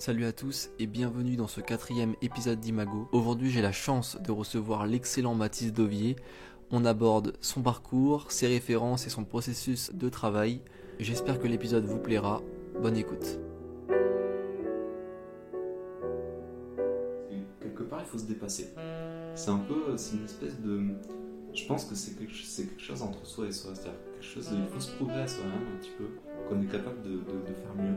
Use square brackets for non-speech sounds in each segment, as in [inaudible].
Salut à tous et bienvenue dans ce quatrième épisode d'Imago. Aujourd'hui j'ai la chance de recevoir l'excellent Mathis Dovier. On aborde son parcours, ses références et son processus de travail. J'espère que l'épisode vous plaira. Bonne écoute. Quelque part il faut se dépasser. C'est un peu, c'est une espèce de... Je pense que c'est quelque, chose entre soi et soi. C'est-à-dire quelque chose, il faut se à soi-même un petit peu qu'on est capable de faire mieux.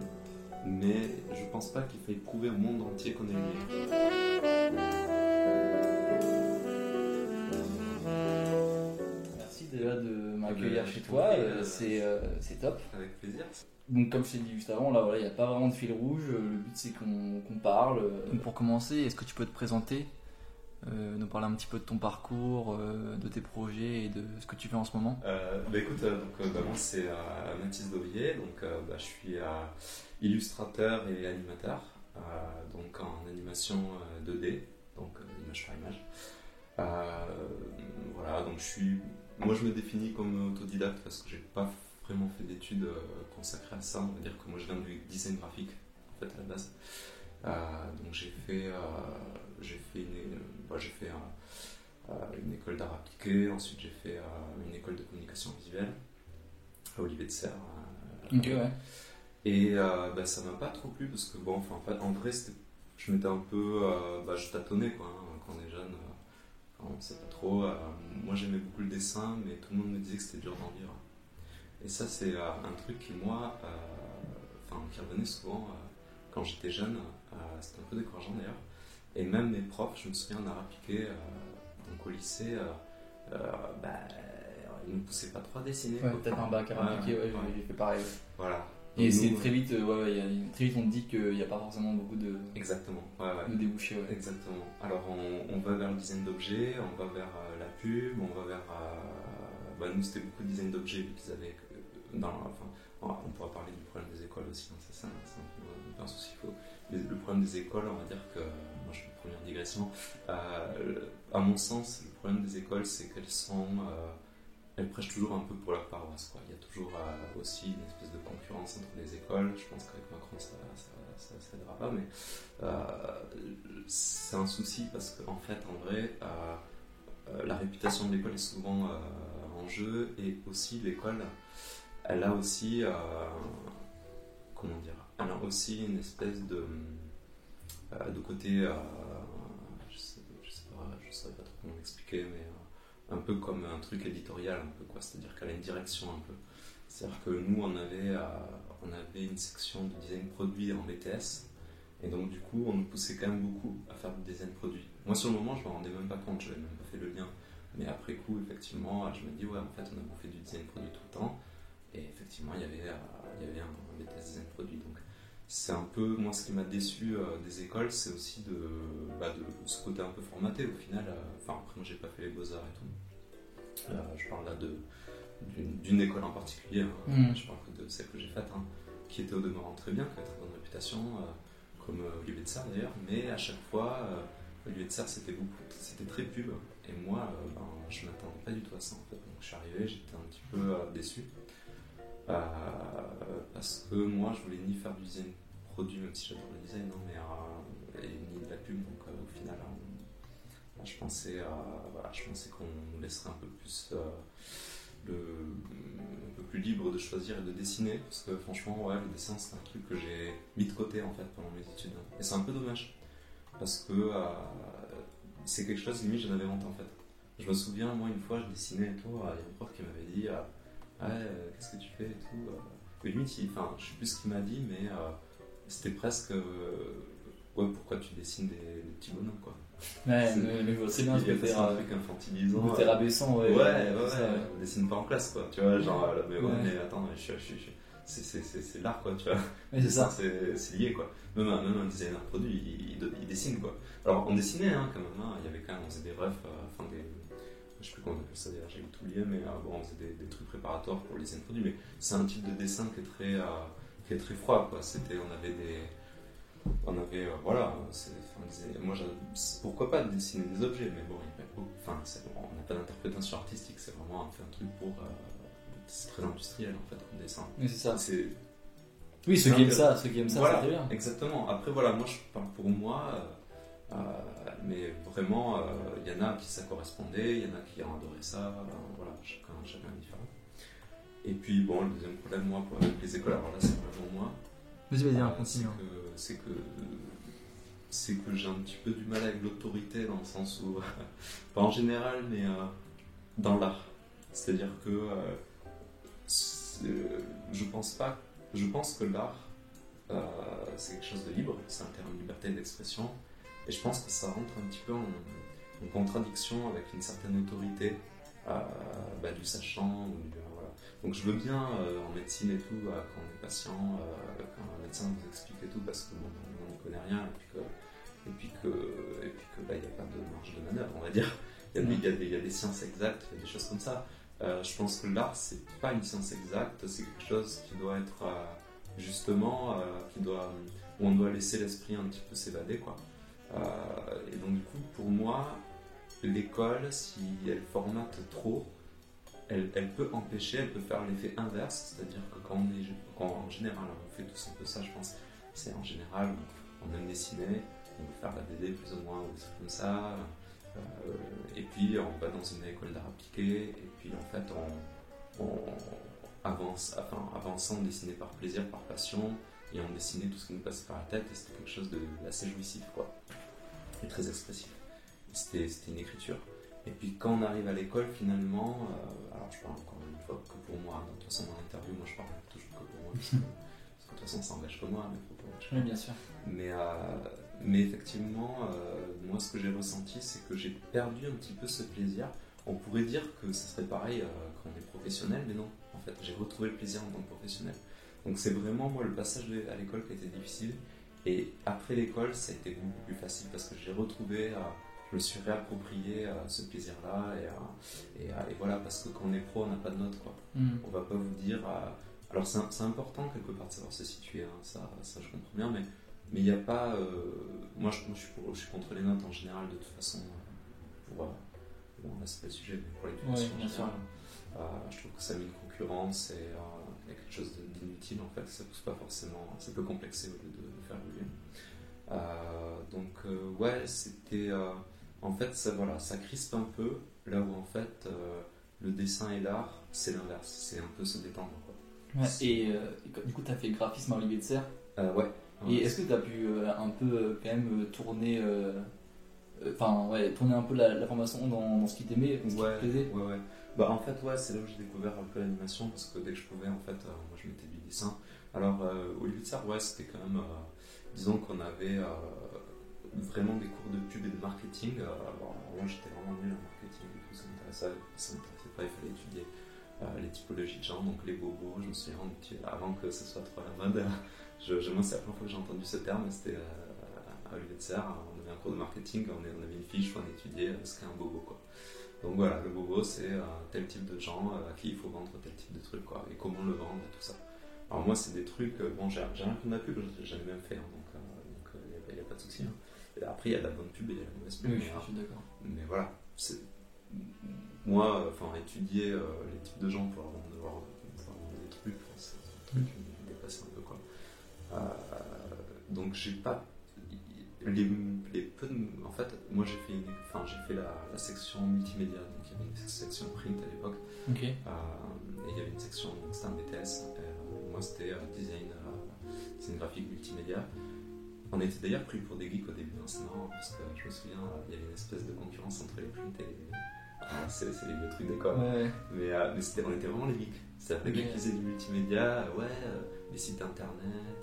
Mais je pense pas qu'il faille prouver au monde entier qu'on est meilleur. Merci déjà de m'accueillir chez chez toi, euh, c'est top. Avec plaisir. Donc comme je t'ai dit juste avant, là voilà, il n'y a pas vraiment de fil rouge, le but c'est qu'on qu'on parle. Donc pour commencer, est-ce que tu peux te présenter, euh, nous parler un petit peu de ton parcours, euh, de tes projets et de ce que tu fais en ce moment Euh, bah écoute, donc, bah, moi c'est Mathis Dovier, donc bah, je suis illustrateur et animateur, donc en animation euh, 2D, donc image par image. Voilà, donc je suis, moi je me définis comme autodidacte parce que j'ai pas vraiment fait d'études consacrées à ça. On va dire que moi je viens du design graphique en fait à la base. Euh, donc j'ai fait, euh, j'ai fait une, bah, j'ai fait euh, une école d'art appliqué, ensuite j'ai fait une école de communication visuelle à Olivier de Serre. euh, Ok, ouais. Et bah, ça m'a pas trop plu parce que, bon, enfin, en, vrai, je m'étais un peu. bah, je tâtonnais quoi, hein, quand on est jeune, on sait pas trop. euh, moi j'aimais beaucoup le dessin, mais tout le monde me disait que c'était dur d'en vivre. Et ça, c'est euh, un truc qui, moi, euh, qui revenait souvent quand j'étais jeune. Euh, c'était un peu décourageant d'ailleurs. Et même mes profs, je me souviens en art appliqué, euh, donc au lycée, euh, bah, ils ne poussaient pas trop à dessiner. Ouais, peut-être un bac à appliquer, ouais, j'ai- fait pareil. Voilà. Et c'est très vite, ouais, ouais, a- très vite on te dit qu'il n'y a pas forcément beaucoup de, Exactement. Ouais, ouais. de débouchés. Exactement. Alors on, on va vers le design d'objets, on va vers euh, la pub, on va vers. euh, bah, nous c'était beaucoup de design d'objets vu qu'ils avaient. euh, Dans, enfin, on on pourra parler du problème des écoles aussi, hein, c'est ça, c'est un souci. Faut, le, problème des écoles, on va dire que. Moi je fais une première digression. Euh, à mon sens, le problème des écoles c'est qu'elles sont. euh, elles prêchent toujours un peu pour leur paroisse. Il y a toujours euh, aussi une espèce de concurrence entre les écoles. Je pense qu'avec Macron ça ça, ça, ça aidera pas, mais c'est un souci parce qu'en fait, en vrai, la réputation de l'école est souvent en jeu et aussi l'école, elle a aussi, comment dire, elle a aussi une espèce de, euh, de côté, euh, je sais, sais pas, je pas trop comment l'expliquer, mais euh, un peu comme un truc éditorial, un peu quoi, c'est-à-dire qu'elle a une direction un peu. C'est-à-dire que nous, on avait, on avait une section de design produit en BTS. Et donc, du coup, on nous poussait quand même beaucoup à faire du design produit. Moi, sur le moment, je m'en rendais même pas compte, je n'avais même pas fait le lien. Mais après coup, effectivement, je me dis, ouais, en fait, on a bouffé du design produit tout le temps. Et effectivement, il y avait, euh, il y avait un, un BTS design produit. Donc, c'est un peu, moi, ce qui m'a déçu euh, des écoles, c'est aussi de, bah, de ce côté un peu formaté au final. euh, Enfin, après, moi, j'ai pas fait les beaux-arts et tout. Je parle là de, d'une, école en particulier, hein. Mhm. je parle que de celle que j'ai faite, hein, qui était au demeurant très bien, qui avait très bonne réputation. euh, comme euh, Olivier de Serre d'ailleurs, mais à chaque fois, euh, Olivier de Serre c'était beaucoup, c'était très pub, et moi, ben, je m'attendais pas du tout à ça en fait. Donc je suis arrivé, j'étais un petit peu déçu, parce que moi je voulais ni faire du design produit, même si j'adore le design, hein, mais euh, ni de la pub, donc euh, au final, euh, je pensais, euh, voilà, je pensais qu'on nous laisserait un peu plus. un peu plus libre de choisir et de dessiner parce que franchement ouais le dessin c'est un truc que j'ai mis de côté en fait pendant mes études et c'est un peu dommage parce que c'est quelque chose limite j'en avais honte en fait je me souviens moi une fois je dessinais et tout il y a un prof qui m'avait dit ouais euh, qu'est-ce que tu fais et tout euh. Et limite il- enfin je sais plus ce qu'il m'a dit mais euh, c'était presque euh, ouais pourquoi tu dessines des, des petits bonhommes quoi Ouais, C'est- mais, mais très bien presque un euh, truc infantilisant euh, rabaissant. Ouais, Ouais, ouais, c'est ouais, ça, ouais. on dessine pas en classe, quoi, tu vois, genre, mais, ouais, mais attends, je, suis- je, je, c'est, c'est, c'est, c'est l'art, quoi, tu vois, c'est ça. c'est, c'est lié, quoi, même un, même un designer produit, il, il, il dessine, quoi, alors on dessinait, hein, quand même, hein, il y avait quand même, on faisait des refs, euh, enfin, des, je sais plus comment on appelle ça d'ailleurs, j'ai tout lié, mais euh, bon, on faisait des, des trucs préparatoires pour le design produit, mais c'est un type de dessin qui est très, euh, qui est très froid, quoi, c'était, on avait des, on avait, euh, voilà, on disait- moi, pourquoi pas dessiner des objets, mais bon, il y a pas beaucoup- enfin, on n'a pas d'interprétation artistique, c'est vraiment un, truc pour, euh, c'est très industriel en fait comme dessin. Oui, c'est ça. C'est, Oui, ceux qui aiment ça, ceux qui aiment ça, Voilà. c'est très bien. Exactement. Après, voilà, moi je parle pour moi, euh, mais vraiment, euh, il y en a qui ça correspondait, il y en a qui ont adoré ça, euh, voilà, chacun, chacun est différent. Et puis, bon, le deuxième problème, moi, pour- avec les écoles, alors là, c'est vraiment moi, Vas-y, vas-y, euh, c'est continue. que, c'est que, c'est que j'ai un petit peu du mal avec l'autorité dans le sens où, [laughs] pas en général, mais euh, dans l'art. C'est-à-dire que euh, je pense pas, je pense que l'art euh, c'est quelque chose de libre, c'est un terme de liberté d'expression, et je pense que ça rentre un petit peu en, contradiction avec une certaine autorité euh, bah, du sachant. Voilà. Donc je veux bien euh, en médecine et tout, euh, quand on est patient, euh, quand un médecin vous explique et tout, parce que bon, on n'y connaît rien, et puis que et puis que bah, il n'y a pas de marge de manœuvre, on va dire. Il y y a des, sciences exactes, il y a des choses comme ça. Euh, je pense que l'art, c'est pas une science exacte, c'est quelque chose qui doit être euh, justement, euh, qui doit, où on doit laisser l'esprit un petit peu s'évader, quoi. Euh, et donc du coup, pour moi, l'école, si elle formate trop, elle, peut empêcher, elle peut faire l'effet inverse, c'est-à-dire que quand on est, en général, on fait tous un peu ça, je pense, c'est en général, on aime dessiner, on veut faire la BD plus ou moins, ou des trucs comme ça, euh, et puis on va dans une école d'art appliqué, et puis en fait on, avance, enfin avançant, on dessinait par plaisir, par passion, et on dessinait tout ce qui nous passait par la tête, et c'était quelque chose de assez jouissif, quoi, et très expressif. C'était c'était une écriture. Et puis quand on arrive à l'école, finalement, euh, alors je parle encore une fois que pour moi, de toute façon dans l'interview, moi je parle toujours que pour moi, parce que, [laughs] parce que de toute façon ça engage que moi, mes propos Oui, bien sûr. mais, euh, mais effectivement, euh, moi ce que j'ai ressenti, c'est que j'ai perdu un petit peu ce plaisir. On pourrait dire que ce serait pareil euh, quand on est professionnel, mais non. En fait, j'ai retrouvé le plaisir en tant que professionnel. Donc c'est vraiment moi le passage à l'école qui a été difficile. Et après l'école, ça a été beaucoup plus facile parce que j'ai retrouvé, euh, je me suis réapproprié euh, ce plaisir-là. Et, euh, et, euh, et voilà, parce que quand on est pro, on n'a pas de notes. Quoi. Mm. On va pas vous dire. alors c'est important quelque part de savoir se situer, hein, ça, ça je comprends bien, mais mais il n'y a pas. moi, je, suis pour- je suis contre les notes en général, de toute façon. Pour, bon, là, c'est pas le sujet, mais pour l'éducation Ouais, en général. Je trouve que ça met une concurrence et a quelque chose d'inutile en fait. Ça pousse pas forcément. Ça peut complexer au lieu de, de faire évoluer. Euh, donc, euh, ouais, c'était. euh, en fait, ça, voilà, ça crispe un peu, là où en fait, euh, le dessin et l'art, c'est l'inverse. C'est un peu se détendre. Quoi. Ouais, Et euh, et du coup, tu as fait graphisme à Olivier de Serre? Euh, ouais. Et est-ce que tu as pu euh, un peu quand même tourner, enfin ouais, tourner un peu la, la formation dans, dans ce qui t'aimait, ce qui Ouais, te plaisait? Ouais, ouais. Bah, en fait, ouais, c'est là où j'ai découvert un peu l'animation parce que dès que je pouvais, en fait, euh, moi je mettais du dessin. Alors, euh, au lieu de ça, ouais, c'était quand même, euh, disons qu'on avait vraiment des cours de pub et de marketing. Alors, moi j'étais vraiment nul en marketing et tout, ça m'intéressait, ça m'intéressait pas, il fallait étudier les typologies de gens, donc les bobos. Je me on étudiait- avant que ce soit trop la mode, [laughs] je, je, c'est la première fois que j'ai entendu ce terme, c'était à Serre, on avait un cours de marketing, on, avait une fiche où on étudiait ce qu'est un bobo. Quoi. Donc voilà, le bobo, c'est euh, tel type de gens euh, à qui il faut vendre tel type de truc, quoi, et comment le vendre, et tout ça. Alors moi, c'est des trucs, euh, bon, j'ai rien contre la pub, j'en ai même fait, hein, donc il n'y a, pas de souci. hein. Après, il y a de la bonne pub et il y a de la mauvaise pub. Oui, mais, je suis d'accord. mais voilà, c'est moi, enfin, étudier euh, les types de gens pour vendre des trucs, c'est un truc qui me dépasse un peu quoi. Euh, donc j'ai pas les, les peu de- en fait, moi j'ai fait, enfin j'ai fait la, la section multimédia, donc il y avait une section print à l'époque, euh, et il y avait une section, c'était un BTS. euh, moi c'était euh, design, euh, design graphique multimédia. On était d'ailleurs pris pour des geeks au début, hein, c'est marrant parce que je me souviens, il y avait une espèce de concurrence entre les prints et les. Ah, c'est les vieux trucs d'école. Ouais, Mais, mais c'était- on était vraiment les geeks. C'est-à-dire les qui faisaient du multimédia, ouais, les sites internet,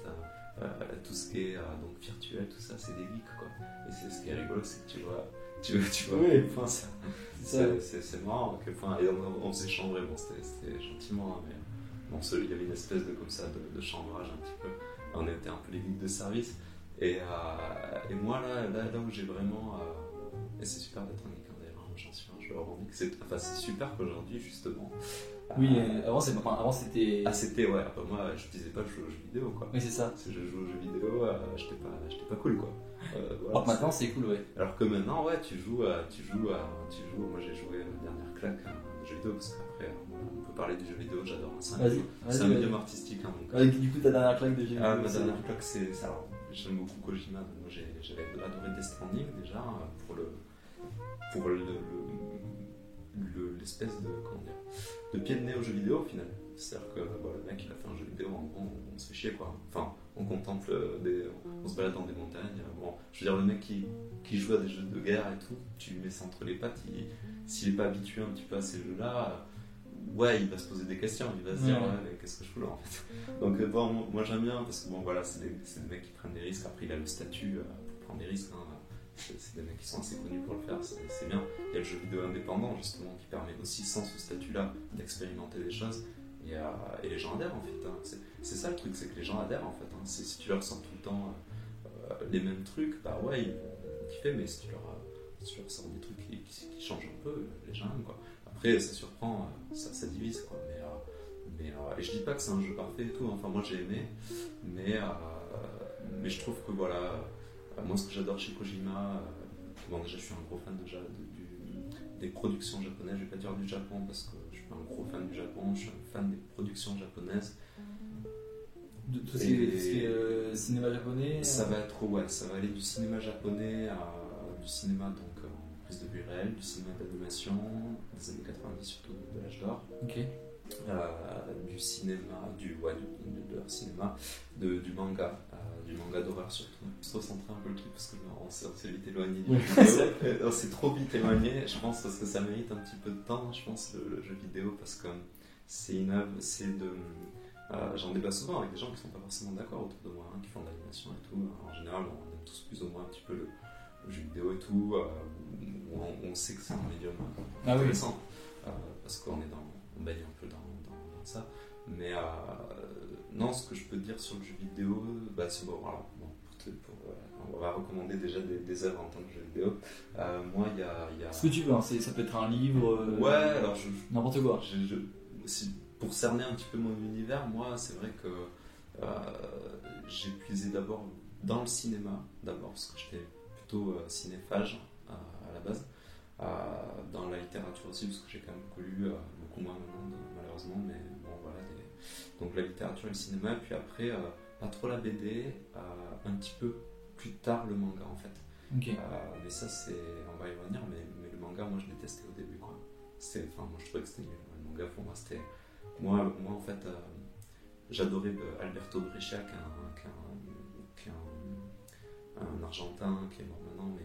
tout ce qui est euh, donc virtuel, tout ça, c'est des geeks quoi. Et c'est ce qui est rigolo, c'est que tu vois, tu, [laughs] tu vois Oui. point ça- c'est marrant, à quel point. Et on, on faisait chambrer, bon, c'était gentiment, hein, mais bon, ce- il y avait une espèce de comme ça de, de chambrage un petit peu. On était un peu les geeks de service. Et, euh, et moi, là, là, là où j'ai vraiment. euh, et c'est super d'être un geek, hein, d'ailleurs, hein, j'en suis je. C'est enfin, super qu'aujourd'hui, justement. Oui, euh, euh, avant, enfin, c'était. ah, c'était, ouais, après, moi, je disais pas que je joue aux jeux vidéo, quoi. Oui, c'est ça. Si je joue aux jeux vidéo, euh, j'étais pas, pas cool, quoi. Euh, voilà, Alors que maintenant, c'est cool, ouais. alors que maintenant, ouais, tu joues, à, tu joues, à, tu joues. Moi, j'ai joué à la dernière claque à un jeu vidéo parce qu'après, après, on peut parler du jeu vidéo, j'adore. Vas-y, c'est un médium artistique. hein, donc, Ouais, du coup, ta dernière claque de jeu ah, vidéo, ma c'est- dernière claque, c'est ça. J'aime beaucoup Kojima. donc j'avais adoré Death Stranding déjà euh, pour le pour le le- le- l'espèce de comment dire de pied de nez au jeu vidéo au final. C'est-à-dire que bon, le mec il a fait un jeu vidéo, en gros, on, on se fait chier quoi. Enfin, on contemple euh, des, on se balade dans des montagnes. euh, Bon, je veux dire le mec qui, qui joue à des jeux de guerre et tout, tu lui mets ça entre les pattes, il- s'il est pas habitué un petit peu à ces jeux-là, ouais, il va se poser des questions, il va se dire Ouais. mais qu'est-ce que je fous là en fait. Donc euh, bon, moi, j'aime bien parce que bon voilà, c'est des, c'est des mecs qui prennent des risques. Après il a le statut pour prendre des risques. hein. C'est des mecs qui sont assez connus pour le faire, c'est bien. Il y a le jeu vidéo indépendant justement qui permet aussi sans ce statut-là d'expérimenter des choses. Et, euh, et les gens adhèrent en fait. hein. C'est ça le truc, c'est que les gens adhèrent en fait. hein. Si tu leur sors tout le temps euh, les mêmes trucs, bah ouais, ils vont kiffer, mais si tu leur, euh, si tu leur sors des trucs qui, changent un peu, les gens aiment quoi. Après, ça surprend, euh, ça, divise quoi. Mais, mais, et je dis pas que c'est un jeu parfait et tout, hein. enfin moi j'ai aimé, mais, mais je trouve que voilà, moi ce que j'adore chez Kojima, euh, bon déjà je suis un gros fan de- du- des productions japonaises, je vais pas dire du Japon parce que je suis pas un gros fan du Japon, je suis un fan des productions japonaises. De tout ce qui est, euh, cinéma japonais. Ça euh, va être ouais, ça va aller du cinéma japonais à du cinéma donc en prise de vue réelle, du cinéma d'animation des années 90 surtout de l'âge d'or. Ok. euh, du cinéma, du, ouais, du, de, de cinéma, de, du manga, euh, du manga d'horreur surtout. Se recentrer un peu le truc parce que on s'est on s'est vite éloigné du jeu On s'est trop vite éloigné, je pense, parce que ça mérite un petit peu de temps, je pense, le, le jeu vidéo, parce que c'est une œuvre, c'est de. euh, J'en débat souvent avec des gens qui sont pas forcément d'accord autour de moi, hein, qui font de l'animation et tout. En général, on aime tous plus ou moins un petit peu le, le jeu vidéo et tout. euh, où on, on sait que c'est un médium Ah oui. intéressant, euh, parce qu'on est dans, on baigne un peu dans, dans- dans ça. Mais non, ce que je peux dire sur le jeu vidéo, bah, c'est bon, voilà, bon, pour te- pour, euh, on va recommander déjà des, des œuvres en tant que jeu vidéo. Euh, moi, il y a, y a- Ce que tu veux, hein, ça peut être un livre. euh, Ouais, alors je, N'importe quoi. je- je- si- pour cerner un petit peu mon univers, moi, c'est vrai que j'ai puisé d'abord dans le cinéma, d'abord parce que j'étais plutôt cinéphage à la base, dans la littérature aussi, parce que j'ai quand même euh, beaucoup moins maintenant, malheureusement, mais Donc la littérature et le cinéma, puis après, euh, pas trop la BD, euh, un petit peu plus tard le manga en fait. Euh, mais ça, c'est. On va y revenir, mais, mais le manga, moi, je détestais au début, quoi. Enfin, moi, je trouvais que c'était nul. Le manga, pour moi, c'était. Moi, moi en fait, j'adorais Alberto Breccia, qui est un, un- un- Argentin qui est mort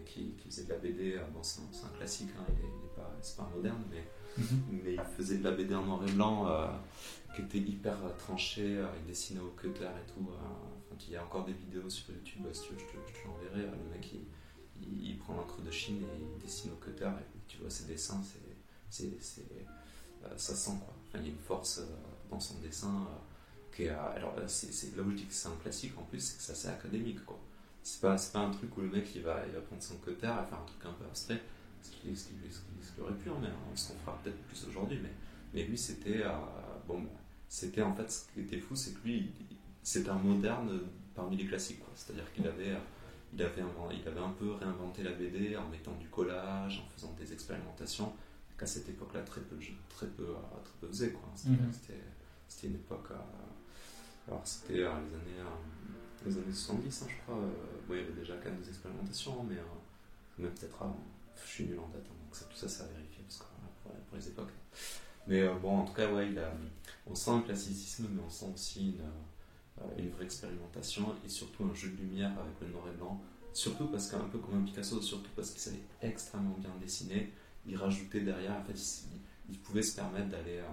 qui, qui faisait de la BD. euh, Bon, c'est un, c'est un classique, hein, il est, il est pas, c'est pas moderne, mais Mhm. mais il faisait de la BD en noir et blanc euh, qui était hyper euh, tranchée, euh, il dessinait au cutter et tout. enfin, il y a encore des vidéos sur YouTube, si tu veux, je te, l'enverrai. Le mec, il, il, il prend l'encre de Chine et il dessine au cutter et tu vois ses dessins, c'est, c'est, c'est, ça sent quoi. Enfin, il y a une force dans son dessin qui est. alors là, c'est, c'est, là où je dis que c'est un classique en plus, c'est que c'est assez académique quoi. C'est pas, pas un truc où le mec il va, il va prendre son cutter et faire un truc un peu abstrait. Ce qu'il aurait pu en faire, hein, ce qu'on fera peut-être plus aujourd'hui, mais, mais lui c'était euh, bon, c'était en fait ce qui était fou, c'est que lui c'était un moderne parmi les classiques, c'est-à-dire qu'il avait, euh, il avait, il avait un peu réinventé la BD en mettant du collage, en faisant des expérimentations qu'à cette époque-là très peu, très peu, euh, très peu faisaient, quoi. C'était, c'était une époque, euh, alors c'était les années, euh, les années 70, hein, je crois. euh, bon, il y avait déjà quand même des expérimentations, mais euh, même peut-être avant. Je suis nul en date, hein, donc ça, tout ça, c'est à vérifier voilà, pour, les époques. Mais euh, bon, en tout cas, ouais, on sent un classicisme, mais on sent aussi une, euh, vraie expérimentation et surtout un jeu de lumière avec le noir et blanc. Surtout parce qu'un peu comme un Picasso, surtout parce qu'il savait extrêmement bien dessiner. Il rajoutait derrière, en fait, il, il pouvait se permettre d'aller. euh,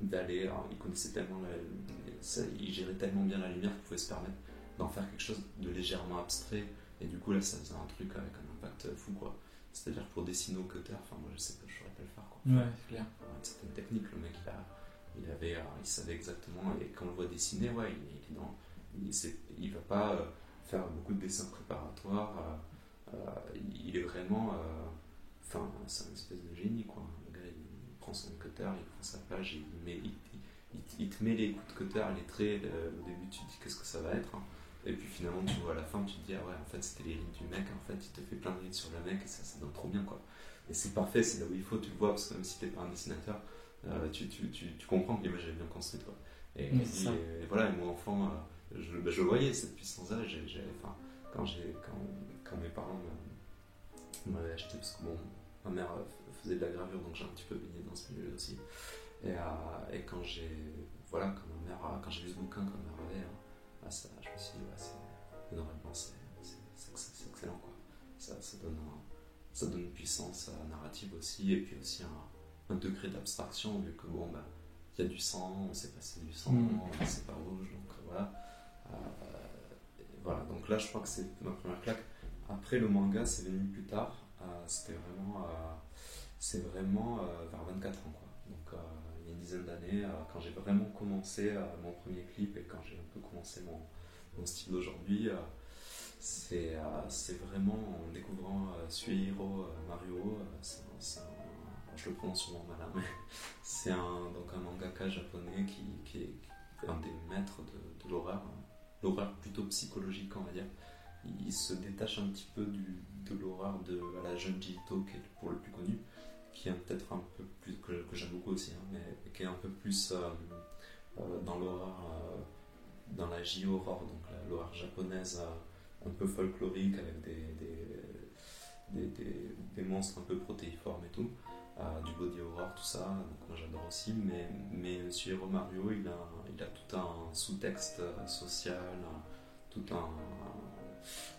d'aller euh, il connaissait tellement la- il gérait tellement bien la lumière qu'il pouvait se permettre d'en faire quelque chose de légèrement abstrait et du coup là ça faisait un truc avec un impact fou quoi c'est à dire pour dessiner au cutter enfin moi je sais pas je saurais pas le faire quoi Ouais, c'est clair. une certaine technique, le mec il, a, il, avait, euh, il savait exactement, et quand on le voit dessiner, ouais, il, il est dans, il, il va pas euh, faire beaucoup de dessins préparatoires, euh, euh, il est vraiment, enfin, c'est une espèce de génie quoi. Le gars il prend son cutter, il prend sa page, il, met, il, te met les coups de cutter, les traits, au début tu te dis qu'est-ce que ça va être, hein. Et puis finalement tu vois à la fin, tu te dis, ah ouais, en fait c'était les rides du mec, en fait il te fait plein de rides sur le mec, et ça, ça donne trop bien quoi. Et c'est parfait, c'est là où il faut, tu le vois, parce que même si t'es pas un dessinateur, tu, tu, tu, tu, comprends que l'image est bien construite. Quoi. Et, Oui, et, et voilà, et moi enfant, euh, je, bah, je voyais cette puissance-là. quand, j'ai, quand, quand mes parents m'avaient acheté, parce que bon, ma mère euh, faisait de la gravure, donc j'ai un petit peu baigné dans ce milieu aussi. Et, euh, et quand j'ai voilà, quand ma mère, quand j'ai lu ce bouquin, quand ma mère avait, euh, ah, ça, je me suis dit, ouais, c'est, normalement, c'est, c'est, c'est, ex- c'est excellent, quoi. Ça, ça donne un- ça donne une puissance narrative aussi, et puis aussi un, un degré d'abstraction, vu que bon, bah, il y a du sang, on sait pas si c'est du sang, Mm. c'est pas rouge, donc euh, voilà. Euh, voilà, donc là, je crois que c'est ma première claque. Après, le manga, c'est venu plus tard. Euh, c'était vraiment, euh, c'est vraiment vers 24 ans, quoi. Donc, une dizaine d'années, euh, quand j'ai vraiment commencé euh, mon premier clip et quand j'ai un peu commencé mon, mon style d'aujourd'hui, euh, c'est vraiment en découvrant Suihiro Mario, je le prononce souvent mal, hein, mais [laughs] c'est un, un mangaka japonais qui, qui est un des maîtres de, de l'horreur, hein. l'horreur plutôt psychologique, on va dire. Il, se détache un petit peu du, de l'horreur de la Junji Ito, qui est pour le plus connu, qui est peut-être un peu plus, que, que j'aime beaucoup aussi, hein, qui est un peu plus euh, euh, dans l'horreur, euh, dans la J-horror, donc l'horreur japonaise un peu folklorique avec des, des, monstres un peu protéiformes et tout, du body horror, tout ça, donc moi j'adore aussi, mais, mais Suihiro Mario, il a, il a tout un sous-texte social, tout un.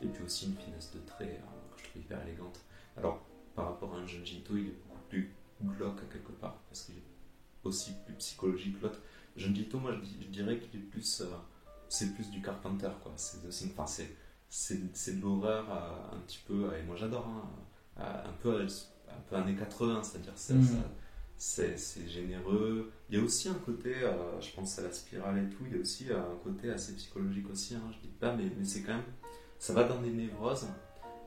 et puis aussi une finesse de trait que je trouve hyper élégante. Alors, par rapport à un Junji Ito, il est beaucoup plus glauque quelque part, parce qu'il est aussi plus psychologique que l'autre. Junji Ito, moi je, dis- je dirais qu'il est plus. euh, c'est plus du Carpenter, quoi. C'est enfin, c'est, de l'horreur euh, un petit peu, et moi j'adore, hein, euh, un, peu, un peu années 80, c'est-à-dire c'est, ça- c'est, c'est généreux. Il y a aussi un côté, euh, je pense à la spirale et tout, il y a aussi euh, un côté assez psychologique aussi, hein, je dis pas, mais, mais c'est quand même, ça va dans des névroses,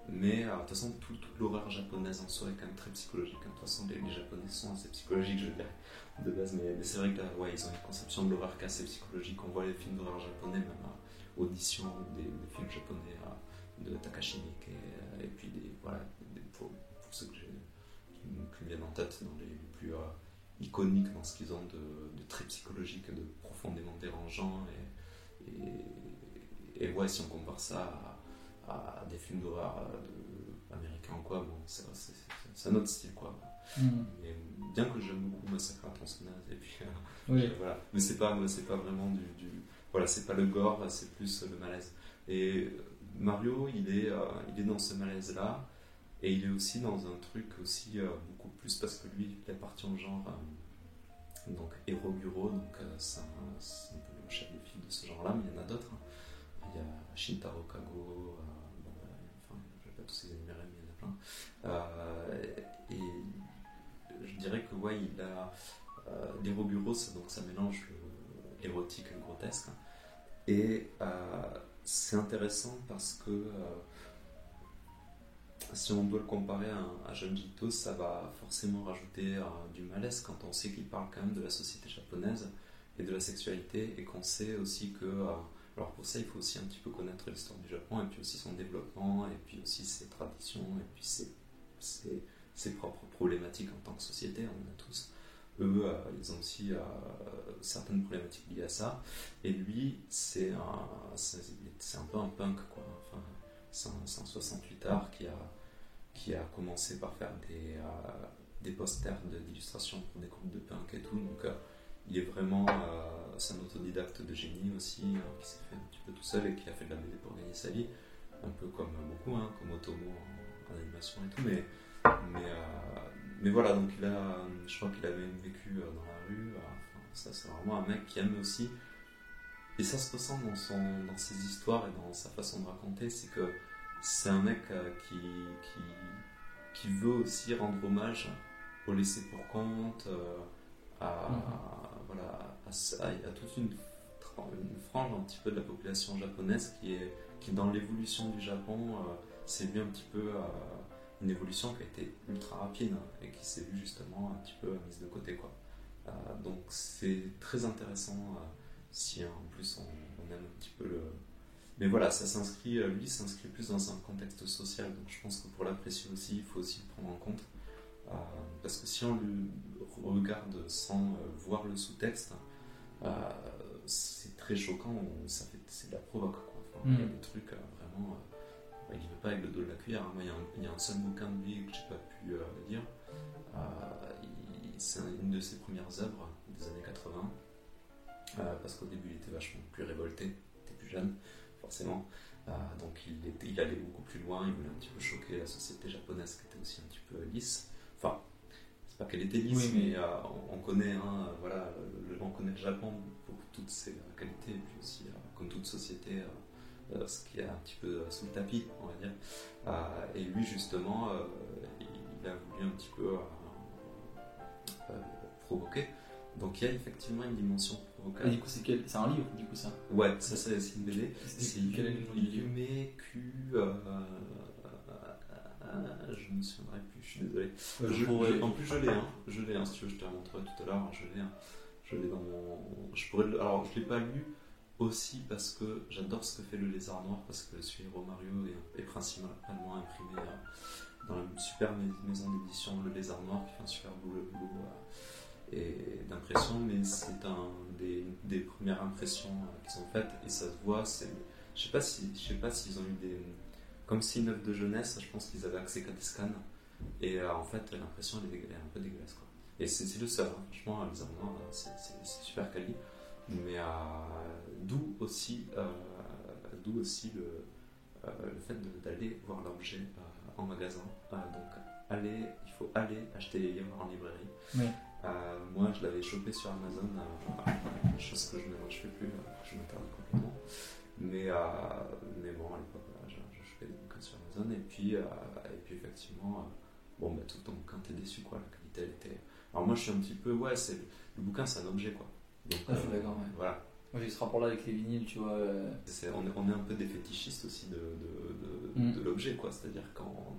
mais euh, de toute façon, tout- toute l'horreur japonaise en soi est quand même très psychologique. hein. De toute façon, les, les japonais sont assez psychologiques, je dirais, de base, mais, c'est vrai que ouais, ils ont une conception de l'horreur assez psychologique. On voit les films d'horreur japonais, même à Audition, ou des, films japonais euh, de Takashi Miike, euh, et puis des, voilà, pour, ceux que j'ai, qui, me- viennent en tête, dans les, plus euh, iconiques dans ce qu'ils ont de, très psychologique, de profondément dérangeant, et, et, et ouais, si on compare ça à, des films d'horreur euh, américains bon, c'est un autre style, quoi. Mm. Bien que j'aime beaucoup Massacre à tronçonneuse, et puis euh, Oui. voilà. Mais c'est pas, c'est pas vraiment du, du- voilà, c'est pas le gore, c'est plus le malaise. Et euh, Mario, il est, euh, il est dans ce malaise-là, et il est aussi dans un truc aussi euh, beaucoup plus parce que lui, il appartient au genre euh, donc héros bureau, donc euh, c'est un, peu le chef de file de ce genre-là, mais il y en a d'autres. hein. Il y a Shintaro Kago, euh, bon, enfin, je vais pas tous les énumérer, mais il y en a plein. Dirais que ouais, il a euh, bureau, ça, donc ça mélange l'érotique et le grotesque. Et euh, c'est intéressant parce que euh, si on doit le comparer à, à ça va forcément rajouter du malaise quand on sait qu'il parle quand même de la société japonaise et de la sexualité et qu'on sait aussi que alors pour ça il faut aussi un petit peu connaître l'histoire du Japon et puis aussi son développement et puis aussi ses traditions et puis ses, ses, ses propres problématiques en tant que société, on en a tous. Eux, ils ont aussi certaines problématiques liées à ça. Et lui, c'est un, c'est un peu un punk, quoi. Enfin, c'est un, un 68 art qui a, qui a commencé par faire des, euh, des posters d'illustration pour des groupes de punk et tout. Donc, euh, il est vraiment. euh, c'est un autodidacte de génie aussi, euh, qui s'est fait un petit peu tout seul et qui a fait de la BD pour gagner sa vie. Un peu comme beaucoup, hein, comme Otomo en, en animation et tout. Mais, mais, euh, mais voilà, donc il a, je crois qu'il avait vécu euh, dans la rue. euh, Enfin, ça, c'est vraiment un mec qui aime aussi. Et ça se ressent dans, son, dans ses histoires et dans sa façon de raconter. C'est que c'est un mec qui, qui, qui veut aussi rendre hommage au laissé pour compte, à, Mhm. voilà, à, toute une, frange un petit peu de la population japonaise qui est, qui dans l'évolution du Japon s'est vu un petit peu une évolution qui a été ultra rapide hein, et qui s'est vue justement un petit peu mise de côté quoi. Euh, donc c'est très intéressant euh, si en plus on, on aime un petit peu le. Mais voilà, ça s'inscrit, euh, lui s'inscrit plus dans un contexte social, donc je pense que pour l'apprécier aussi, il faut aussi le prendre en compte. parce que si on le regarde sans voir le sous-texte, c'est très choquant, ça fait, c'est de la provoque. Quoi. Il y a des trucs vraiment. Il ne veut pas avec le dos de la cuillère. Hein. Moi, il y, a un, seul bouquin de lui que j'ai pas pu lire. c'est une de ses premières œuvres des années 80. parce qu'au début, il était vachement plus révolté, il était plus jeune, forcément. Euh, donc il, était, il, allait beaucoup plus loin, il voulait un petit peu choquer la société japonaise qui était aussi un petit peu lisse. Enfin, c'est pas qu'elle était lisse, mais, euh, on, connaît, hein, voilà, le, on connaît le Japon pour toutes ses qualités, et puis aussi, euh, comme toute société, ce qui est un petit peu sous le tapis, on va dire. et lui, justement, il, a voulu un petit peu provoquer. Donc il y a effectivement une dimension provocale. Et du coup, c'est quel... un livre, du coup, ça? Ouais, ça, c'est une BD. C'est Yume Q. Euh, je ne me souviendrai plus, je suis désolé. je, en plus, je l'ai, hein. je l'ai, hein, si tu veux, je te la montrerai tout à l'heure. Hein, je l'ai, hein. je l'ai dans mon. Je pourrais Alors, je l'ai pas lu aussi parce que j'adore ce que fait le Lézard Noir, parce que celui de Romario est, est principalement imprimé euh, dans une super maison d'édition, le Lézard Noir, qui fait un super boulot. boulot et d'impression, mais c'est un des, premières impressions euh, qu'ils ont faites et ça se voit. C'est, je sais pas si, je sais pas s'ils ont eu des, comme c'est une œuvre de jeunesse, je pense qu'ils avaient accès qu'à des scans et euh, en fait l'impression elle est, un peu dégueulasse quoi. Et c'est, le seul, hein. franchement, les Allemands, euh, c'est, super quali, mais d'où aussi, d'où aussi le, le fait d'aller voir l'objet en magasin. donc aller, il faut aller acheter les livres en librairie. Oui. Euh, moi, je l'avais chopé sur Amazon, euh, chose que je ne fais plus, euh, je m'interdis complètement. Mais, mais bon, à l'époque, je, chopais des bouquins sur Amazon. Et puis, et puis effectivement, bon, bah, tout ton bouquin, t'es déçu, quoi. La qualité, elle était. Alors, moi, je suis un petit peu, ouais, c'est, le bouquin, c'est un objet, quoi. Donc, ah, je suis d'accord, ouais. Voilà. Moi, j'ai ce rapport-là avec les vinyles, tu vois. C'est, on, est, on, est, un peu des fétichistes aussi de, de, de, mm. de l'objet, quoi. C'est-à-dire quand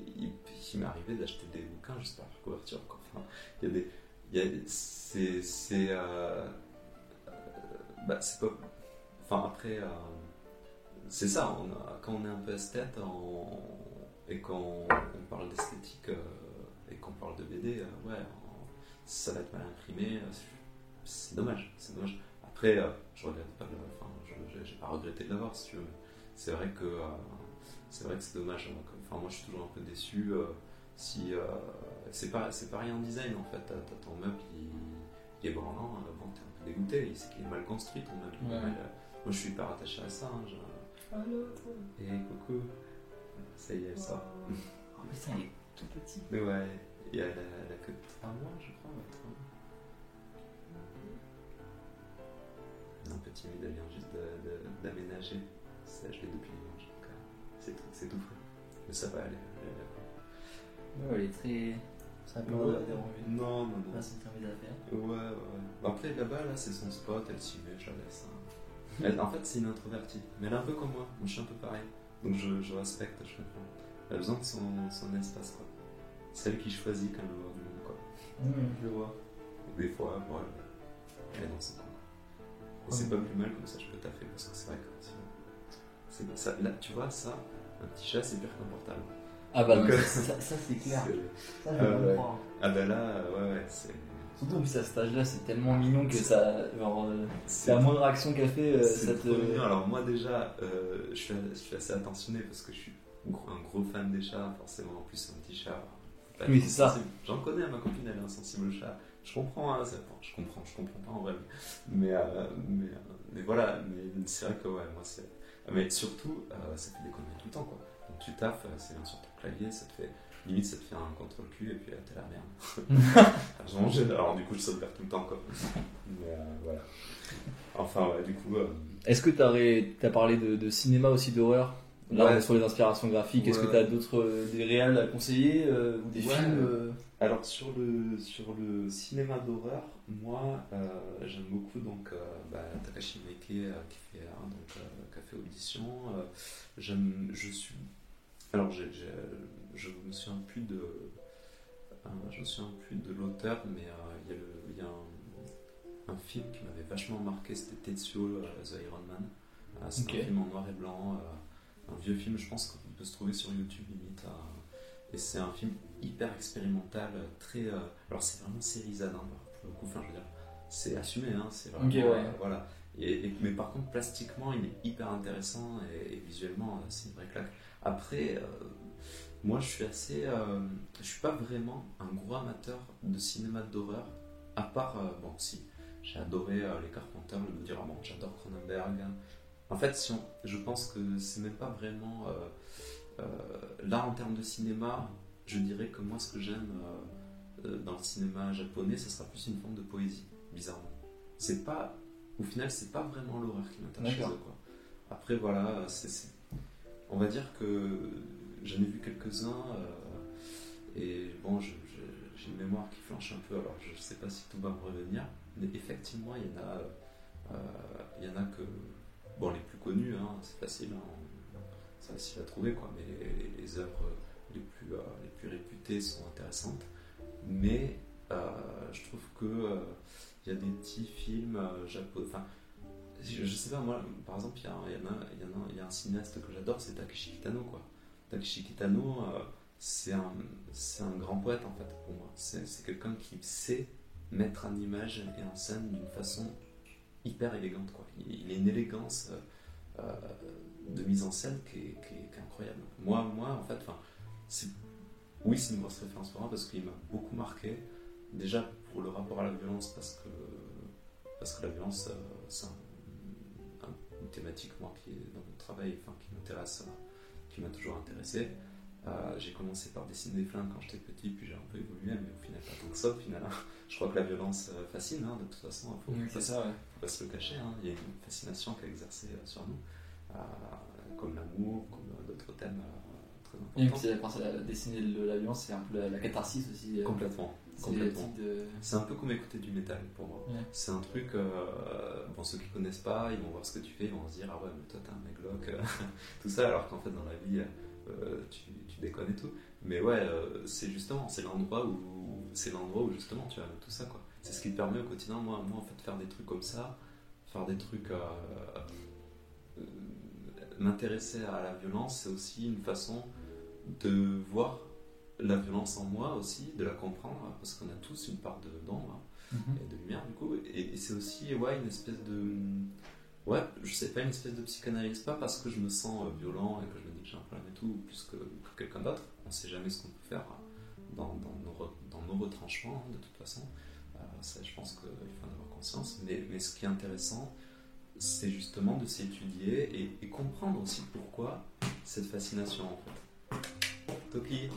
il, il m'est arrivé d'acheter des bouquins juste par couverture. Quoi. Enfin, il y a des, il y a, c'est, c'est, euh, euh, bah, c'est pas, enfin après, euh, c'est ça. On a, quand on est un peu esthète et quand on, parle d'esthétique et qu'on parle de BD, ouais, ça va être mal imprimé. C'est dommage, c'est dommage. Après, je regrette pas, enfin, je, j'ai pas regretté de l'avoir, si tu veux. C'est vrai que c'est vrai que c'est dommage. Hein, enfin, moi, je suis toujours un peu déçu. Euh, si euh, c'est pas c'est pas rien en design en fait. T'as, ton meuble qui, est branlant, euh, bon, t'es un peu dégoûté. C'est qu'il est mal construit ton meuble. moi, je suis hyper attaché à ça. Hein, Et coucou. Ça y est, elle sort. Oh, mais ça, il est tout petit. Mais ouais, il y a la, la queue de 3 mois, je crois. Un petit, il vient juste d'aménager. Ça, je l'ai depuis c'est tout frais. Mais ça va aller. Ouais, elle est très. Ça peut ouais. Non, non, non. Pas son permis d'affaires. Ouais, ouais, ouais. Après, là-bas, là, c'est son spot, elle s'y met, je la laisse. Hein. [laughs] Elle, en fait, c'est une introvertie. Mais elle est un peu comme moi. Moi, je suis un peu pareil. Donc, je, je respecte, je comprends. Elle a besoin de son, son espace, quoi. Celle qui choisit quand elle veut voir du monde, quoi. Mmh, je vois. Des fois, bon, elle, est dans son coin. Et c'est pas plus mal comme ça, je peux taffer, parce que c'est vrai que sinon. Ça, là, tu vois, ça, un petit chat, c'est pire qu'un portable. Ah bah Donc, [laughs] ça, ça, c'est clair. Ça, je euh, comprends. Ah bah là, ouais, ouais, c'est. Surtout en plus à cet âge-là, c'est tellement mignon que ça. Euh, c'est la moindre action qu'elle fait, euh, ça te. Mignon. Alors, moi déjà, euh, je, suis, je, suis, assez attentionné parce que je suis un gros fan des chats, forcément. En plus, un petit chat. Oui, c'est ça. J'en connais, ma copine, elle est insensible au chat. Je comprends, hein, je comprends, je comprends pas en vrai. Mais, mais, mais, voilà, mais c'est vrai que ouais, moi c'est mais surtout, euh, ça fait des conneries tout le temps, quoi. Donc tu taffes, euh, c'est bien sur ton clavier, ça te fait, limite, ça te fait un contre le cul, et puis là, t'es la merde. [laughs] alors du coup, je sauvegarde tout le temps, quoi. Mais euh, voilà. Enfin, ouais, du coup. Est-ce que tu as parlé de, de cinéma aussi d'horreur? Là, sur les inspirations graphiques, est-ce que tu as d'autres des réels à conseiller ou des films Alors sur le sur le cinéma d'horreur, moi j'aime beaucoup donc bah, Takashi Miike qui fait donc fait audition. Euh, je, suis. Alors, je me souviens plus de. Euh, je me souviens plus de l'auteur, mais euh, il y a, un, film qui m'avait vachement marqué, c'était Tetsuo, The Iron Man. c'est un film en noir et blanc, un vieux film, je pense qu'il peut se trouver sur YouTube limite. Et c'est un film hyper expérimental, très. euh, alors c'est vraiment série Z, hein, pour le coup, enfin je veux dire, c'est assumé, hein, c'est vraiment. Ok, ouais. euh, voilà. Et, et- mais par contre, plastiquement, il est hyper intéressant et, et visuellement, euh, c'est une vraie claque. Après, euh, moi je suis assez. euh, je suis pas vraiment un gros amateur de cinéma d'horreur, à part. euh, bon, si, j'ai adoré euh, Les Carpenters, le Body Roman, j'adore Cronenberg. En fait, si on- je pense que c'est même pas vraiment. euh, euh, là, en termes de cinéma, je dirais que moi, ce que j'aime euh, euh, dans le cinéma japonais, ce sera plus une forme de poésie, bizarrement. C'est pas. Au final, c'est pas vraiment l'horreur qui m'intéresse. Après, voilà, c'est. On va dire que j'en ai vu quelques-uns. euh, et bon, j'ai une mémoire qui flanche un peu, alors je sais pas si tout va me revenir. Mais effectivement, il y en a. euh, il y en a que. Bon, les plus connus, hein, c'est facile. hein, facile à trouver, quoi. Mais les, œuvres les plus, euh, les plus réputées sont intéressantes. Mais euh, je trouve que euh, il y a des petits films japonais. Je, je sais pas, moi, par exemple, il y, y y y a un cinéaste que j'adore, c'est Takeshi Kitano, quoi. Takeshi Kitano, c'est un, un grand poète, en fait, pour moi. C'est quelqu'un qui sait mettre en image et en scène d'une façon hyper élégante, quoi. Il, a une élégance de mise en scène qui est, qui est- qui est incroyable. Moi, moi, en fait, oui, c'est une grosse référence pour moi parce qu'il m'a beaucoup marqué. Déjà pour le rapport à la violence, parce que, parce que la violence, euh, c'est un- un- une thématique, moi, qui est dans mon travail, enfin, qui m'intéresse, euh, qui m'a toujours intéressé. Euh, j'ai commencé par dessiner des flingues quand j'étais petit, puis j'ai un peu évolué, mais au final, pas tant que ça, au final. hein. Je crois que la violence fascine, hein, de toute façon, il faut, Oui, faut pas- ça, ouais. faut pas se le cacher, hein. il y a une fascination qui est exercée euh, sur nous, comme l'amour, comme euh, d'autres thèmes euh, très Et importants. puis, quand dessiner de la violence, c'est un peu la, la catharsis aussi. euh, Complètement, c'est complètement. de. C'est un peu comme écouter du métal pour moi. Ouais. C'est un truc, euh, bon, ceux qui connaissent pas, ils vont voir ce que tu fais, ils vont se dire, ah ouais, mais toi t'es un mec loc, euh, [laughs] tout ça, alors qu'en fait dans la vie, euh, tu, tu déconnes et tout. Mais ouais, euh, c'est justement, c'est l'endroit où, c'est l'endroit où justement tu as tout ça, quoi. C'est ce qui te permet au quotidien, moi, moi en fait, faire des trucs comme ça, faire des trucs, euh, euh, m'intéresser à la violence, c'est aussi une façon de voir la violence en moi aussi, de la comprendre, parce qu'on a tous une part de d'ombre Mhm. et de lumière du coup, et, et c'est aussi ouais, une espèce de. Ouais, je sais pas, une espèce de psychanalyse, pas parce que je me sens euh, violent et que je me dis que j'ai un problème et tout, plus que, que quelqu'un d'autre, on sait jamais ce qu'on peut faire euh, dans, dans, nos, re- dans nos retranchements, hein, de toute façon. Euh, ça, je pense qu'il faut en avoir conscience, mais, mais ce qui est intéressant, c'est justement de s'étudier et, et comprendre aussi pourquoi cette fascination en fait. Toki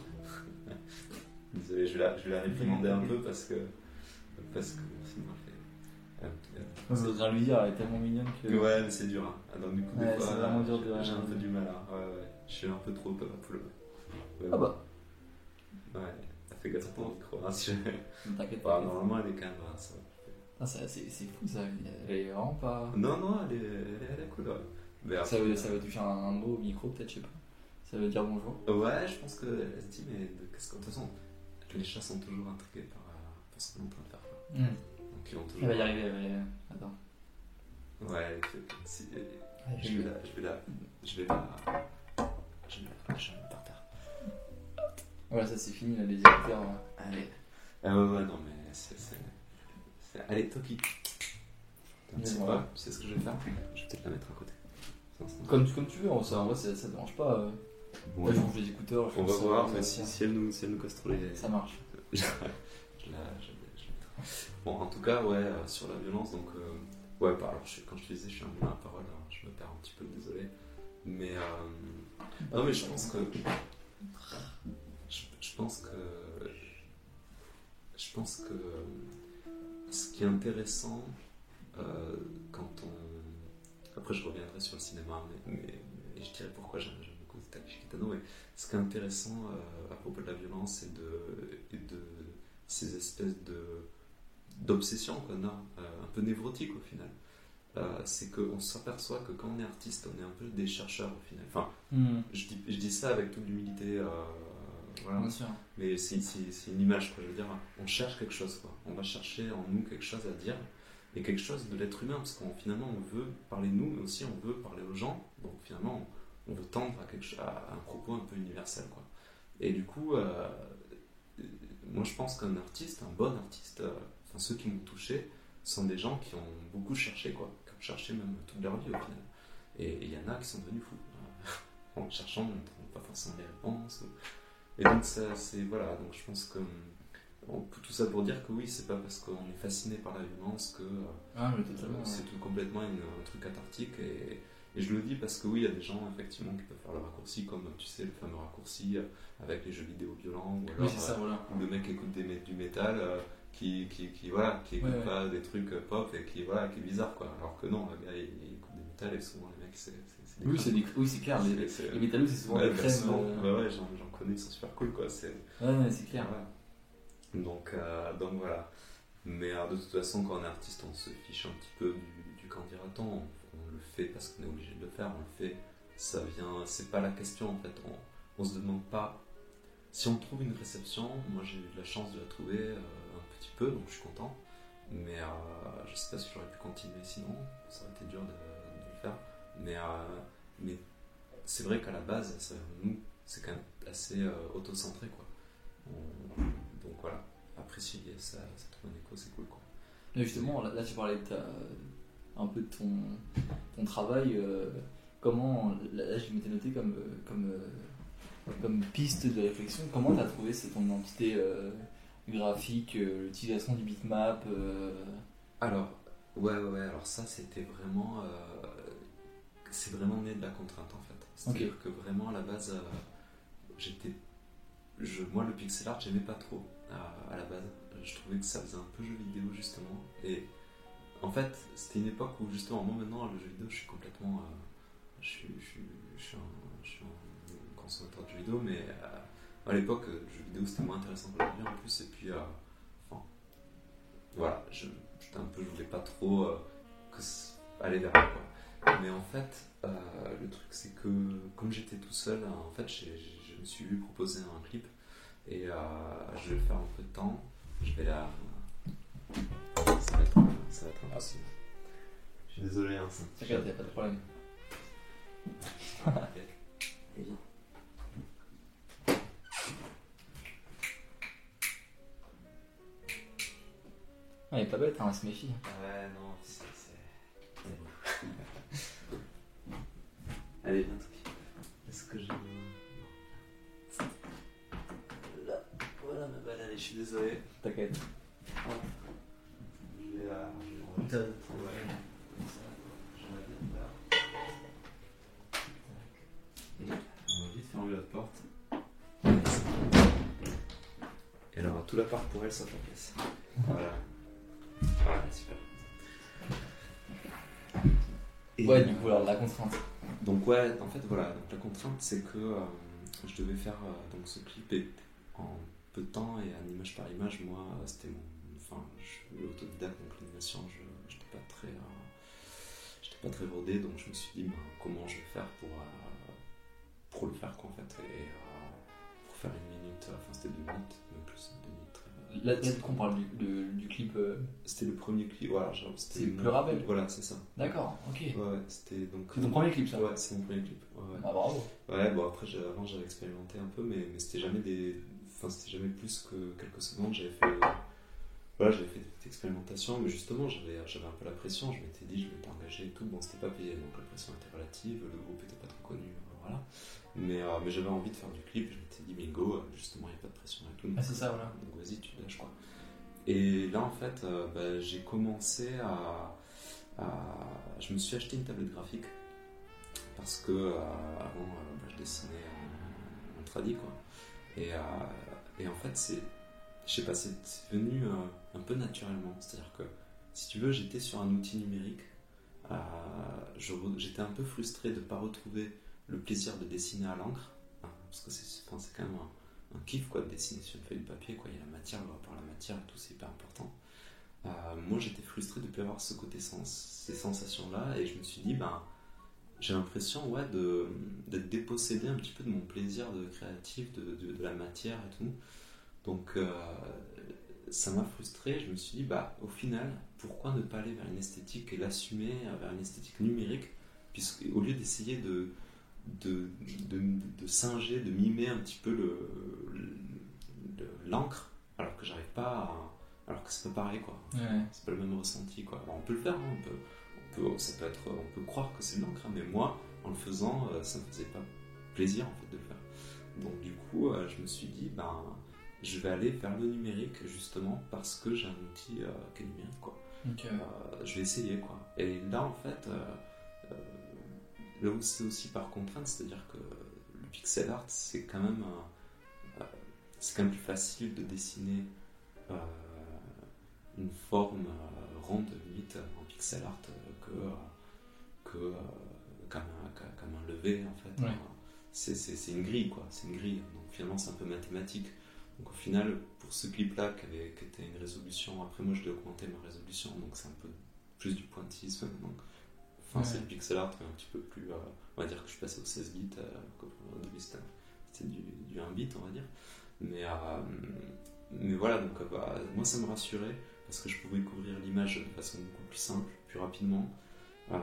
[laughs] Désolé, je vais la, je vais la réprimander un peu parce que. Parce que sinon Je voudrais lui dire, elle est tellement mignonne que. Ouais, mais c'est dur. Hein. Ah, Donc, du coup, des Ouais, fois, c'est vraiment dur de- j'ai- un peu du mal. Hein. Ouais, ouais. Je suis un peu trop Ouais, Ah bah, Ouais, fait gaffe à ton micro. Hein, si je- t'inquiète Bah, pas. normalement, elle est quand même. hein, ça. Ah, c'est c'est- c'est fou ça, elle est vraiment pas. Non, non, elle est, elle est, elle est cool. Ouais. Mais Ça veut, ça veut toucher un, un mot au micro, peut-être, je sais pas. Ça veut dire bonjour. Ouais, je pense qu'elle se dit, mais de- qu'est-ce toute façon, les chats sont toujours intrigués par, euh, par ce qu'on est en train de faire. quoi. Donc, ils vont toujours. Elle va y arriver, elle va y arriver. Attends. Ouais, je- si- Ouais, je vais la. Je vais la. Je vais la. Je vais la. Je vais la par terre. Voilà, ça c'est fini, là, les. Allez. Ah ouais, ouais, non, mais c'est- Allez, Toki. Tu sais ce que je vais faire Je vais peut-être la mettre à côté. Comme, tu veux, en ça, en vrai, ça, ça dérange pas. euh. Bon, Là, je les écouteurs. on va voir, mais si, si elle nous, si elle nous casse trop les. Ça marche. [laughs] je la, je, la- je la mettrai. Bon, en tout cas, ouais, euh, sur la violence, donc. euh, ouais, bah, alors, je, quand je te disais, je suis un moulin à parole, alors, je me perds un petit peu, désolé. Mais. euh, non, mais je pense que. Je, je pense que. Je pense que. Ce qui est intéressant, euh, quand on. Après, je reviendrai sur le cinéma, mais, mais- et je dirais pourquoi j'aime beaucoup Takeshi Kitano. Mais ce qui est intéressant euh, à propos de la violence et de, et de ces espèces de d'obsessions qu'on a, euh, un peu névrotiques au final, euh, c'est qu'on s'aperçoit que quand on est artiste, on est un peu des chercheurs au final. Enfin, Hmm. je dis, je dis ça avec toute l'humilité, euh, voilà. Bien sûr. Mais c'est une image, quoi. Je veux dire, on cherche quelque chose, quoi. On va chercher en nous quelque chose à dire et quelque chose de l'être humain, parce qu'on finalement on veut parler de nous, mais aussi on veut parler aux gens. Donc finalement, on, on veut tendre à, quelque, à un propos un peu universel, quoi. Et du coup, euh, moi je pense qu'un artiste, un bon artiste, euh, enfin ceux qui m'ont touché, sont des gens qui ont beaucoup cherché, quoi, qui ont cherché même toute leur vie au final. Et il y en a qui sont devenus fous. [laughs] en cherchant, on ne trouve pas forcément les réponses. Et donc, ça, c'est voilà, donc je pense que tout ça pour dire que oui, c'est pas parce qu'on est fasciné par la violence que ah, c'est tout complètement une, un truc cathartique. Et, et, je le dis parce que oui, il y a des gens effectivement qui peuvent faire le raccourci, comme tu sais, le fameux raccourci avec les jeux vidéo violents, ou alors ça, voilà. le mec écoute des, du métal. Euh, qui, qui, qui, voilà, qui écoute pas des trucs pop et qui, voilà, qui est bizarre quoi. Alors que non, le gars il, écoute des métal et souvent les mecs c'est oui, c'est oui, c'est clair. Les, les c'est souvent ouais, des crèmes. Euh... Ouais, ouais, j'en connais, ils sont super cool, quoi. Ouais, ouais c'est clair. Donc, euh, donc voilà. Mais de toute façon, quand on est artiste, on se fiche un petit peu du, du dira-t-on. On, on, le fait parce qu'on est obligé de le faire. On le fait. Ça vient. C'est pas la question en fait. On, on se demande pas. Si on trouve une réception, moi j'ai eu la chance de la trouver euh, un petit peu, donc je suis content. Mais euh, je sais pas si j'aurais pu continuer sinon. Ça aurait été dur de, de le faire. Mais, euh, mais c'est vrai qu'à la base, ça, nous, c'est quand même assez euh, auto-centré. Quoi. On, donc voilà, après si ça, ça trouve un écho, c'est cool. Quoi. Mais justement, là, là, tu parlais de ta, un peu de ton, ton travail. Euh, comment, là, je m'étais noté comme, comme, comme piste de réflexion, comment tu as trouvé c'est ton identité graphique, l'utilisation du bitmap Alors, ouais, ouais, alors ça c'était vraiment c'est vraiment né de la contrainte en fait. C'est-à-dire que vraiment à la base, euh, j'étais. Je, moi, le pixel art, j'aimais pas trop à, la base. Je trouvais que ça faisait un peu jeu vidéo justement. Et en fait, c'était une époque où justement, moi maintenant, le jeu vidéo, je suis complètement. Euh, je, suis, je, suis, je, suis un, je, suis, un, consommateur de jeux vidéo, mais euh, à l'époque, le jeu vidéo c'était moins intéressant qu'aujourd'hui en plus. Et puis, enfin. Voilà, je, un peu, je voulais pas trop que aller vers là quoi. Mais en fait, euh, le truc c'est que comme j'étais tout seul, en fait, je me suis vu proposer un clip et euh, je vais le faire en peu de temps. Je vais la. Ça va être, ça va être impossible. Je suis désolé. Hein, T'inquiète, y'a pas de problème. [laughs] Ah, il est pas bête, hein, elle se méfie. Ouais, non, c'est. Allez, viens Est-ce que j'ai. Là, voilà ma balle, allez, je suis désolé. T'inquiète. Je vais la. Je vais On va vite fermer la porte. Et alors, tout l'appart pour elle, ça la pièce. Voilà. Voilà, super. Et ouais, du coup, alors la contrainte. Donc ouais, en fait voilà, donc la contrainte c'est que euh, je devais faire euh, donc ce clip et en peu de temps et en image par image, moi c'était mon, enfin je suis autodidacte donc l'animation, je n'étais pas très, euh, j'étais pas très rodé donc je me suis dit ben, comment je vais faire pour pour le faire quoi en fait. Et pour faire une minute, enfin c'était deux minutes, même plus deux minutes Là, là qu'on parle du, du, clip. Euh, c'était le premier clip, voilà. C'était le Pleurabel Voilà, c'est ça. D'accord, ok. Ouais, c'était donc. C'est ton premier clip, ça Ouais, c'est mon premier clip. Ouais, Ah, bravo. Ouais, bon, après, avant, j'avais expérimenté un peu, mais, mais c'était jamais des. Enfin, c'était jamais plus que quelques secondes. J'avais fait. Voilà, j'avais fait des expérimentations, mais justement, j'avais, un peu la pression. Je m'étais dit, je m'étais engagé et tout. Bon, c'était pas payé, donc la pression était relative. Le groupe était pas trop connu, voilà. Mais, euh, mais j'avais envie de faire du clip, je m'étais dit, mais go, justement, il n'y a pas de pression et tout. Ah, c'est ça, voilà. Donc vas-y, tu lâches quoi. Et là, en fait, euh, bah, j'ai commencé à, Je me suis acheté une tablette graphique parce que euh, avant, bah, je dessinais en, en tradi, quoi. Et, et, en fait, c'est. Je sais pas, c'est venu un peu naturellement. C'est-à-dire que, si tu veux, j'étais sur un outil numérique. J'étais un peu frustré de ne pas retrouver le plaisir de dessiner à l'encre, parce que c'est quand même un, kiff quoi, de dessiner sur une feuille de papier, quoi. il y a la matière, le rapport à la matière et tout, c'est hyper important. Euh, moi j'étais frustré de ne plus avoir ce côté sens, ces sensations-là, et je me suis dit, ben, j'ai l'impression ouais, d'être dépossédé un petit peu de mon plaisir de créatif, de, la matière et tout. Donc euh, ça m'a frustré, je me suis dit, bah, au final, pourquoi ne pas aller vers une esthétique et l'assumer vers une esthétique numérique, puisque au lieu d'essayer de de, de, de singer, de mimer un petit peu le, le- l'encre, alors que j'arrive pas à- Alors que c'est pas pareil, quoi. Ouais. C'est pas le même ressenti, quoi. Alors, on peut le faire, hein, on peut, on peut, ça peut être, on peut croire que c'est de l'encre, hein, mais moi, en le faisant, euh, ça me faisait pas plaisir, en fait, de le faire. Donc, du coup, euh, je me suis dit, ben, je vais aller vers le numérique, justement, parce que j'ai un outil euh, qui est numérique, quoi. Euh, je vais essayer quoi. Et là en fait, euh, là où c'est aussi par contrainte, c'est-à-dire que le pixel art c'est quand même euh, c'est quand même plus facile de dessiner euh, une forme euh, ronde limite en pixel art que que comme, un, comme- un levé en fait. Ouais. C'est, c'est, c'est une grille quoi, c'est une grille. Donc finalement c'est un peu mathématique. Donc au final, pour ce clip-là, qui, avait, qui était une résolution, après moi je dois augmenter ma résolution, donc c'est un peu plus du pointillisme. Donc, enfin, Ouais. c'est le pixel art, mais un petit peu plus. euh, on va dire que je suis passé au 16 bits, euh, au début c'était c'était du, du 1 bit, on va dire. Mais, euh, mais voilà, donc euh, bah, moi ça me rassurait parce que je pouvais couvrir l'image de façon beaucoup plus simple, plus rapidement. Euh,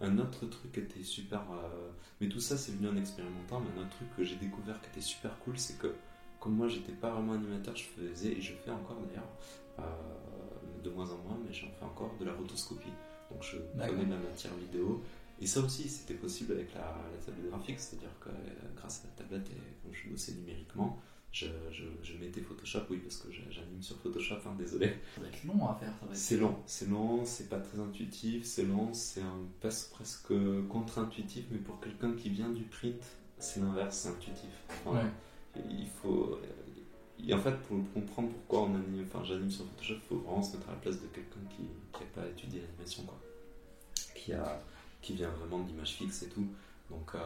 un autre truc qui était super. euh, mais tout ça c'est venu en expérimentant, mais un autre truc que j'ai découvert qui était super cool, c'est que comme moi j'étais pas vraiment animateur, je faisais, et je fais encore d'ailleurs, euh, de moins en moins, mais j'en fais encore de la rotoscopie. Donc je de la matière vidéo. Et ça aussi, c'était possible avec la, la tablette graphique, c'est-à-dire que euh, grâce à la tablette et comme je bossais numériquement, je, je, je mettais Photoshop, oui, parce que j'anime sur Photoshop, hein, désolé. Ça va être long à faire. Ça va être... C'est long, c'est long, c'est pas très intuitif, c'est long, c'est un passe presque contre-intuitif, mais pour quelqu'un qui vient du print, c'est l'inverse, c'est intuitif. Enfin, Ouais. Il faut. Et en fait, pour comprendre pourquoi on anime, enfin, j'anime sur Photoshop, il faut vraiment se mettre à la place de quelqu'un qui n'a pas étudié l'animation, quoi. Qui, a, qui vient vraiment de l'image fixe et tout. Donc, euh,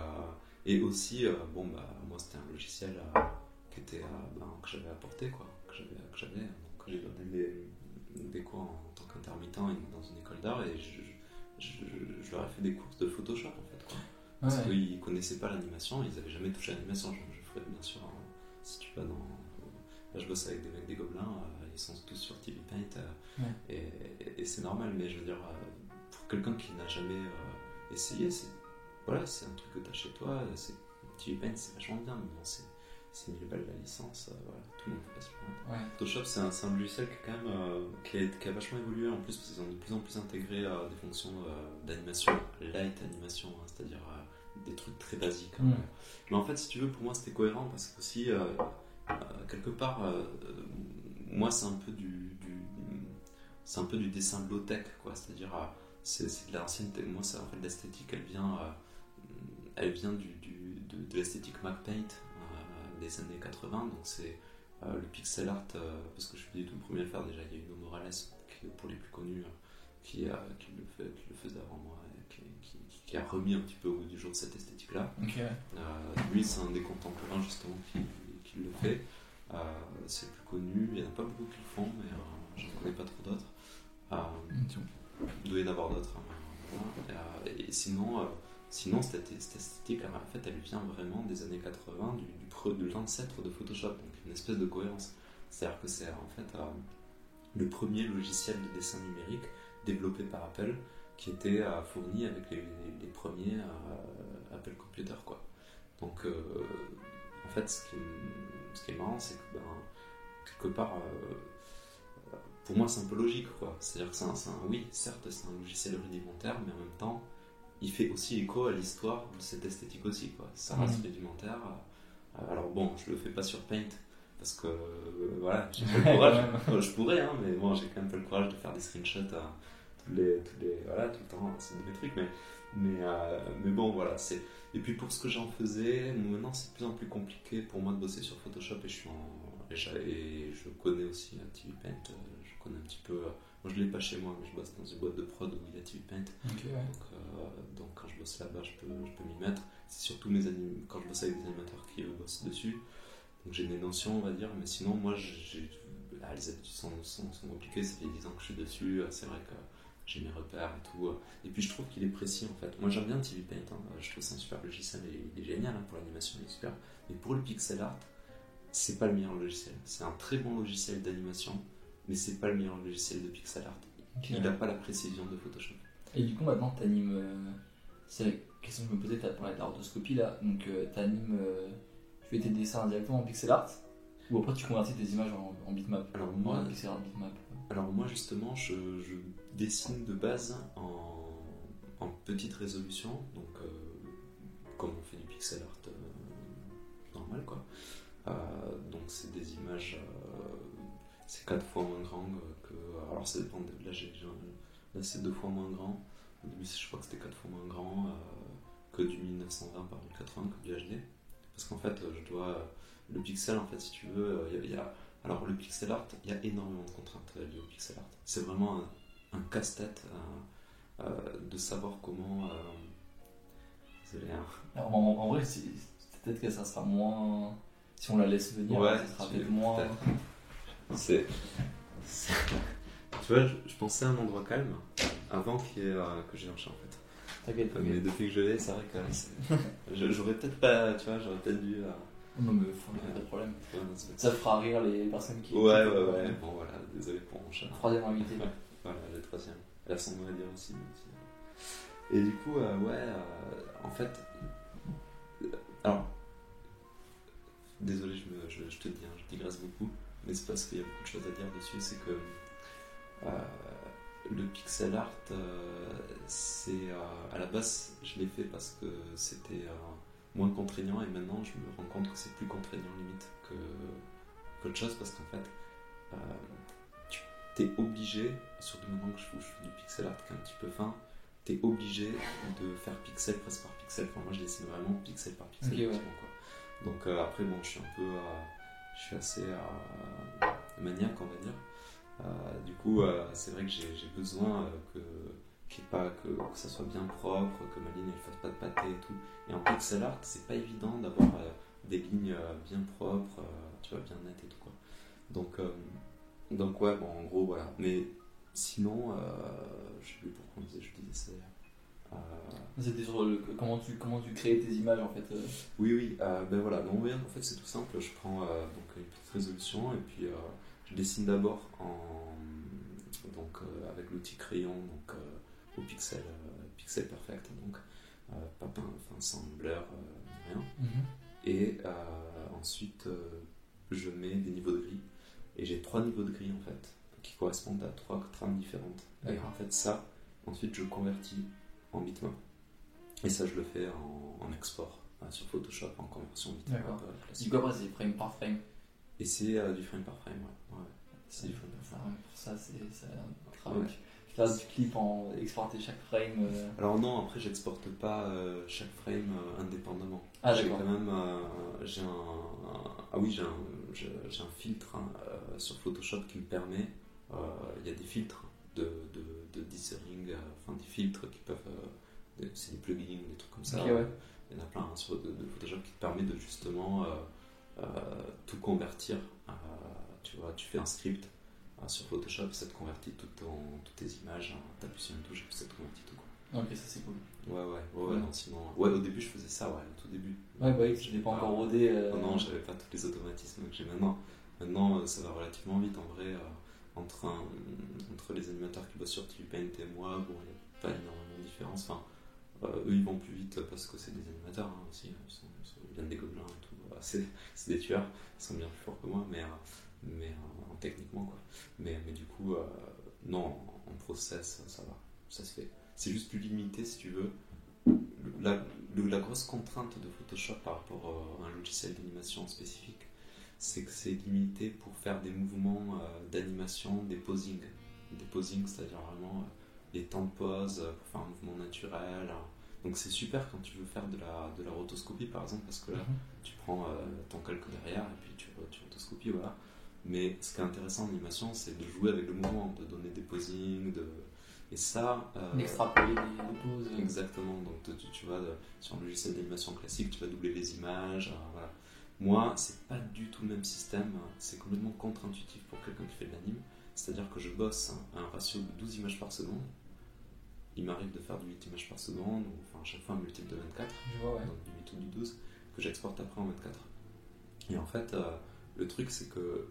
et aussi, euh, bon, bah, moi, c'était un logiciel euh, qui était, ben, que j'avais apporté, quoi. Que j'avais, que j'avais. Donc, j'ai donné des, des cours en, tant qu'intermittent dans une école d'art et je, je, je- je leur ai fait des cours de Photoshop, en fait, quoi. Parce qu'ils connaissaient pas l'animation, ils avaient jamais touché à l'animation. Je, je ferais bien sûr, hein, si tu vas dans. Là, je bosse avec des mecs des gobelins, euh, ils sont tous sur TV Paint, euh, Ouais. et, et- et c'est normal, mais je veux dire, euh, pour quelqu'un qui n'a jamais essayé, c'est voilà, un truc que tu as chez toi, TV Paint, c'est vachement bien, mais bon, c'est c'est 1000 balles la licence, voilà, tout le monde peut pas se permettre. Ouais. Photoshop, c'est un, un logiciel qui, est quand même, qui, a, qui a vachement évolué en plus parce qu'ils ont de plus en plus intégré des fonctions d'animation, light animation, hein, c'est-à-dire des trucs très basiques. hein. Mm. Mais en fait, si tu veux, pour moi, c'était cohérent parce que aussi, quelque part, euh, euh, moi, c'est un peu du, du- c'est un peu du dessin low-tech, quoi. C'est-à-dire, euh, c'est c'est de l'ancienne. Moi, ça, en fait, l'esthétique, elle vient, euh, elle vient du, du- de, de l'esthétique MacPaint euh, des années 80. Donc, c'est euh, le pixel art, euh, parce que je suis du tout le premier à le faire déjà. Il y a Uno Morales, qui, pour les plus connus, euh, qui, euh, qui, le fait, qui le faisait avant moi et qui, a remis un petit peu au goût du jour cette esthétique-là. Euh, lui, c'est un des contemporains justement qui, le fait. Euh, c'est plus connu. Il n'y en a pas beaucoup qui le font, mais euh, je ne connais pas trop d'autres. Euh, il doit y en avoir d'autres. hein. Et, euh, sinon, euh, sinon cette, esthétique, en fait, elle vient vraiment des années 80, du, du de l'ancêtre de Photoshop, donc une espèce de cohérence. C'est-à-dire que c'est en fait euh, le premier logiciel de dessin numérique développé par Apple qui était euh, fourni avec les, premiers euh, Apple Computer, quoi. Donc, euh, fait, ce qui, est- ce qui est marrant, c'est que, ben, quelque part, euh, pour moi, c'est un peu logique, quoi. C'est-à-dire que c'est un, un- oui, certes, c'est un logiciel rudimentaire, mais en même temps, il fait aussi écho à l'histoire de cette esthétique aussi, quoi. Ça reste Mhm. rudimentaire. Euh, Alors bon, je le fais pas sur Paint, parce que, euh, voilà, j'ai [laughs] pas le courage. Je pourrais, hein, mais bon, j'ai quand même pas le courage de faire des screenshots euh, tous les, tous les, voilà, tout le temps, c'est de mes trucs, mais, mais, euh, mais bon, voilà, c'est. Et puis pour ce que j'en faisais, maintenant c'est de plus en plus compliqué pour moi de bosser sur Photoshop et je suis en. Et, je connais aussi TV Paint, euh, je connais un petit peu. euh, moi je l'ai pas chez moi, mais je bosse dans une boîte de prod où il y a TV Paint. Ouais. Donc, euh, donc quand je bosse là-bas, je peux, je peux m'y mettre. C'est surtout mes anim... quand je bosse avec des animateurs qui eux, bossent dessus. Donc j'ai des notions, on va dire, mais sinon, moi, j'ai... ah, les habitudes sont, sont, sont compliquées. Ça fait 10 ans que je suis dessus. C'est vrai que j'ai mes repères et tout. euh. Et puis je trouve qu'il est précis en fait. Moi j'aime bien TV Paint, hein. je trouve que c'est un super logiciel il est génial hein, pour l'animation, il est super. Mais pour le pixel art, c'est pas le meilleur logiciel. C'est un très bon logiciel d'animation, mais c'est pas le meilleur logiciel de pixel art. Il n'a pas la précision de Photoshop. Et du coup, maintenant, t'animes euh, C'est la question que je me posais, tu as parlé de la rotoscopie là, donc tu animes, tu fais tes dessins directement en pixel art? Ou après tu convertis tes images en, en bitmap? Alors moi, Ouais, pixel art bitmap? Alors moi justement, je, dessine de base en, petite résolution, donc euh, comme on fait du pixel art euh, normal quoi. Euh, donc c'est des images, c'est quatre fois moins grand que, alors ça dépend. De, là, là c'est deux fois moins grand. Au début, je crois que c'était quatre fois moins grand que du 1920 par 1080 que du HD. Parce qu'en fait, je dois le pixel en fait si tu veux, il y a alors le pixel art, il y a énormément de contraintes euh, liées au pixel art. C'est vraiment un, un casse-tête euh, euh, de savoir comment. Désolé. hein. Alors, en, en vrai, c'est peut-être que ça sera moins. Si on la laisse venir, Ouais, ça sera peut-être moins. C'est. Tu vois, je, je pensais à un endroit calme avant ait, que j'ai un chat en fait. T'inquiète, Mais depuis que je l'ai, c'est vrai que [laughs] j'aurais peut-être pas. Tu vois, j'aurais peut-être dû. euh, Non, mais faut- pas de problème. ouais, Ça fera rire les personnes qui. ouais, ouais, ouais. Bon, voilà, désolé pour mon chat. Troisième invité. Voilà, le troisième. Elle a son mot à dire aussi. mais aussi. Et du coup, euh, ouais, euh, en fait. euh, alors. Désolé, je, me- je, je te dis, hein, je digresse beaucoup, mais c'est parce qu'il y a beaucoup de choses à dire dessus. C'est que. euh, le pixel art, euh, c'est. euh, à la base, je l'ai fait parce que c'était euh, moins contraignant, et maintenant, je me rends compte que c'est plus contraignant limite que qu'autre chose, parce qu'en fait. euh, t'es obligé, surtout maintenant que je, je fais du pixel art qui est un petit peu fin, t'es obligé de faire pixel presque par pixel. Enfin, moi je dessine vraiment pixel par pixel. Ouais. quoi. Donc euh, après, bon, je suis un peu. euh, je suis assez euh, maniaque, on va dire. Du coup, c'est vrai que j'ai besoin que, ait pas, que, que ça soit bien propre, que ma ligne ne fasse pas de pâté et tout. Et en pixel art, c'est pas évident d'avoir euh, des lignes euh, bien propres, euh, tu vois, bien nettes et tout quoi. Donc, donc ouais, bon, en gros, voilà. Mais sinon, je sais plus pourquoi on disait, je disais C'était sur le, comment, tu, comment tu crées tes images en fait. oui, oui, euh, ben voilà, donc, ouais, en fait c'est tout simple, je prends euh, donc, une petite résolution et puis euh, je dessine d'abord en, donc, avec l'outil crayon donc, au pixel, pixel perfect, donc pas peint, enfin, sans blur, euh, rien. Et euh, ensuite, euh, je mets des niveaux de gris. Et j'ai trois niveaux de gris en fait, qui correspondent à trois trames différentes. Et en fait, ça, ensuite, je convertis en bitmap. Et ça, je le fais en, en export euh, sur Photoshop, en conversion bitmap euh, Du coup, après, c'est frame par frame. Et c'est euh, du frame par frame, ouais. ouais. C'est du frame par frame. pour ça, c'est un travail. Ouais. Fais du clip en exporter chaque frame. euh. Alors non, après, j'exporte pas euh, chaque frame euh, indépendamment. Ah, j'ai quand même j'ai un, un- ah oui j'ai un, un filtre hein, sur Photoshop qui me permet il y a des filtres de, de, de enfin des filtres qui peuvent c'est des plugins des trucs comme ça ouais. il y en a plein hein, sur, de, de Photoshop qui te permet de justement tout convertir tu vois tu fais un script sur Photoshop ça te convertit tout toutes tes images hein, t'appuies sur une touche et puis ça te convertit tout quoi Ok, ça c'est cool. ouais ouais ouais, ouais, Ouais. non, sinon ouais au début je faisais ça ouais au tout début Ouais, bah oui, je l'ai pas encore rodé. euh, non, non, j'avais pas tous les automatismes que j'ai maintenant. Maintenant, euh, ça va relativement vite en vrai. euh, entre, un- entre les animateurs qui bossent sur Paint et moi, bon, il n'y a pas énormément de différence. Enfin, euh, eux, ils vont plus vite parce que c'est des animateurs hein, aussi. Ils, sont, ils, sont- ils viennent des gobelins et tout. Voilà, c'est, des tueurs. Ils sont bien plus forts que moi, mais, euh, mais euh, techniquement, quoi. Mais, mais du coup, euh, non, en, process, ça va. Ça se fait. C'est juste plus limité, si tu veux. La, grosse contrainte de Photoshop par rapport euh, à un logiciel d'animation spécifique, c'est que c'est limité pour faire des mouvements d'animation, des posings. Des posings, c'est-à-dire vraiment les temps de pause pour faire un mouvement naturel. Donc c'est super quand tu veux faire de la, de la rotoscopie par exemple, parce que là, Mhm. tu prends ton calque derrière et puis tu, tu rotoscopies, voilà. Mais ce qui est intéressant en animation, c'est de jouer avec le mouvement, de donner des posings, de... et ça... euh, Extrapoler des, poses. euh. Exactement, donc tu, tu vois, de- sur un logiciel d'animation classique, tu vas doubler les images, euh, voilà. Moi, c'est pas du tout le même système, c'est complètement contre-intuitif pour quelqu'un qui fait de l'anime, c'est-à-dire que je bosse à un ratio de 12 images par seconde, il m'arrive de faire du 8 images par seconde, ou enfin à chaque fois un multiple de 24, Je vois, ouais. donc du 8 ou du 12, que j'exporte après en 24. Et en fait, euh, le truc c'est que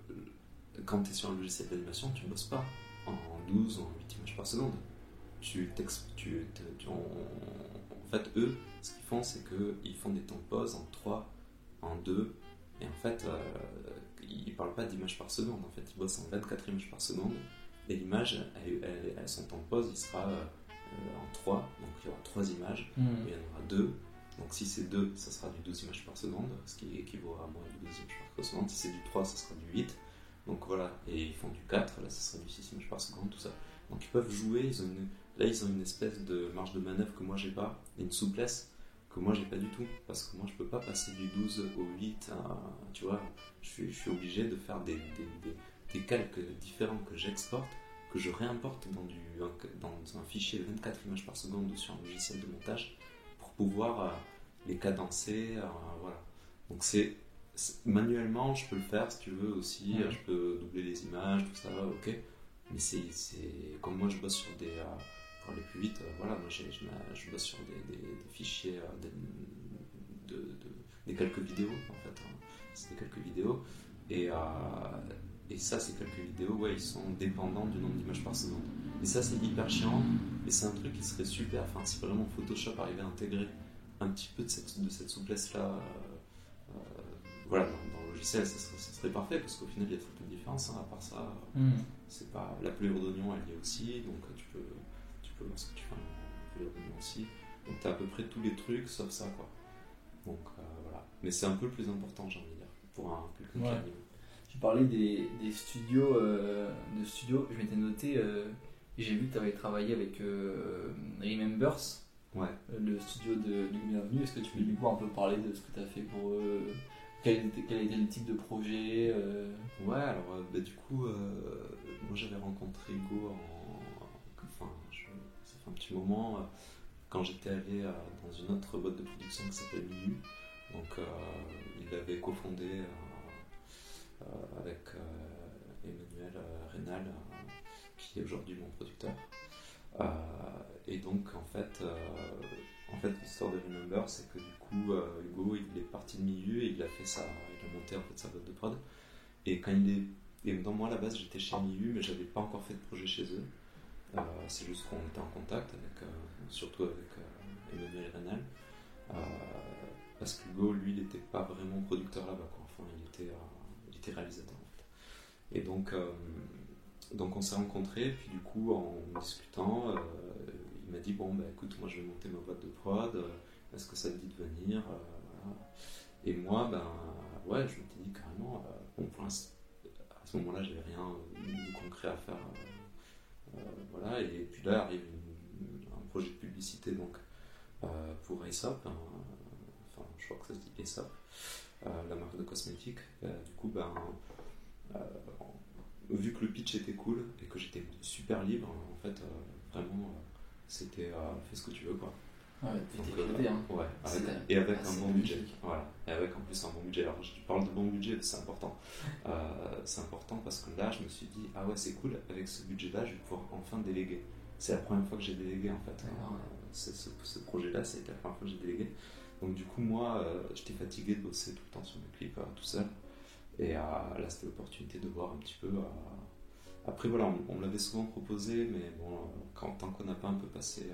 quand tu es sur un logiciel d'animation, tu bosses pas en 12 ou en 8 images par seconde. Tu, tu, tu- En fait, eux, ce qu'ils font, c'est qu'ils font des temps de pause en 3, en 2, et en fait, euh, ils parlent pas d'images par seconde, en fait, ils bossent en 24 images par seconde, et l'image, elle, elle, elle- son temps de pause, il sera euh, en 3, donc il y aura 3 images, Mhm. il y en aura 2, donc si c'est 2, ça sera du 12 images par seconde, ce qui équivaut à moins du 12 images par seconde, si c'est du 3, ça sera du 8, donc voilà, et ils font du 4, là ça sera du 6 images par seconde, tout ça. Donc ils peuvent jouer, là ils ont une espèce de marge de manœuvre que moi j'ai pas, et une souplesse que moi j'ai pas du tout, parce que moi je peux pas passer du 12 au 8, à- tu vois, je suis, je suis obligé de faire des, des, des, des calques différents que j'exporte, que je réimporte dans, du, dans un fichier 24 images par seconde sur un logiciel de montage pouvoir euh, les cadencer, euh, voilà. Donc c'est manuellement je peux le faire si tu veux aussi, euh, je peux doubler les images, tout ça, ok. Mais c'est comme moi je bosse sur des pour aller plus vite, voilà, moi je, je bosse sur des, des- des fichiers, des, de, de- des quelques vidéos en fait. hein. C'est des quelques vidéos. Et, euh, et ça, ces quelques vidéos, ouais, ils sont dépendants du nombre d'images par seconde. Et ça, c'est hyper chiant. Et c'est un truc qui serait super. Enfin, si vraiment Photoshop arrivait à intégrer un petit peu de cette, de cette souplesse-là, euh, voilà, dans, dans le logiciel, ça serait, ça serait parfait parce qu'au final, il y a très peu de différence. hein. à part ça, Mhm. c'est pas la pelure d'oignon elle y est aussi donc tu peux tu peux voir ce que tu fais en pelure d'oignon aussi donc t'as à peu près tous les trucs sauf ça quoi donc euh, voilà mais c'est un peu le plus important j'ai envie de dire pour un quelqu'un qui Ouais. anime Tu parlais des, des studios, euh, de studios. Je m'étais noté, euh, j'ai vu que tu avais travaillé avec euh, Remembers, ouais. Euh, le studio de, de Bienvenue. Est-ce que tu peux du coup un peu parler de ce que tu as fait pour eux quel était, quel était le type de projet euh, ouais alors euh, bah, du coup moi j'avais rencontré Hugo en enfin je- ça fait un petit moment quand j'étais allé dans une autre boîte de production qui s'appelle Miu. Donc il avait cofondé avec Emmanuel Rénal, qui est aujourd'hui mon producteur. Euh, et donc, en fait, euh, en fait l'histoire de Remember, c'est que du coup, euh, Hugo, il est parti de milieu et il a fait ça, il a monté en fait sa boîte de prod. Et quand il est. Et dans moi, à la base, j'étais chez Miu, mais j'avais pas encore fait de projet chez eux. C'est juste qu'on était en contact, surtout avec Emmanuel Rénal. Euh, parce que Hugo, lui, il n'était pas vraiment producteur là-bas. quoi. Enfin, il était, réalisateur en fait. Et donc, donc on s'est rencontrés, puis du coup, en discutant, euh, il m'a dit Bon, bah écoute, moi je vais monter ma boîte de prod, euh, est-ce que ça te dit de venir Euh. Et moi, ben ouais, je m'étais dit carrément, bon, pour à ce moment-là, j'avais rien de concret à faire. voilà, et puis là arrive un projet de publicité donc, pour Aesop, un- enfin je crois que ça se dit euh, la marque de cosmétiques. Du coup, ben, en- vu que le pitch était cool et que j'étais super libre, en fait, euh, vraiment, euh, c'était euh, fais ce que tu veux quoi. Ouais, hein. ouais, avec- C'est et avec un bon budget. Voilà, et avec en plus un bon budget. Alors je parle de bon budget, c'est important. [laughs] Euh, c'est important parce que là, je me suis dit, ah ouais, c'est cool, avec ce budget-là, je vais pouvoir enfin déléguer. C'est la première fois que j'ai délégué en fait. Ouais. C'est- ce, ce projet-là, c'était la première fois que j'ai délégué. Donc du coup, moi, euh, j'étais fatigué de bosser tout le temps sur mes clips tout seul. Et euh, là, c'était l'opportunité de voir un petit peu. euh, Après, voilà, on, on me l'avait souvent proposé, mais bon, euh, quand, tant qu'on n'a pas un peu passé,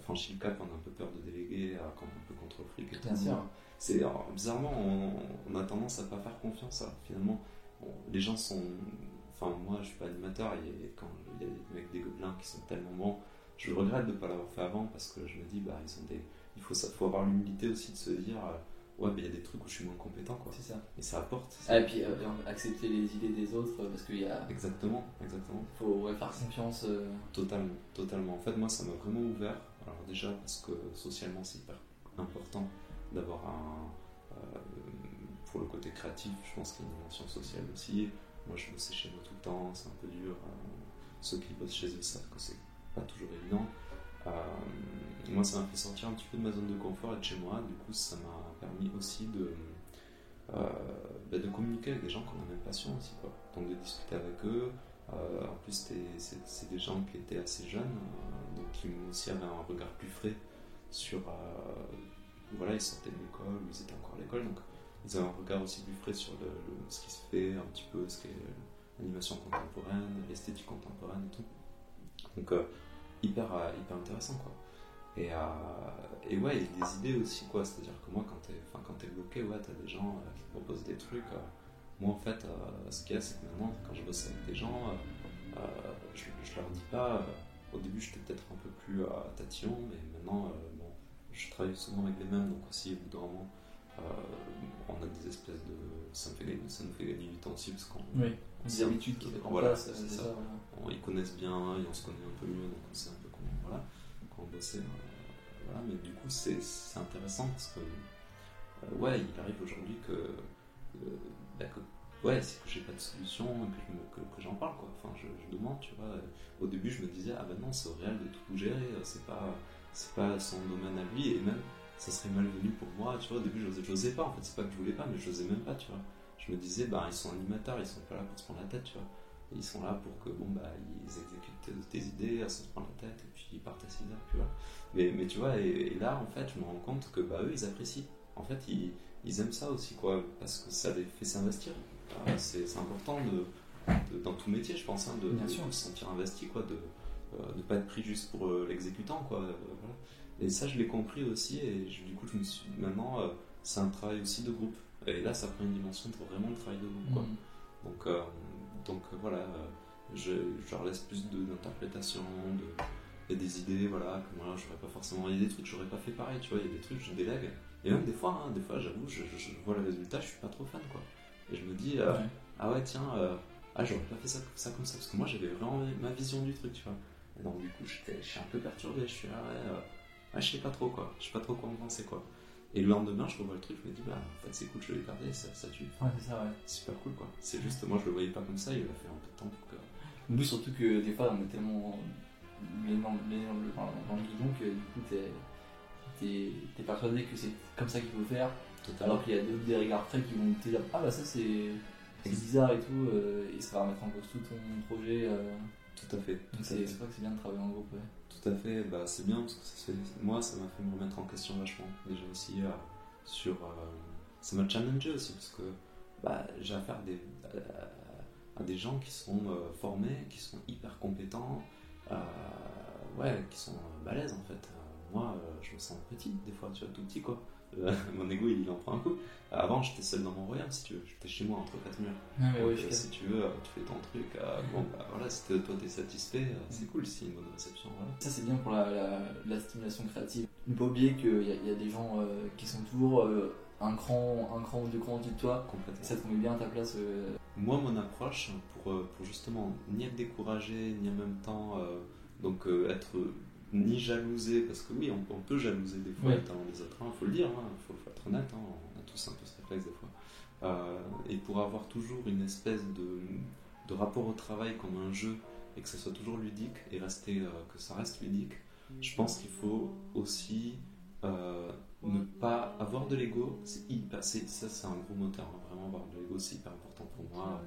franchi le cap, on a un peu peur de déléguer, quand on est un peu contre le fric et Bien tout. sûr. C'est alors, bizarrement, on, on a tendance à pas faire confiance. finalement, bon, les gens sont. Enfin, moi, je suis pas animateur et quand il y a des mecs des gobelins qui sont tellement bons, je regrette de pas l'avoir fait avant parce que je me dis, bah, ils sont des. Il faut, ça, faut avoir l'humilité aussi de se dire, ouais, mais il y a des trucs où je suis moins compétent, quoi. C'est ça. Et ça apporte. Ah, et puis euh, accepter les idées des autres euh, parce qu'il y a. Exactement, exactement. faut ouais, faire confiance. euh, Totalement, totalement. En fait, moi, ça m'a vraiment ouvert. Alors déjà parce que socialement, c'est hyper important d'avoir un... euh, pour le côté créatif, je pense qu'il y a une dimension sociale aussi. Moi, je bossais chez moi tout le temps, c'est un peu dur. ceux qui bossent chez eux savent que c'est pas toujours évident. Moi, ça m'a fait sortir un petit peu de ma zone de confort et de chez moi. Du coup, ça m'a permis aussi de, euh, bah, de communiquer avec des gens qui ont la même passion aussi. Quoi. Donc, de discuter avec eux. Euh, en plus, c'est des gens qui étaient assez jeunes, euh, donc qui aussi avaient un regard plus frais sur. voilà, ils sortaient de l'école, ils étaient encore à l'école, donc ils avaient un regard aussi plus frais sur ce qui se fait, un petit peu ce qu'est l'animation contemporaine, l'esthétique contemporaine et tout. Donc, hyper, hyper intéressant quoi. Et, euh, et ouais, et des idées aussi, quoi. C'est-à-dire que moi, quand t'es es bloqué, ouais, t'as des gens euh, qui te proposent des trucs. euh. moi, en fait, euh, ce qu'il y a, c'est que maintenant, quand je bosse avec des gens, euh, je, je leur dis pas. au début, j'étais peut-être un peu plus à tatillon, mais maintenant, bon, je travaille souvent avec les mêmes, donc aussi, au bout d'un moment, on a des espèces de. Ça, me fait gagner, ça nous fait gagner du temps aussi, parce qu'on Oui. Des habitudes qui Voilà, c'est ça. voilà. on- ils connaissent bien, et on se connaît un peu mieux, donc on sait un peu comment, voilà, bosser. voilà, mais du coup, c'est intéressant parce que, euh, ouais, il arrive aujourd'hui que, euh, bah, que- ouais, c'est que j'ai pas de solution, et que je j'en parle, quoi. Enfin, je, je demande, tu vois. Au début, je me disais, ah ben non, c'est au réel de tout gérer, euh, c'est pas, pas son domaine à lui, et même, ça serait malvenu pour moi, tu vois. Au début, j'osais- j'osais pas, en fait, c'est pas que je voulais pas, mais je n'osais même pas, tu vois. Je me disais, bah, ils sont animateurs, ils sont pas là pour se prendre la tête, tu vois. Ils sont là pour que bon bah ils exécutent tes, tes idées sans se prendre la tête et puis ils partent à 6 heures, tu vois. Mais, mais tu vois, et, et là en fait je me rends compte que bah eux ils apprécient. En fait ils, ils aiment ça aussi quoi, parce que ça les fait s'investir. Euh, C'est important de, de- dans tout métier je pense, hein, de, Bien sûr. de se sentir investi quoi, de ne pas être pris juste pour euh, l'exécutant quoi. euh, voilà. Et ça je l'ai compris aussi et je- du coup je me suis maintenant euh, c'est un travail aussi de groupe. Et là ça prend une dimension de vraiment de travail de groupe quoi. Mm. Donc, euh, donc euh, voilà, euh, je, je leur laisse plus d'interprétation, de, des idées, voilà, que moi j'aurais pas forcément, il y a des trucs que j'aurais pas fait pareil, tu vois, il y a des trucs je délègue. Et même des fois, hein, des fois j'avoue, je, je- je vois le résultat, je suis pas trop fan quoi. Et je me dis, euh, Ouais. ah ouais, tiens, euh, ah j'aurais pas fait ça, ça comme ça, parce que moi j'avais vraiment ma vision du truc, tu vois. Et donc du coup, je suis un peu perturbé, je suis là, ouais, euh, ouais, je sais pas trop quoi, je sais pas trop quoi en penser quoi. Et le lendemain, je revois le truc, je me dis, bah en fait c'est cool, je l'ai gardé, ça, ça tue. Ouais, c'est ça, ouais. Super cool quoi. C'est juste, moi je le voyais pas comme ça, il a fait un peu de temps pour que. En plus, surtout que des fois, on est tellement les dans, le, dans- dans le guidon que du coup, t'es t'es- t'es persuadé que c'est comme ça qu'il faut faire. Alors qu'il y a des regards frais qui vont te dire Ah bah ça c'est c'est bizarre et tout, euh, et ça va remettre en cause tout ton projet. euh. Tout à fait. c'est vrai que c'est bien de travailler en groupe. Ouais. Tout à fait, bah, c'est bien parce que ça fait- moi ça m'a fait me remettre en question vachement. Déjà aussi euh, sur. euh, ça m'a challengé aussi parce que bah, j'ai affaire à des, à, à des gens qui sont euh, formés, qui sont hyper compétents, ouais, qui sont balèzes en fait. Moi je me sens petit des fois, tu vois, tout petit quoi. Euh, [laughs] mon ego il en prend un coup. Avant j'étais seul dans mon royaume si tu veux, j'étais chez moi entre quatre murs. Ouais, mais Donc, ouais, euh, si tu veux, euh, tu fais ton truc. euh, bon, bah voilà, si toi t'es satisfait, c'est cool, c'est une bonne réception. Voilà. Ça, c'est bien pour la, la, la stimulation créative. Ne pas oublier qu'il y, a- il y a des gens qui sont toujours un cran, un cran ou deux crans au-dessus de toi. Complètement. Ça te met bien à ta place. Moi, mon approche, pour, pour justement ni être découragé, ni en même temps donc être ni jalousé, parce que oui, on, on peut jalouser des fois Ouais. les talents des autres, il faut le dire, il faut, faut être honnête, hein, on a tous un peu ce réflexe des fois. Euh, et pour avoir toujours une espèce de, de rapport au travail comme un jeu, et que ça soit toujours ludique, et rester, euh, que ça reste ludique, je pense qu'il faut aussi euh, ne pas avoir de l'ego. C'est hyper- c'est- Ça, c'est un gros moteur. hein. Vraiment, avoir de l'ego, c'est hyper important pour moi.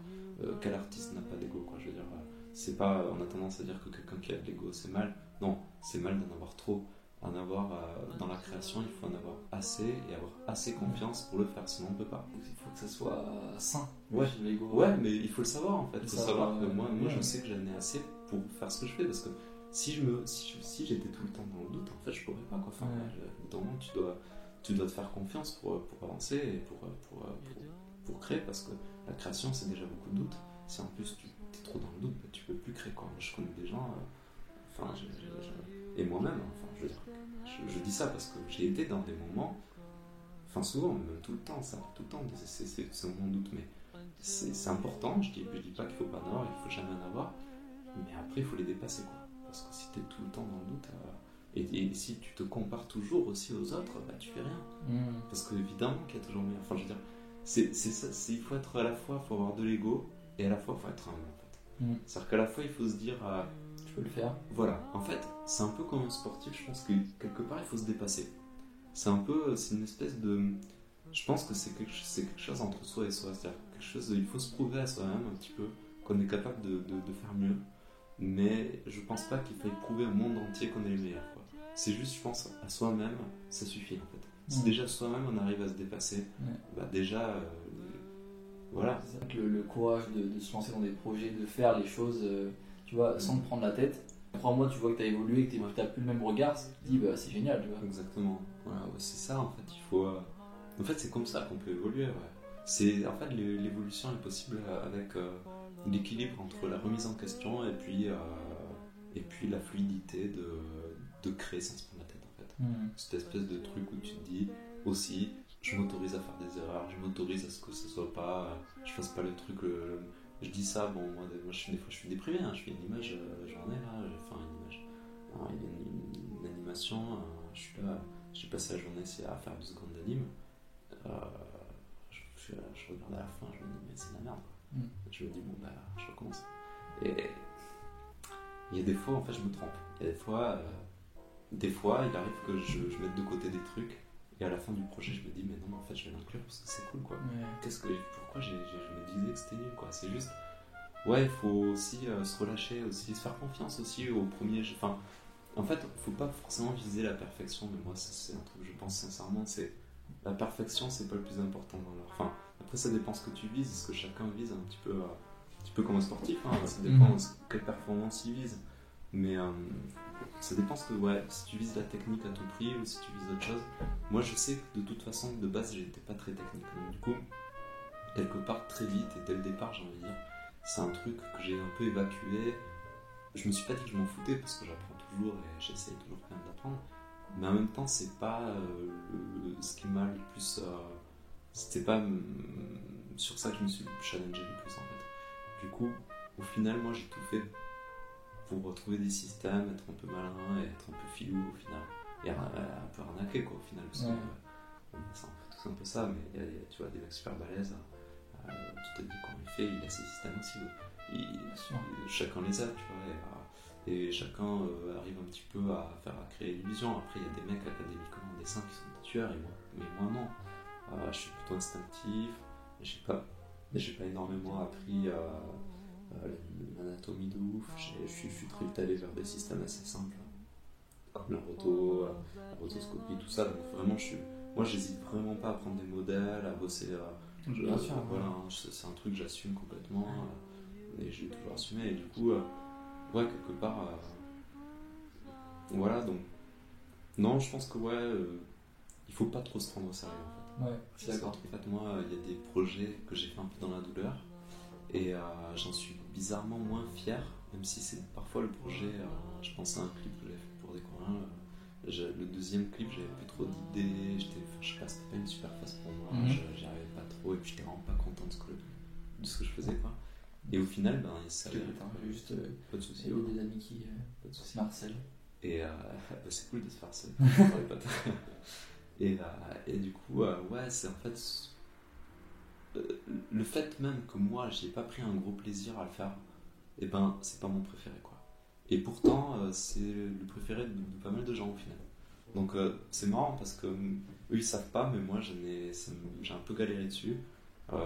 Euh, quel artiste n'a pas d'ego quoi Je veux dire, euh, c'est pas. On a tendance à dire que quelqu'un qui a de l'ego, c'est mal. Non, c'est mal d'en avoir trop. En avoir euh, dans la création, il faut en avoir assez et avoir assez confiance pour le faire. Sinon, on peut pas. Il faut que ça soit sain. Ouais. l'ego. Ouais, mais il faut le savoir en fait. Il faut Ça savoir va, que moi, moi je sais que j'en ai assez pour faire ce que je fais parce que si je me, si, je- si j'étais tout le temps dans le doute, en fait, je pourrais pas quoi. Au bout moment, tu dois, tu dois te faire confiance pour, pour avancer et pour, pour, pour, pour créer parce que la création c'est déjà beaucoup de doutes. Si en plus tu es trop dans le doute, bah, tu peux plus créer quoi. Je connais des gens, euh, enfin, je- je- je- et moi-même, enfin, je veux dire, je, je dis ça parce que j'ai été dans des moments, enfin souvent, même tout le temps, ça, tout le temps, c'est- un moment de doute, mais c'est important. Je dis, je dis pas qu'il faut pas en avoir, il faut jamais en avoir, mais après il faut les dépasser quoi. Parce que si tu es tout le temps dans le doute, euh, et, et si tu te compares toujours aussi aux autres, bah tu fais rien. Mmh. Parce que évidemment qu'il y a toujours mieux. Enfin, je veux dire, c'est ça, il faut être à la fois, il faut avoir de l'ego, et à la fois il faut être humble Mm. C'est-à-dire qu'à la fois il faut se dire, euh, Tu peux le faire. voilà, en fait, c'est un peu comme un sportif, je pense que quelque part il faut se dépasser. C'est un peu, c'est une espèce de. Je pense que c'est quelque, quelque chose entre soi et soi. C'est-à-dire quelque chose, il faut se prouver à soi-même un petit peu qu'on est capable de, de- de faire mieux. Mais je pense pas qu'il faille prouver au monde entier qu'on est les meilleurs. C'est juste, je pense, à soi-même, ça suffit en fait. Si Mm. déjà soi-même on arrive à se dépasser, Ouais. bah déjà, euh, voilà. Le, le courage de, de se lancer dans des projets, de faire les choses, euh, tu vois, sans te prendre la tête. trois mois, tu vois que tu as évolué, que tu n'as plus le même regard, tu te dis, bah, c'est génial, tu vois. Exactement. Voilà, ouais, c'est ça en fait. Il faut. euh, En fait, c'est comme ça qu'on peut évoluer. Ouais. C'est en fait l'é- l'évolution est possible avec euh, l'équilibre entre la remise en question et puis euh, et puis la fluidité de, de créer sans se prendre la tête en fait. Mhm. Cette espèce de truc où tu te dis aussi, je m'autorise à faire des erreurs, je m'autorise à ce que ce soit pas, euh, je fasse pas le truc. le- le- je dis ça, bon, moi, je des fois je suis déprimé, hein, je fais une image euh, journée là, j'ai fait une image, alors, il y a une, une animation, euh, je suis là, j'ai passé la journée à faire deux secondes d'anime. Euh, je, je, je regarde à la fin, je me dis, mais c'est la merde. Mm. Je me dis, bon, bah, je recommence. Et il y a des fois, en fait, je me trompe. Il y a des fois, euh, des fois, il arrive que je, je mette de côté des trucs. Et à la fin du projet, je me dis, mais non, mais en fait, je vais l'inclure parce que c'est cool, quoi. Ouais. Qu'est-ce que, pourquoi j'ai, je me disais que c'était nul, quoi. C'est juste, ouais, il faut aussi euh, se relâcher, aussi se faire confiance aussi au premier. jeu. Enfin, en fait, faut pas forcément viser la perfection, mais moi, c'est un truc que je pense sincèrement, c'est la perfection, c'est pas le plus important dans l'art. Enfin, après, ça dépend ce que tu vises, ce que chacun vise un petit peu, euh, un petit peu comme un sportif, hein, ça dépend Mhm. de ce- quelle performance il vise. Mais euh, ça dépend ce que, ouais, si tu vises la technique à tout prix ou si tu vises autre chose. Moi, je sais que de toute façon, de base, j'étais pas très technique. Donc, du coup, quelque part, très vite et dès le départ, j'ai envie de dire, c'est un truc que j'ai un peu évacué. Je me suis pas dit que je m'en foutais parce que j'apprends toujours et j'essaye toujours quand même d'apprendre. Mais en même temps, c'est pas euh, ce qui m'a le plus. euh, C'était pas sur ça que je me suis challengé le plus en fait. Du coup, au final, moi j'ai tout fait pour retrouver des systèmes, être un peu malin et être un peu filou au final. Et un, un peu arnaqué quoi au final. Parce que, Ouais. euh, c'est un peu, tous un peu ça, mais il y a, il y a, tu vois des mecs super balèzes. euh, tu te dis comment il fait, il a ses systèmes aussi. Il- il- chacun les a, tu vois. Et, euh, et chacun euh, arrive un petit peu à faire à créer l'illusion. Après, il y a des mecs académiquement en dessin qui sont des tueurs, et moi, mais moi non. Euh, je suis plutôt instinctif. J'ai pas, j'ai pas énormément appris euh, l'anatomie de ouf. Je suis, je suis très vite allé vers des systèmes assez simples, comme la roto, la rotoscopie, tout ça. Donc vraiment, je suis, moi, j'hésite vraiment pas à prendre des modèles, à bosser. euh, je- Bien sûr, voilà, hein, c'est un truc que j'assume complètement. euh, et j'ai toujours assumé. Et du coup, ouais, quelque part. voilà, donc. Non, je pense que, ouais, euh, il faut pas trop se prendre au sérieux en fait. Ouais, je suis C'est d'accord. En fait, moi, il y a des projets que j'ai fait un peu dans la douleur. Et euh, j'en suis bizarrement moins fier, même si c'est parfois le projet. euh, je pense à un clip que j'avais fait pour des coréens. euh, le deuxième clip, j'avais plus trop d'idées. J'étais, je sais pas, c'était pas une super phase pour moi. Je- J'y arrivais pas trop et puis j'étais vraiment pas content de ce que, de ce que je faisais. Quoi. Et au final, ben, je vais juste. euh, pas de soucis. Il y a des amis qui. euh, Pas de soucis. Marcel. Et euh, [laughs] bah, c'est cool de se faire [laughs] potes. et, euh, et du coup, euh, ouais, c'est en fait. Euh, le fait même que moi, j'ai pas pris un gros plaisir à le faire, et ben, c'est pas mon préféré, quoi. Et pourtant, euh, c'est le préféré de, de pas mal de gens au final. Donc, euh, c'est marrant parce que eux ils savent pas, mais moi, j'ai un peu galéré dessus. Euh,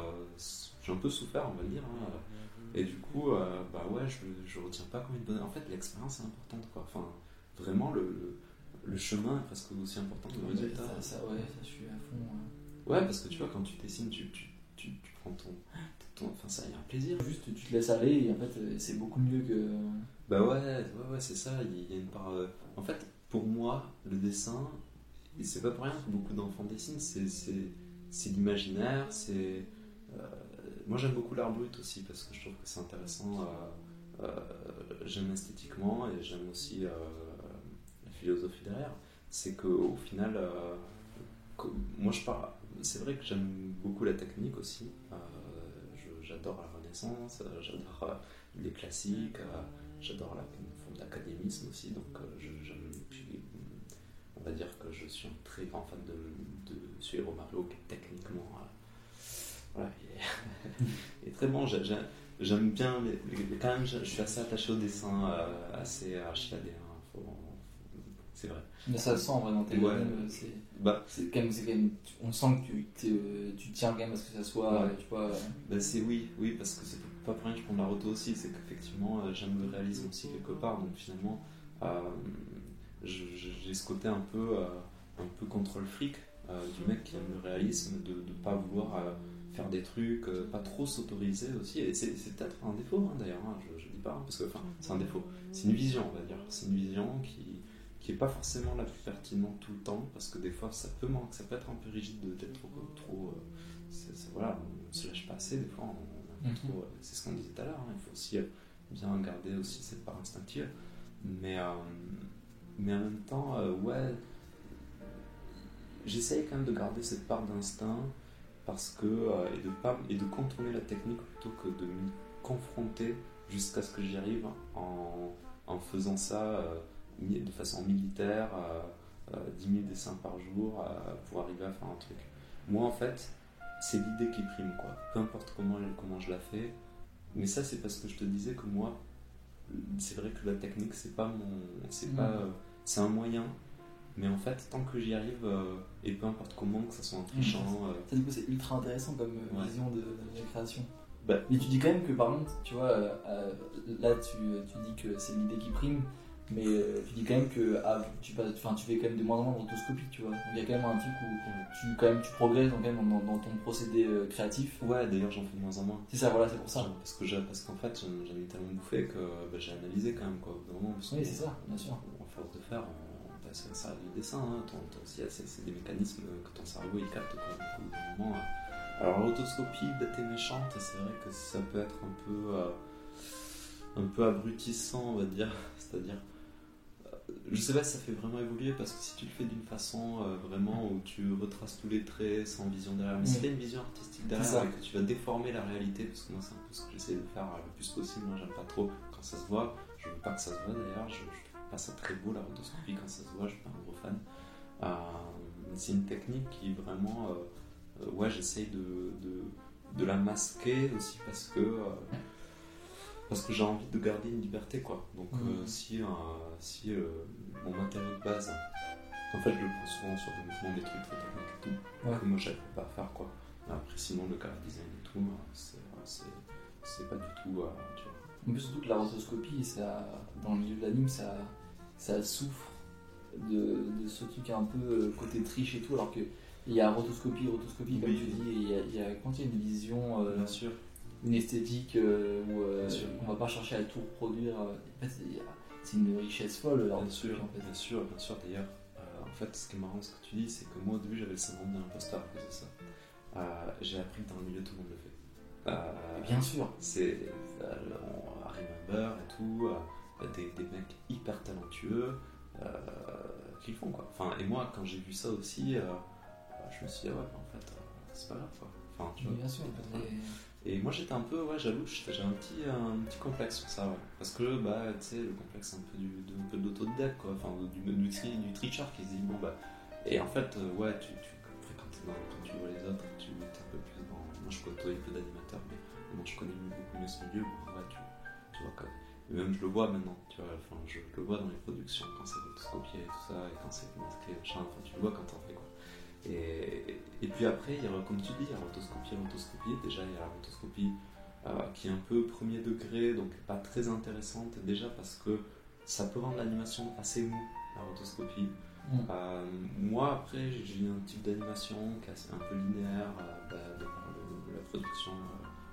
j'ai un peu souffert, on va dire. hein. Et du coup, euh, bah ouais, je, je retiens pas comme une bonne. En fait, l'expérience est importante, quoi. Enfin, vraiment, le, le, le chemin est presque aussi important que le résultat. Ça, ça, ouais, ça, je suis à fond. euh. Ouais, parce que tu vois, quand tu dessines, tu prends ton, ton. Enfin, ça y a un plaisir. Juste, tu te laisses aller et en fait, euh, c'est beaucoup mieux que. Bah ouais, ouais, ouais, c'est ça. Il y a une part. euh, En fait, pour moi, le dessin, c'est pas pour rien que beaucoup d'enfants dessinent, c'est, c'est, c'est l'imaginaire, c'est. euh, moi, j'aime beaucoup l'art brut aussi parce que je trouve que c'est intéressant. euh, euh, j'aime esthétiquement et j'aime aussi la philosophie derrière. C'est qu'au final, moi, je parle. C'est vrai que j'aime beaucoup la technique aussi. Euh, j'adore la Renaissance, euh, j'adore euh, les classiques. J'adore la forme d'académisme aussi, donc j'aime. On va dire que je suis un très grand fan de, de Suero Mario, qui est techniquement. [laughs] voilà, il est, très bon. J'ai- j'ai- J'aime bien. les- les- quand même, je, suis assez attaché au dessin, assez archivadé. hein, faut- c'est vrai. Mais ça se sent vraiment tes Ouais. Euh. Bah, C'est quand même, quand même, on sent que tu, te- tu tiens quand même à ce que ça soit, Ouais. euh, tu vois. Bah c'est oui, oui, parce que c'est pas pour rien que je prends de la roto aussi, c'est qu'effectivement euh, j'aime le réalisme aussi quelque part, donc finalement euh, j'ai ce côté un peu, euh, un peu contrôle fric euh, du mec qui aime le réalisme, de ne pas vouloir euh, faire des trucs, euh, pas trop s'autoriser aussi. Et c'est peut-être un défaut hein, d'ailleurs, hein, je, je dis pas, hein, parce que c'est un défaut. C'est une vision, on va dire. C'est une vision qui qui est pas forcément la plus pertinente tout le temps, parce que des fois ça peut manquer, ça peut être un peu rigide de- d'être trop, trop euh, voilà, on se lâche pas assez, des fois on, on Mhm. trop, euh, c'est ce qu'on disait tout à l'heure, hein, il faut aussi euh, bien garder aussi cette part instinctive, mais euh, mais en même temps, euh, ouais, j'essaye quand même de garder cette part d'instinct parce que et de pas et de contourner la technique plutôt que de m'y confronter jusqu'à ce que j'y arrive en, en faisant ça de façon militaire, euh, euh, 10 000 dessins par jour euh, pour arriver à faire un truc. Moi en fait, c'est l'idée qui prime quoi. Peu importe comment, comment je la fais, mais ça c'est parce que je te disais que moi, c'est vrai que la technique c'est pas mon, c'est pas, euh, c'est un moyen. Mais en fait, tant que j'y arrive, euh, et peu importe comment, que ça soit en trichant, euh, Ça, du coup, c'est ultra intéressant comme euh, Ouais. vision de, de la création. Bah. Mais tu dis quand même que, par contre, tu vois, euh, euh, là, tu, tu dis que c'est l'idée qui prime, mais euh, tu dis quand même que ah, tu, enfin, tu fais quand même de moins en moins de rotoscopie, tu vois. Donc il y a quand même un truc où tu, quand même, tu progresses donc, quand même, dans, dans ton procédé euh, créatif. ouais, d'ailleurs j'en fais de moins en moins. C'est ça, voilà, c'est pour ça. Parce que parce qu'en fait, j'en ai tellement bouffé que bah, j'ai analysé quand même quoi. Au bout d'un moment, Oui, c'est ça, bien sûr. En force de faire, on, bah, ça, ça du dessin. Hein. C'est des mécanismes que ton cerveau il capte quoi. Donc, au moment, euh, Alors l'autoscopie, bête et méchante, c'est vrai que ça peut être un peu, euh, un peu abrutissant, on va dire. [laughs] C'est-à-dire, euh, je sais pas si ça fait vraiment évoluer parce que si tu le fais d'une façon euh, vraiment où tu retraces tous les traits sans vision derrière, mais si Mm. tu une vision artistique derrière et que tu vas déformer la réalité, parce que moi c'est un peu ce que j'essaie de faire euh, le plus possible, moi j'aime pas trop quand ça se voit, je veux pas que ça se voit d'ailleurs, je, je trouve pas ça très beau la rotoscopie quand ça se voit, je suis pas un gros fan. Euh, c'est une technique qui vraiment, euh, ouais j'essaye de, de, de la masquer aussi parce que parce que j'ai envie de garder une liberté quoi. Donc Mhm. euh, si, euh, si euh, mon matériau de base, en fait je le prends souvent sur des mouvements, des trucs techniques et tout, Ouais. que moi j'arrive pas à faire quoi. Après sinon le car design et tout, c'est pas du tout, tu vois. En plus, surtout que la rotoscopie, ça, dans le milieu de l'anime, ça, ça souffre de, de ce truc un peu côté triche et tout, alors que il y a rotoscopie, rotoscopie, comme tu dis, et il y a, il y a, quand il y a une vision, euh, sûr. Une esthétique euh, où euh, on va pas chercher à tout reproduire. euh, en fait, a- c'est une richesse folle, Bien sûr, en fait. bien sûr, bien sûr. D'ailleurs, euh, en fait, ce qui est marrant, ce que tu dis, c'est que moi, au début, j'avais le syndrome de l'imposteur à cause de ça. Euh, J'ai appris que dans le milieu, tout le monde le fait. Euh, bien sûr. C'est euh, on- Harry Member et tout, euh, des, des mecs hyper talentueux euh, qui le font, quoi. Enfin, et moi, quand j'ai vu ça aussi, euh, euh, je me suis dit, ah ouais, en fait, euh, c'est pas grave, quoi. Enfin, tu vois. bien sûr. Et moi j'étais un peu, ouais, j'étais- j'ai un petit, un petit complexe sur ça. Parce que, bah, tu sais, le complexe un peu du, un peu quoi. Enfin, du, du, du qui se dit, bon, bah. Et en fait, euh, ouais, tu, tu, quand, dans- quand tu vois les autres, tu es un peu plus dans. Moi je côtoie peu d'animateurs, mais moi je connais beaucoup mieux ce milieu, bon, ouais, tu, vois, et même je le vois maintenant, tu vois, enfin, je, le vois dans les productions, quand c'est rotoscopié et tout ça, et quand c'est masqué, machin, enfin, tu le vois quand t'en fais, quoi. Et, et puis après, il y a, comme tu dis, il y a rotoscopie, rotoscopie. Déjà, il y a la rotoscopie euh, qui est un peu premier degré, donc pas très intéressante, déjà parce que ça peut rendre l'animation assez mou, la rotoscopie. Mm. Euh, moi, après, j'ai un type d'animation qui est un peu linéaire, euh, bah, de le- la production,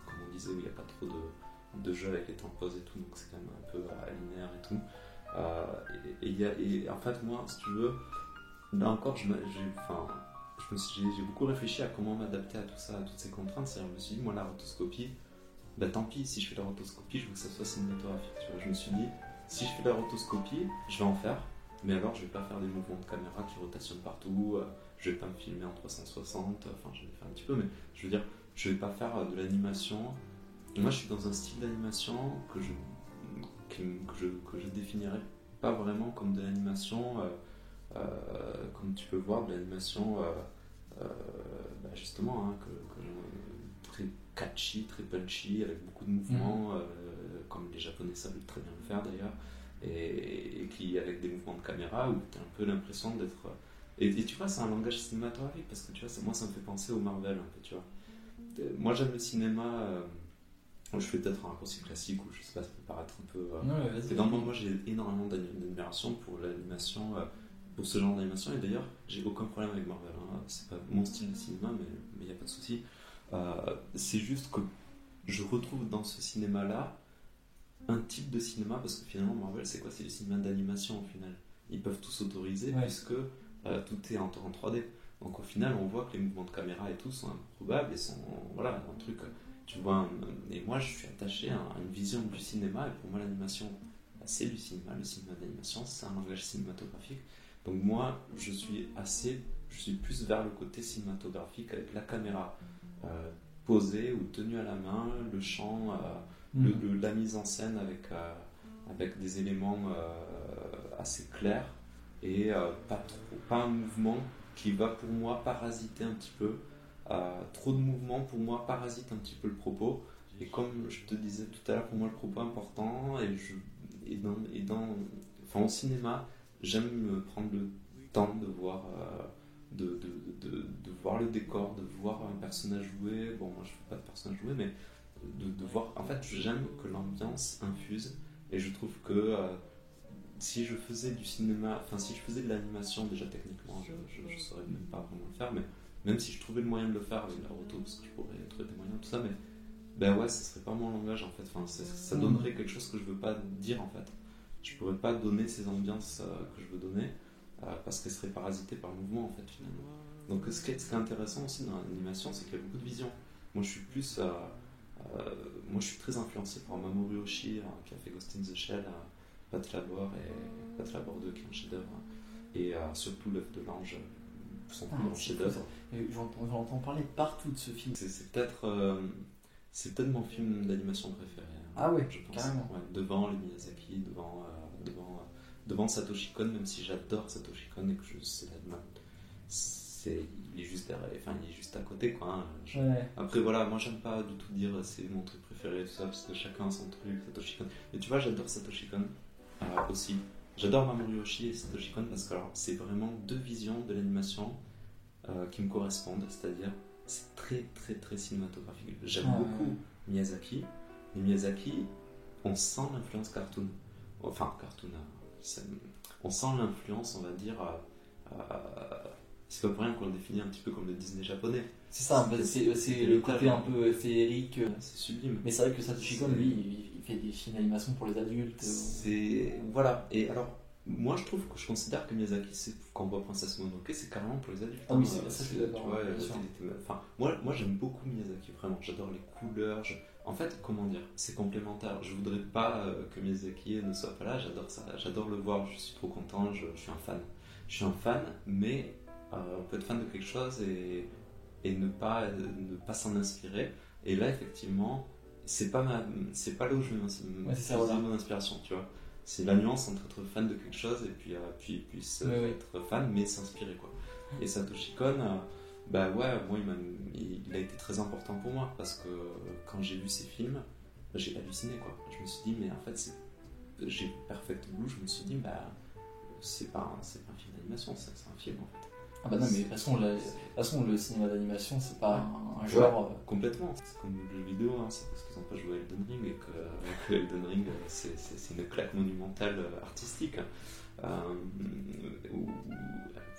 comme on disait, où il n'y a pas trop de, de jeu avec les temps de pause et tout, donc c'est quand même un peu linéaire et tout. Et, et il y a- et en fait, moi, si tu veux, là encore, je, enfin, j'ai, beaucoup réfléchi à comment m'adapter à tout ça, à toutes ces contraintes. Je me suis dit, moi, la rotoscopie, bah tant pis, si je fais la rotoscopie, je veux que ça soit cinématographique. Je me suis dit, si je fais la rotoscopie, je vais en faire, mais alors je vais pas faire des mouvements de caméra qui rotationnent partout, euh, je vais pas me filmer en 360, enfin, je vais faire un petit peu, mais je veux dire, je vais pas faire euh, de l'animation. Moi, je suis dans un style d'animation que je, que, je, que je définirais pas vraiment comme de l'animation, euh, euh, comme tu peux voir, de l'animation, euh, euh, bah, justement, hein, que, que je- très catchy, très punchy, avec beaucoup de mouvements, euh, comme les Japonais savent très bien le faire d'ailleurs, et, et qui, avec des mouvements de caméra, où tu as un peu l'impression d'être. Et, et tu vois, c'est un langage cinématographique, parce que tu vois, moi, ça me fait penser au Marvel un peu, tu vois. Euh, Moi, j'aime le cinéma. euh, je fais peut-être un raccourci classique, ou je sais pas, ça peut paraître un peu. euh, Ouais, et dans moi j'ai énormément d'admi- d'admiration pour l'animation, euh, pour ce genre d'animation, et d'ailleurs j'ai aucun problème avec Marvel. hein. C'est pas mon style de cinéma, mais il n'y a pas de souci. Euh, c'est juste que je retrouve dans ce cinéma-là un type de cinéma, parce que finalement, Marvel, c'est quoi? C'est du cinéma d'animation au final. Ils peuvent tout s'autoriser Ouais. puisque euh, tout est en, en 3D. Donc au final, on voit que les mouvements de caméra et tout sont improbables et sont. Voilà, un truc. Tu vois, un- et moi, je suis attaché à une vision du cinéma, et pour moi, l'animation, bah, c'est du cinéma. Le cinéma d'animation, c'est un langage cinématographique. Donc moi, je suis assez. Je suis plus vers le côté cinématographique avec la caméra euh, posée ou tenue à la main, le chant. euh, le- le- la mise en scène avec, euh, avec des éléments euh, assez clairs et pas, trop, pas un mouvement qui va pour moi parasiter un petit peu. Trop de mouvements pour moi parasite un petit peu le propos. Et comme je te disais tout à l'heure, pour moi le propos est important et, je, et, dans, et dans, enfin, au cinéma, j'aime me prendre le temps de voir, euh, de, de, de, de voir le décor, de voir un personnage jouer. Bon, moi je fais pas de personnage jouer, mais de, de voir. En fait, j'aime que l'ambiance infuse et je trouve que euh, si je faisais du cinéma, enfin si je faisais de l'animation déjà techniquement, je, je saurais même pas vraiment le faire, mais même si je trouvais le moyen de le faire avec la roto, parce que je pourrais trouver des moyens, tout ça, mais ben ouais, ce serait pas mon langage en fait. Enfin, ça donnerait quelque chose que je veux pas dire en fait. Je pourrais pas donner ces ambiances euh, que je veux donner euh, parce qu'elles seraient parasitées par le mouvement en fait finalement. Donc ce qui est, ce qui est intéressant aussi dans l'animation, c'est qu'il y a beaucoup de vision. Moi je suis plus. euh, euh, moi je suis très influencé par Mamoru Oshii euh, qui a fait Ghost in the Shell, Pat Labor et Pat Labor 2 qui est un chef-d'œuvre. Et euh, surtout l'œuf de l'ange, son plus grand chef-d'œuvre. J'entends parler partout de ce film. C'est peut-être c'est peut-être mon film d'animation préféré. hein, Ah ouais, je pense. carrément. Ouais, devant les Miyazaki, devant devant Satoshi Kon, même si j'adore Satoshi Kon et que je c'est la- c'est il est juste derrière, enfin il est juste à côté quoi. hein. Je- Ouais. Après voilà, moi j'aime pas du tout dire euh, c'est mon truc préféré et tout ça parce que chacun a son truc, Satoshi Kon. Mais tu vois, j'adore Satoshi Kon euh, aussi. J'adore Mamoru Oshii et Satoshi Kon parce que alors, c'est vraiment deux visions de l'animation euh, qui me correspondent, c'est-à-dire c'est très très très cinématographique. J'aime Ah, beaucoup Miyazaki, mais Miyazaki, on sent l'influence cartoon. Enfin, cartoon, c'est- on sent l'influence, on va dire. c'est pas pour rien qu'on le définit un petit peu comme le Disney japonais. C'est ça, c'est le côté un peu féerique. C'est sublime. Mais c'est vrai que Satoshi Kon, lui, il- il fait des films d'animation pour les adultes. C'est voilà. Et alors, moi, je trouve que je considère que Miyazaki, c'est quand on voit Princesse Mononoke, c'est carrément pour les adultes. Ah oui, c'est- ça, je suis d'accord, moi, moi, j'aime beaucoup Miyazaki. Vraiment, j'adore les couleurs. je- En fait, comment dire, c'est complémentaire. Je voudrais pas euh, que Miyazaki ne soit pas là. J'adore ça. J'adore le voir. Je suis trop content. Je, je suis un fan. Je suis un fan, mais euh, on peut être fan de quelque chose et, et ne pas ne pas s'en inspirer. Et là, effectivement, c'est pas ma, c'est pas là où je vais Ouais, mon inspiration, tu vois. C'est la nuance entre être fan de quelque chose et puis, euh, puis, puis être fan mais s'inspirer quoi. Et Satoshi Kon, bah ouais, moi il, m'a- il, il a été très important pour moi parce que quand j'ai vu ses films, bah, j'ai halluciné quoi. Je me suis dit mais en fait j'ai Perfect Blue, je me suis dit bah c'est pas, un- c'est pas un film d'animation, c'est, c'est un film en fait. Ah bah non, mais de toute façon, la- le cinéma d'animation, c'est pas un, un genre. euh, Complètement. C'est comme le jeu vidéo, hein, c'est parce qu'ils n'ont pas joué à Elden Ring et que, que Elden Ring, c'est, c'est- c'est une claque monumentale euh, artistique. hein. Euh, où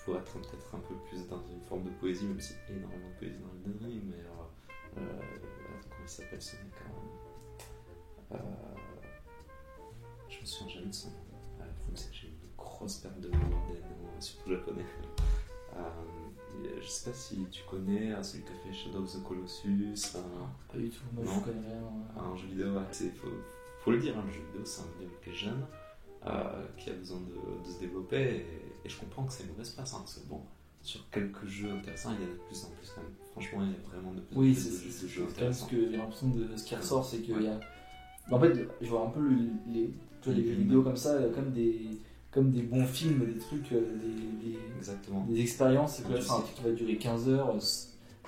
il faut être peut-être un peu plus dans une forme de poésie, même si il énormément de poésie dans Elden Ring, mais euh, euh, comment il s'appelle ce mec hein euh, Je me souviens jamais de son nom. Le c'est que j'ai une grosse perte de mémoire des noms, surtout japonais. Euh, je sais pas si tu connais euh, celui qui a fait Shadow of the Colossus, un, Pas du tout, moi Non. je connais rien. euh. un jeu vidéo. ouais, c'est- faut, faut le dire, hein, le jeu vidéo c'est un milieu qui est jeune, euh, qui a besoin de, de se développer, et, et je comprends que c'est une mauvaise passe, hein, parce que bon, sur quelques jeux intéressants, il y en a de plus en plus quand même. Franchement, il y a vraiment de plus en Oui, plus c'est de, de jeux intéressants. que j'ai l'impression de ce qui ressort, c'est qu'il Ouais. y a. En fait, je vois un peu le- les, tu vois, les Les jeux films. vidéo comme ça, euh, comme des, comme des bons films, des trucs, euh, des, des, Exactement. des expériences, c'est un truc qui va durer 15 heures, euh,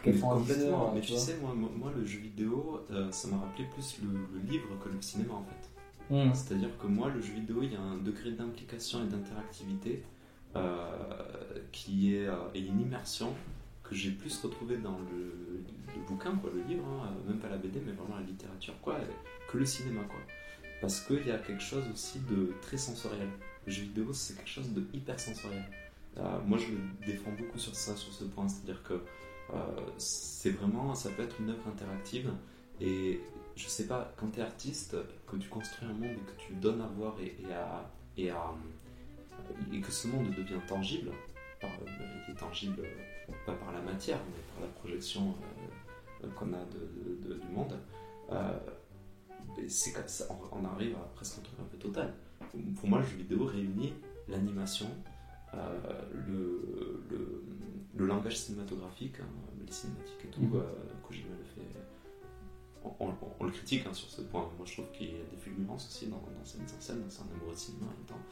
Mais 90 complètement, heures, mais tu sais, moi, moi, le jeu vidéo, euh, ça m'a rappelé plus le, le livre que le cinéma en fait. Hum. C'est-à-dire que moi, le jeu vidéo, il y a un degré d'implication et d'interactivité euh, qui est, euh, et une immersion que j'ai plus retrouvé dans le, le bouquin, quoi, le livre, hein, euh, même pas la BD, mais vraiment la littérature, quoi, que le cinéma, quoi. Parce qu'il y a quelque chose aussi de très sensoriel. Le jeu vidéo, c'est quelque chose de hyper sensoriel. Euh, moi, je me défends beaucoup sur ça, sur ce point, c'est-à-dire que c'est vraiment, ça peut être une œuvre interactive. Et je sais pas, quand tu es artiste, que tu construis un monde et que tu donnes à voir et, à, et que ce monde devient tangible, par, il est tangible pas par la matière, mais par la projection qu'on a de, du monde, c'est on arrive à presque un truc un peu total. Pour moi, le jeu vidéo réunit l'animation, euh, le, le, le, langage cinématographique, hein, les cinématiques et tout. Mm -hmm. Kojima le fait. On, le critique hein, sur ce point. Moi, je trouve qu'il y a des fulgurances aussi dans, dans sa mise en scène. C'est un amoureux de cinéma en même temps.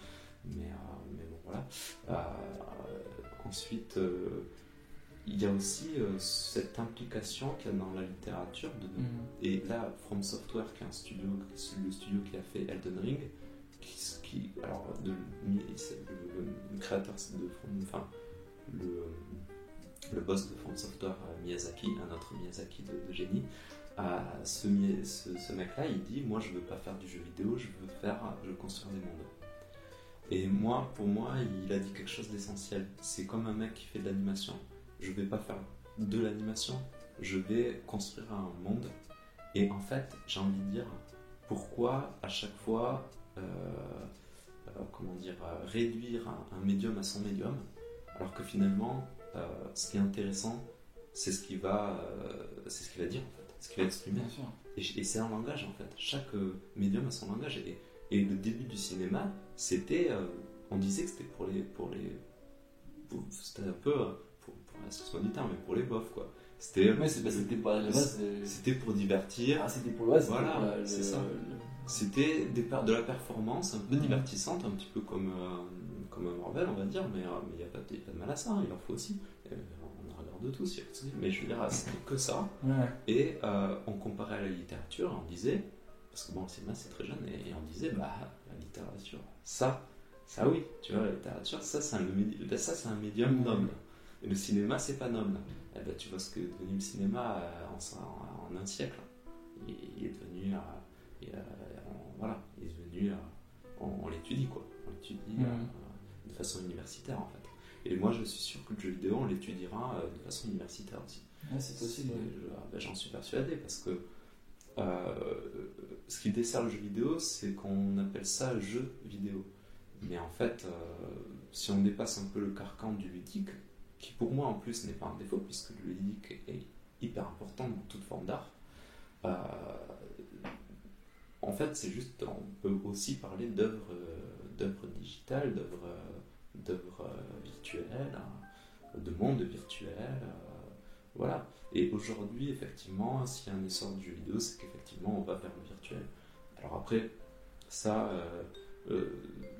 Mais, euh, mais bon, voilà. Euh, ensuite il y a aussi euh, cette implication qu'il y a dans la littérature. De, mm. Et là, From Software, qui est un studio, le studio qui a fait Elden Ring, qui, alors, de, le, créateur de enfin, le, le boss de From Software, euh, Miyazaki, un autre Miyazaki de, génie, à ce, ce, mec-là, il dit Moi, je veux pas faire du jeu vidéo, je veux faire, je veux construire des mondes. Et moi, pour moi, il a dit quelque chose d'essentiel. C'est comme un mec qui fait de l'animation je vais pas faire de l'animation, je vais construire un monde. Et en fait, j'ai envie de dire, pourquoi à chaque fois, euh, euh, comment dire, euh, réduire un, médium à son médium, alors que finalement, ce qui est intéressant, c'est ce qui va, c'est ce qu'il va dire en fait, ce qu'il va exprimer. Et, et c'est un langage en fait. Chaque médium a son langage. Et, et le début du cinéma, c'était, on disait que c'était pour les, pour les, c'était un peu ce soit du terme, mais pour les bofs, quoi. C'était c'était pour, c'était pour divertir. Ah, c'était pour le Voilà, c'est ça. C'était de la performance un peu divertissante, un petit peu comme, euh, comme Marvel, on va dire, mais euh, il n'y a, pas de mal à ça, hein, il en faut aussi. Euh, on en regarde tous, mais je veux dire, c'était que ça. Et on comparait à la littérature, on disait, parce que bon, le cinéma c'est très jeune, et, on disait, bah, la littérature, ça, ça oui, tu vois, la littérature, ça c'est un, ça, c'est un médium noble le cinéma, c'est pas noble. Eh ben, tu vois ce que est devenu le cinéma euh, en, en, un siècle. Il, est devenu. Euh, euh, voilà, il est devenu. on, l'étudie, quoi. On l'étudie mmh. de façon universitaire, en fait. Et moi, je suis sûr que le jeu vidéo, on l'étudiera de façon universitaire aussi. c'est possible. Ben, j'en suis persuadé parce que ce qui dessert le jeu vidéo, c'est qu'on appelle ça jeu vidéo. Mais en fait, si on dépasse un peu le carcan du ludique, qui pour moi en plus n'est pas un défaut, puisque le ludique est hyper important dans toute forme d'art. Euh, en fait, c'est juste, on peut aussi parler d'œuvres, d'œuvres digitales, d'œuvres, virtuelles, hein, de monde virtuel. Euh, voilà. Et aujourd'hui, effectivement, s'il y a un essor du jeu vidéo, c'est qu'effectivement, on va vers le virtuel. Alors après, ça, euh,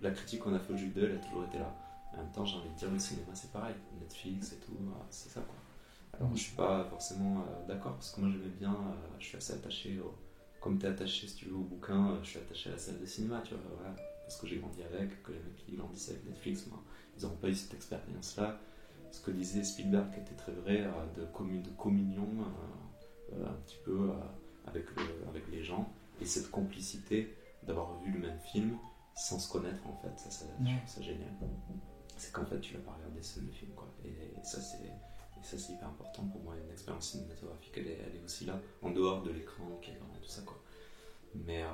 la critique qu'on a fait au jeu vidéo, elle a toujours été là. En même temps, j'ai envie de dire, le cinéma, c'est pareil. Netflix et tout, euh, c'est ça quoi. Alors, je suis pas forcément euh, d'accord parce que moi, j'aimais bien, euh, je suis assez attaché au. Comme tu es attaché, si tu veux, au bouquin, je suis attaché à la salle de cinéma, tu vois, voilà. Parce que j'ai grandi avec, que les mecs qui grandissaient avec Netflix, moi, ils n'ont pas eu cette expérience-là. Ce que disait Spielberg était très vrai, de, de communion un petit peu avec, avec les gens et cette complicité d'avoir vu le même film sans se connaître en fait, ça, ça, ça génial c'est qu'en fait tu l'as pas regardé seul le film quoi. Et, ça c'est ça c'est hyper important pour moi une expérience cinématographique elle est, elle est aussi là en dehors de l'écran qui est tout ça quoi. Mais euh,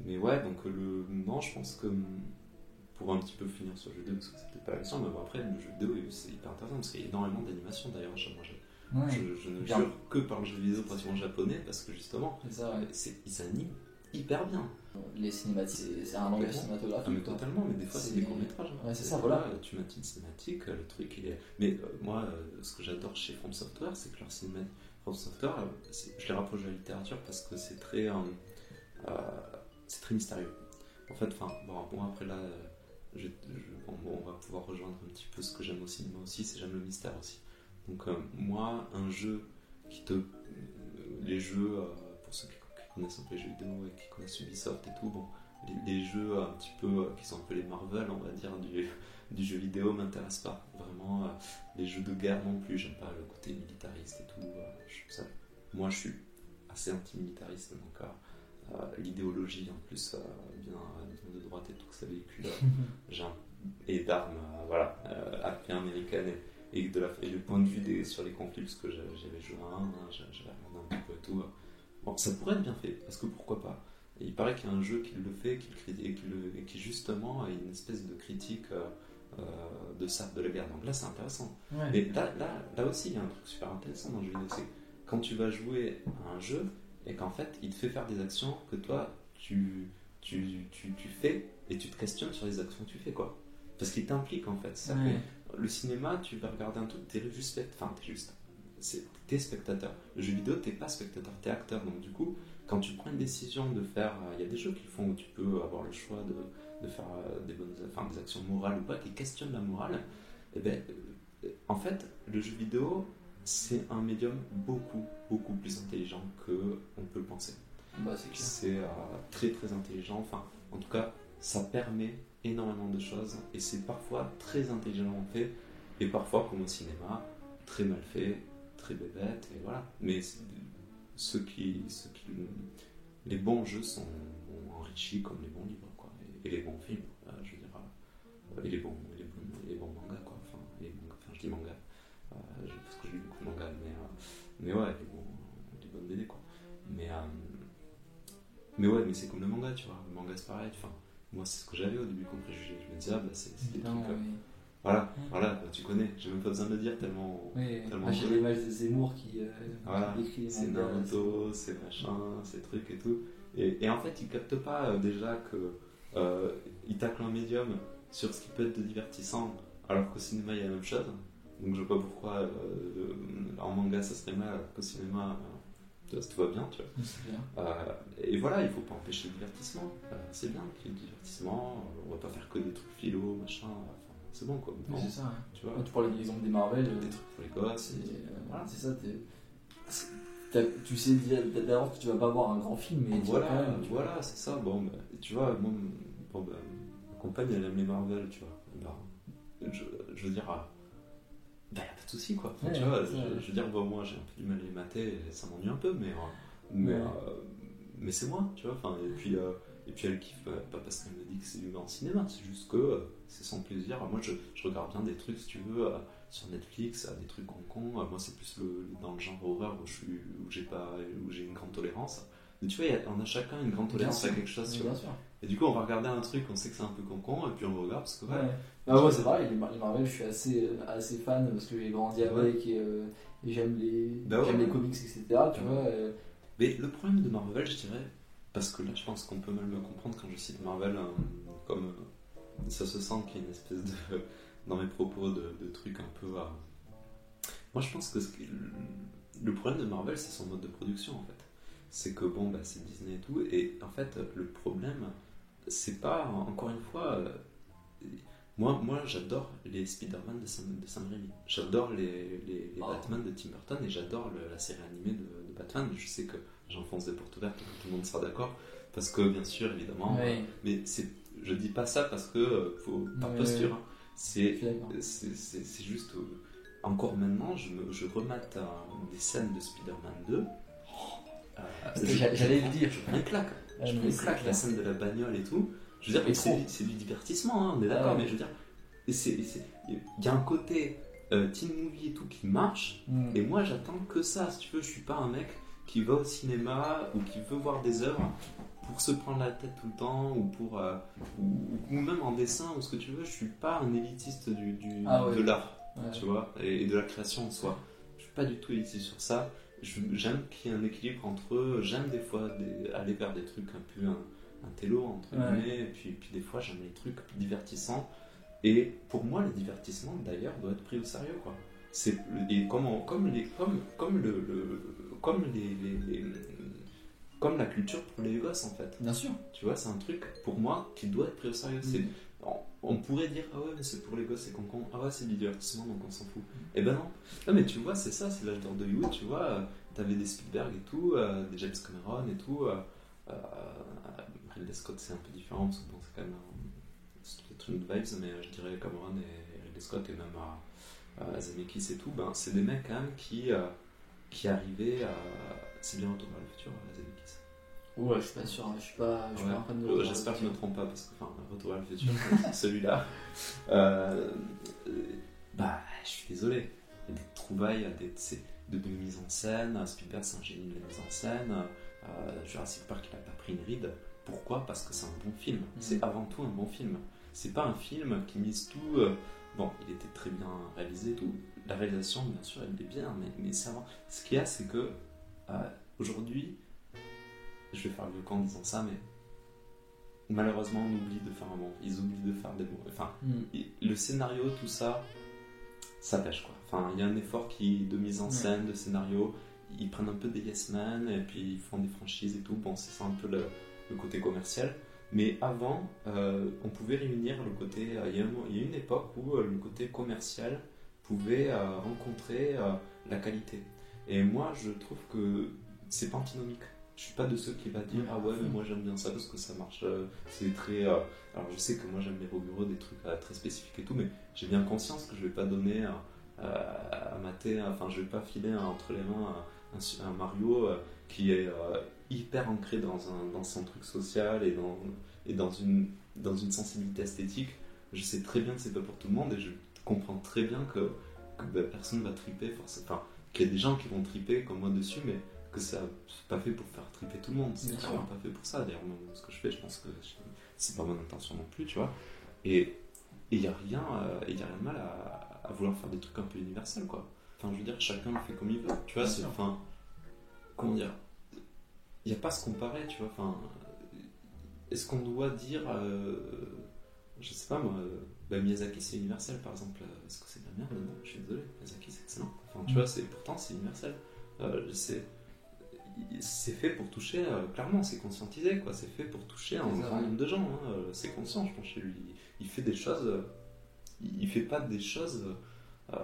mais ouais donc le non je pense que pour un petit peu finir sur le jeu vidéo parce que c'était pas la question mais bon, après le jeu vidéo c'est hyper intéressant parce qu'il y a énormément d'animation d'ailleurs je, je, ne jure que par le jeu vidéo pratiquement japonais parce que justement ils animent hyper bien. Les cinématiques, c'est un langage cinématographique. Ah, mais totalement, mais des fois c'est des courts-métrages. Ouais, c'est ça, voilà. Tu mets une cinématique, le truc il est. Mais euh, moi, euh, ce que j'adore chez From Software, c'est que leur cinématique. From Software, je les rapproche de la littérature parce que c'est très. Euh, c'est très mystérieux. En fait, enfin, bon, après là, on va pouvoir rejoindre un petit peu ce que j'aime au cinéma aussi, c'est j'aime le mystère aussi. Donc, moi, un jeu qui te. Les jeux, pour ceux qui connaissent un peu les jeux vidéo et qui connaissent Ubisoft et tout, bon, les, jeux un petit peu euh, qui sont un peu les Marvel, on va dire, du, [laughs] du jeu vidéo m'intéressent pas. Vraiment, euh, les jeux de guerre non plus, j'aime pas le côté militariste et tout. Euh, ça, moi, je suis assez anti-militariste, donc l'idéologie en plus, bien de droite et tout que ça véhicule, [laughs] et d'armes, voilà, bien américaines et, de la, et le point de vue des, sur les conflits, parce que j'avais joué à un, hein, j'avais regardé un peu et tout. Bon, ça pourrait être bien fait, parce que pourquoi pas et il paraît qu'il y a un jeu qui le fait, qui, et qui, le, qui justement a une espèce de critique euh, euh, de ça, de la guerre. Donc là, c'est intéressant. Mais là, là, là aussi, il y a un truc super intéressant dans le jeu vidéo, c'est quand tu vas jouer à un jeu et qu'en fait, il te fait faire des actions que toi, tu, tu, tu, tu fais et tu te questionnes sur les actions que tu fais, quoi. Parce qu'il t'implique, en fait. Le cinéma, tu vas regarder un truc, t'es juste, enfin, t'es juste, t'es spectateur. Le jeu vidéo, t'es pas spectateur, t'es acteur. Donc du coup, quand tu prends une décision de faire, euh, il y a des jeux qui font où tu peux avoir le choix de, de faire euh, des bonnes, enfin, des actions morales ou pas, qui questionnent la morale. Et eh ben, euh, en fait, le jeu vidéo, c'est un médium beaucoup, beaucoup plus intelligent que on peut le penser. Bah, c'est très, très intelligent. Enfin, en tout cas, ça permet énormément de choses et c'est parfois très intelligemment fait et parfois, comme au cinéma, très mal fait, très bébête et voilà. Mais ceux qui, ceux qui, les bons jeux sont enrichis comme les bons livres, quoi, et, les bons films, euh, je veux dire, euh, et les bons, les bons, les bons mangas, quoi, enfin, les enfin je dis manga, euh, parce que j'ai lu beaucoup de mangas, mais, mais ouais, bons, les bonnes BD, quoi. Mais, mais ouais, mais c'est comme le manga, tu vois, le manga c'est pareil, enfin, moi c'est ce que j'avais au début comme préjugé, je me disais, ah bah c'est des trucs. Voilà, voilà, bah, tu connais, j'ai même pas besoin de le dire tellement. Oui, tellement j'ai l'image de Zemmour qui, euh, voilà, C'est Naruto, c'est machin, c'est trucs et tout. Et, et, en fait, il capte pas euh, déjà que euh, il tacle un médium sur ce qui peut être de divertissant, alors qu'au cinéma il y a la même chose. Donc je vois pas pourquoi euh, en manga ça serait mal, qu'au cinéma ça tout va bien, tu vois. et voilà, il faut pas empêcher le divertissement. c'est bien qu'il y ait le divertissement, on va pas faire que des trucs philo, machin c'est bon quoi. c'est ça. Tu, vois, tu parles exemple des Marvel, des trucs pour les gosses. Euh, voilà, c'est ça. tu sais d'abord que tu vas pas voir un grand film, mais voilà, voilà, c'est ça. Bon, bah, tu vois, moi, bon, bah, ma compagne elle aime les Marvel, tu vois. Bah, je, je veux dire, bah, y a pas de souci quoi. tu vois, je, veux dire, bon, moi j'ai un peu du mal à les mater, ça m'ennuie un peu, mais, euh, mais, euh, mais c'est moi, tu vois. Enfin, et puis. Et puis elle kiffe, pas parce qu'elle me dit que c'est du grand cinéma, c'est juste que euh, c'est son plaisir. Moi je, je, regarde bien des trucs, si tu veux, euh, sur Netflix, des trucs con con. Euh, moi c'est plus le, dans le genre horreur où, j'ai où j'ai une grande tolérance. Mais tu vois, on a chacun une grande tolérance à quelque chose. bien sûr. Et du coup, on va regarder un truc, on sait que c'est un peu con con, et puis on le regarde parce que. Ouais. Ah ouais, c'est pareil, les Marvel, je suis assez, assez fan parce que j'ai grandi avec et, j'aime les, bah les comics, etc. Tu vois, Mais le problème de Marvel, je dirais, parce que là, je pense qu'on peut mal me comprendre quand je cite Marvel, hein, comme euh, ça se sent qu'il y a une espèce de. [laughs] dans mes propos de, trucs un peu. Moi, je pense que le problème de Marvel, c'est son mode de production en fait. C'est que bon, bah, c'est Disney et tout, et en fait, le problème, c'est pas, encore une fois. Euh, moi, moi j'adore les Spider-Man de Sam, de Raimi. J'adore les, les, oh. Batman de Tim Burton et j'adore la série animée de, de Batman. Je sais que j'enfonce des portes ouvertes, tout le monde sera d'accord. Parce que, bien sûr, évidemment, euh, mais c'est, je dis pas ça parce que, euh, faut, par posture, hein. c'est, c'est, juste, encore maintenant, je, me, je remate des scènes de Spider-Man 2. J'allais le dire. Je me claque. je me claque la scène de la bagnole et tout. Je veux dire, c'est, du divertissement, hein, on est d'accord, mais je veux dire, il y a un côté teen movie et tout qui marche, mm. et moi j'attends que ça. Si tu veux, je suis pas un mec qui va au cinéma ou qui veut voir des œuvres pour se prendre la tête tout le temps ou pour euh, ou, même en dessin ou ce que tu veux je suis pas un élitiste du, du ah de l'art tu vois et, de la création en soi je suis pas du tout élitiste sur ça j'aime qu'il y ait un équilibre entre eux j'aime des fois aller vers des trucs un peu un, un télo entre guillemets et puis, puis des fois j'aime les trucs divertissants et pour moi le divertissement d'ailleurs doit être pris au sérieux quoi c'est comme, comme, les, comme, comme le comme les, comme la culture pour les gosses en fait. Bien sûr. Tu vois, c'est un truc pour moi qui doit être pris au sérieux. On, pourrait dire ah ouais mais c'est pour les gosses c'est con con ah ouais c'est du divertissement donc on s'en fout. Et eh ben non. Non mais tu vois c'est ça c'est l'âge d'or de Hollywood tu vois t'avais des Spielberg et tout euh, des James Cameron et tout. Euh, euh, Ridley Scott c'est un peu différent parce que bon, c'est quand même c'est une vibes mais je dirais Cameron et Ridley Scott et même euh, Zemeckis et tout ben c'est des mecs quand même qui qui arrivait à. C'est bien Retour vers le futur, la Zemeckis. Ouais, je suis pas sûr, hein. je suis pas, je suis pas en train de. J'espère que je me trompe pas, parce que, enfin, Retour vers le futur, celui-là. Euh, bah, je suis désolé. Il y a des trouvailles, il y a des, c'est- de, de mise en scène. Spielberg, c'est un génie de la mise en scène. Euh, Jurassic Park, il a pas pris une ride. Pourquoi? Parce que c'est un bon film. C'est avant tout un bon film. C'est pas un film qui mise tout. euh, bon, il était très bien réalisé, tout. La réalisation, bien sûr, elle est bien, mais, mais ça va. Ce qu'il y a, c'est que aujourd'hui, je vais faire le camp en disant ça, mais malheureusement, on oublie de faire un bon. Ils oublient de faire des bons. Enfin, Mm. et le scénario, tout ça, ça pêche quoi. Enfin, il y a un effort qui, de mise en Ouais. scène, de scénario. Ils prennent un peu des yes men et puis ils font des franchises et tout. Bon, c'est ça un peu le, le côté commercial. Mais avant, euh, on pouvait réunir le côté. euh, Il y, a y une époque où euh, le côté commercial pouvait rencontrer la qualité. Et moi, je trouve que c'est pas antinomique. Je suis pas de ceux qui va dire ah ouais mais moi j'aime bien ça parce que ça marche. euh, c'est très. euh, alors je sais que moi j'aime les bureau des trucs euh, très spécifiques et tout, mais j'ai bien conscience que je vais pas donner à mater, enfin je vais pas filer entre les mains un, Mario qui est hyper ancré dans, un, dans son truc social et dans, et dans, une, dans une sensibilité esthétique. Je sais très bien que c'est pas pour tout le monde et je comprends très bien que, que bah, personne va triper forcément. Enfin, qu'il y a des gens qui vont triper comme moi dessus, mais que ça c'est pas fait pour faire triper tout le monde. C'est clairement pas fait pour ça. D'ailleurs, ce que je fais, je pense que c'est pas mon intention non plus, tu vois. Et il n'y a rien, euh, y a rien de mal à, à vouloir faire des trucs un peu universels, quoi. Enfin, je veux dire, chacun le fait comme il veut. Tu vois, c'est, enfin, comment dire Il n'y a pas à se comparer, tu vois. Enfin, est-ce qu'on doit dire, euh, je sais pas moi, euh, bah, Miyazaki c'est universel par exemple. euh, Est-ce que c'est de la merde? Non, je suis désolé. Miyazaki c'est excellent. Enfin, tu Mm. vois, c'est pourtant c'est universel. Euh, c'est c'est fait pour toucher, euh, clairement, c'est conscientisé, quoi. C'est fait pour toucher un grand nombre de gens. hein. Euh, C'est conscient, je pense, chez lui. Il fait des choses. euh, il fait pas des choses. euh,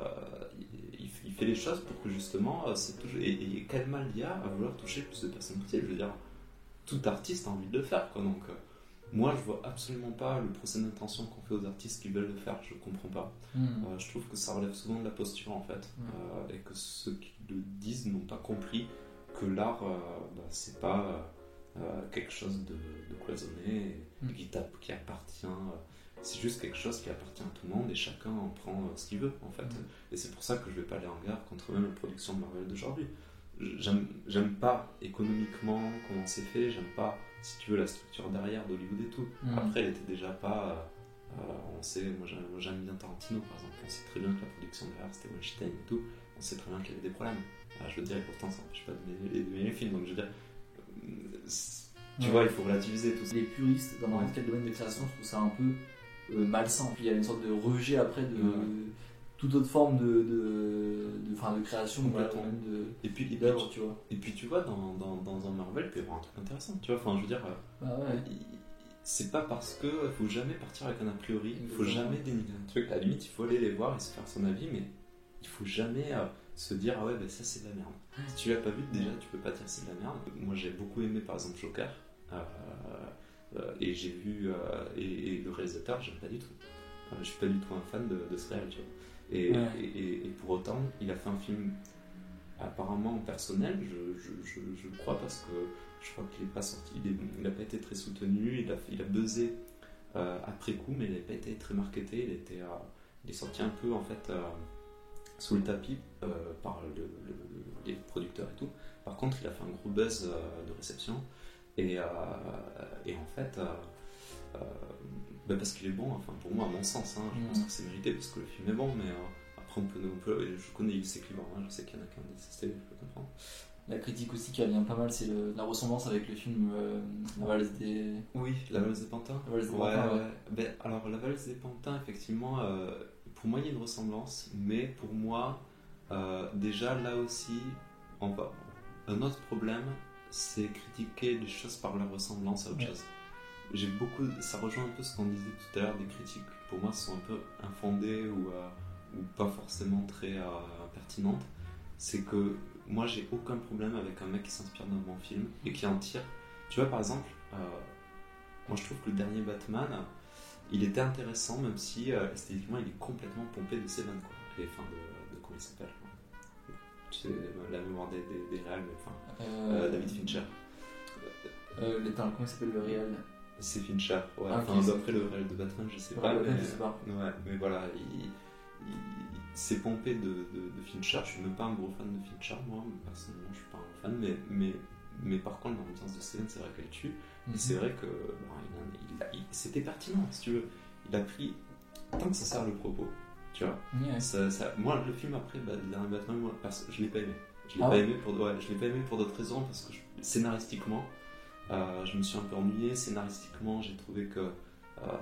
il, il fait- les choses pour que justement, c'est toujours. Et, et quel mal il y a à vouloir toucher plus de personnes possible Je veux dire, tout artiste a envie de le faire, quoi. Donc, moi, je vois absolument pas le procès d'intention qu'on fait aux artistes qui veulent le faire. Je comprends pas. Mm. Euh, je trouve que ça relève souvent de la posture en fait, Euh, et que ceux qui le disent n'ont pas compris que l'art, euh, bah, c'est pas euh, quelque chose de, de cloisonné et, Mm. qui, qui appartient. euh, c'est juste quelque chose qui appartient à tout le monde et chacun en prend euh, ce qu'il veut en fait. Mm. Et c'est pour ça que je vais pas aller en guerre contre même la production de Marvel d'aujourd'hui. J'aime pas économiquement comment c'est fait, j'aime pas, si tu veux, la structure derrière d'Hollywood et tout. Mm. Après, elle était déjà pas. euh, euh, on sait, moi j'aime moi, j'aime bien Tarantino par exemple, on sait très bien que la production derrière c'était Weinstein et tout, on sait très bien qu'il y avait des problèmes. Euh, je veux dire, et pourtant ça n'empêche pas d'aimer d'aimer les films, donc je veux dire, euh, tu Ouais. vois, il faut relativiser tout ça. Les puristes, dans n'importe quel domaine de création, je trouve ça un peu euh, malsain. Puis il y a une sorte de rejet après de Ouais. toute autre forme de, de, de, de création, Complètement. de Et puis, et puis, tu vois. et puis tu vois, dans, dans, dans un Marvel, il peut y avoir un truc intéressant, tu vois, enfin je veux dire. euh, Bah il- C'est pas parce que faut jamais partir avec un a priori, il faut jamais dénigrer un truc. À la limite, il faut aller les voir et se faire son avis, mais il faut jamais euh, se dire ah ouais, ben ça c'est de la merde. Si tu l'as pas vu, déjà tu peux pas dire c'est de la merde. Moi j'ai beaucoup aimé par exemple Joker, euh, euh, et j'ai vu, euh, et, et le réalisateur, j'aime pas du tout. Euh, je suis pas du tout un fan de, de ce réel. Et, Ouais. et, pour autant, il a fait un film apparemment personnel, je, je, je, crois parce que je crois qu'il n'est pas sorti, il n'a pas été très soutenu, il a, il a buzzé euh, après coup, mais il n'avait pas été très marketé, il, était, il est sorti un peu en fait sous le tapis euh, par le- le- les producteurs et tout. Par contre, il a fait un gros buzz euh, de réception et, euh, et en fait, ben parce qu'il est bon, enfin pour moi à mon sens, hein, je Mhm. pense que c'est mérité parce que le film est bon, mais après on peut, on peut- je connais ses clients, hein, je sais qu'il y en a qui ont détesté, je peux comprendre. La critique aussi qui revient pas mal, c'est la ressemblance avec le film euh, La valse des. Oui, la valse des pantins. La valse des Ouais, pantins, ouais. Ben, alors la valse des pantins, effectivement, euh, pour moi il y a une ressemblance, mais pour moi, euh, déjà là aussi, on va... un autre problème, c'est critiquer les choses par leur ressemblance à autre Ouais. chose. J'ai beaucoup, ça rejoint un peu ce qu'on disait tout à l'heure des critiques. Pour moi, sont un peu infondées ou, euh, ou pas forcément très euh, pertinentes. C'est que moi, j'ai aucun problème avec un mec qui s'inspire d'un bon film et qui en tire. Tu vois, par exemple, moi je trouve que le dernier Batman, il était intéressant, même si euh, esthétiquement il est complètement pompé de ses vannes, quoi. Les fins de, de comment il s'appelle Tu sais, la mémoire des, des, des réals, mais enfin, Euh, euh, David Fincher. euh, attends, comment il s'appelle le réel C'est Fincher, ouais. Ah, enfin, d'après le réel de Batman, je sais Le pas. mais, je sais pas. Ouais, mais voilà, il, il- c'est pompé de, de, de Fincher. Je suis même pas un gros fan de Fincher, moi, personnellement, je suis pas un fan, mais, mais, mais par contre, l'ambiance de Steven, c'est vrai qu'elle tue. C'est vrai que bon, il il c'était pertinent, si tu veux. Il a pris tant que ça sert le propos, tu vois. Ouais. Ça, ça- moi, le film après, bah, le dernier Batman, moi, je l'ai pas aimé. Je l'ai Ah pas aimé pour, ouais, je l'ai pas aimé pour d'autres raisons parce que je- scénaristiquement, euh, je me suis un peu ennuyé. Scénaristiquement, j'ai trouvé que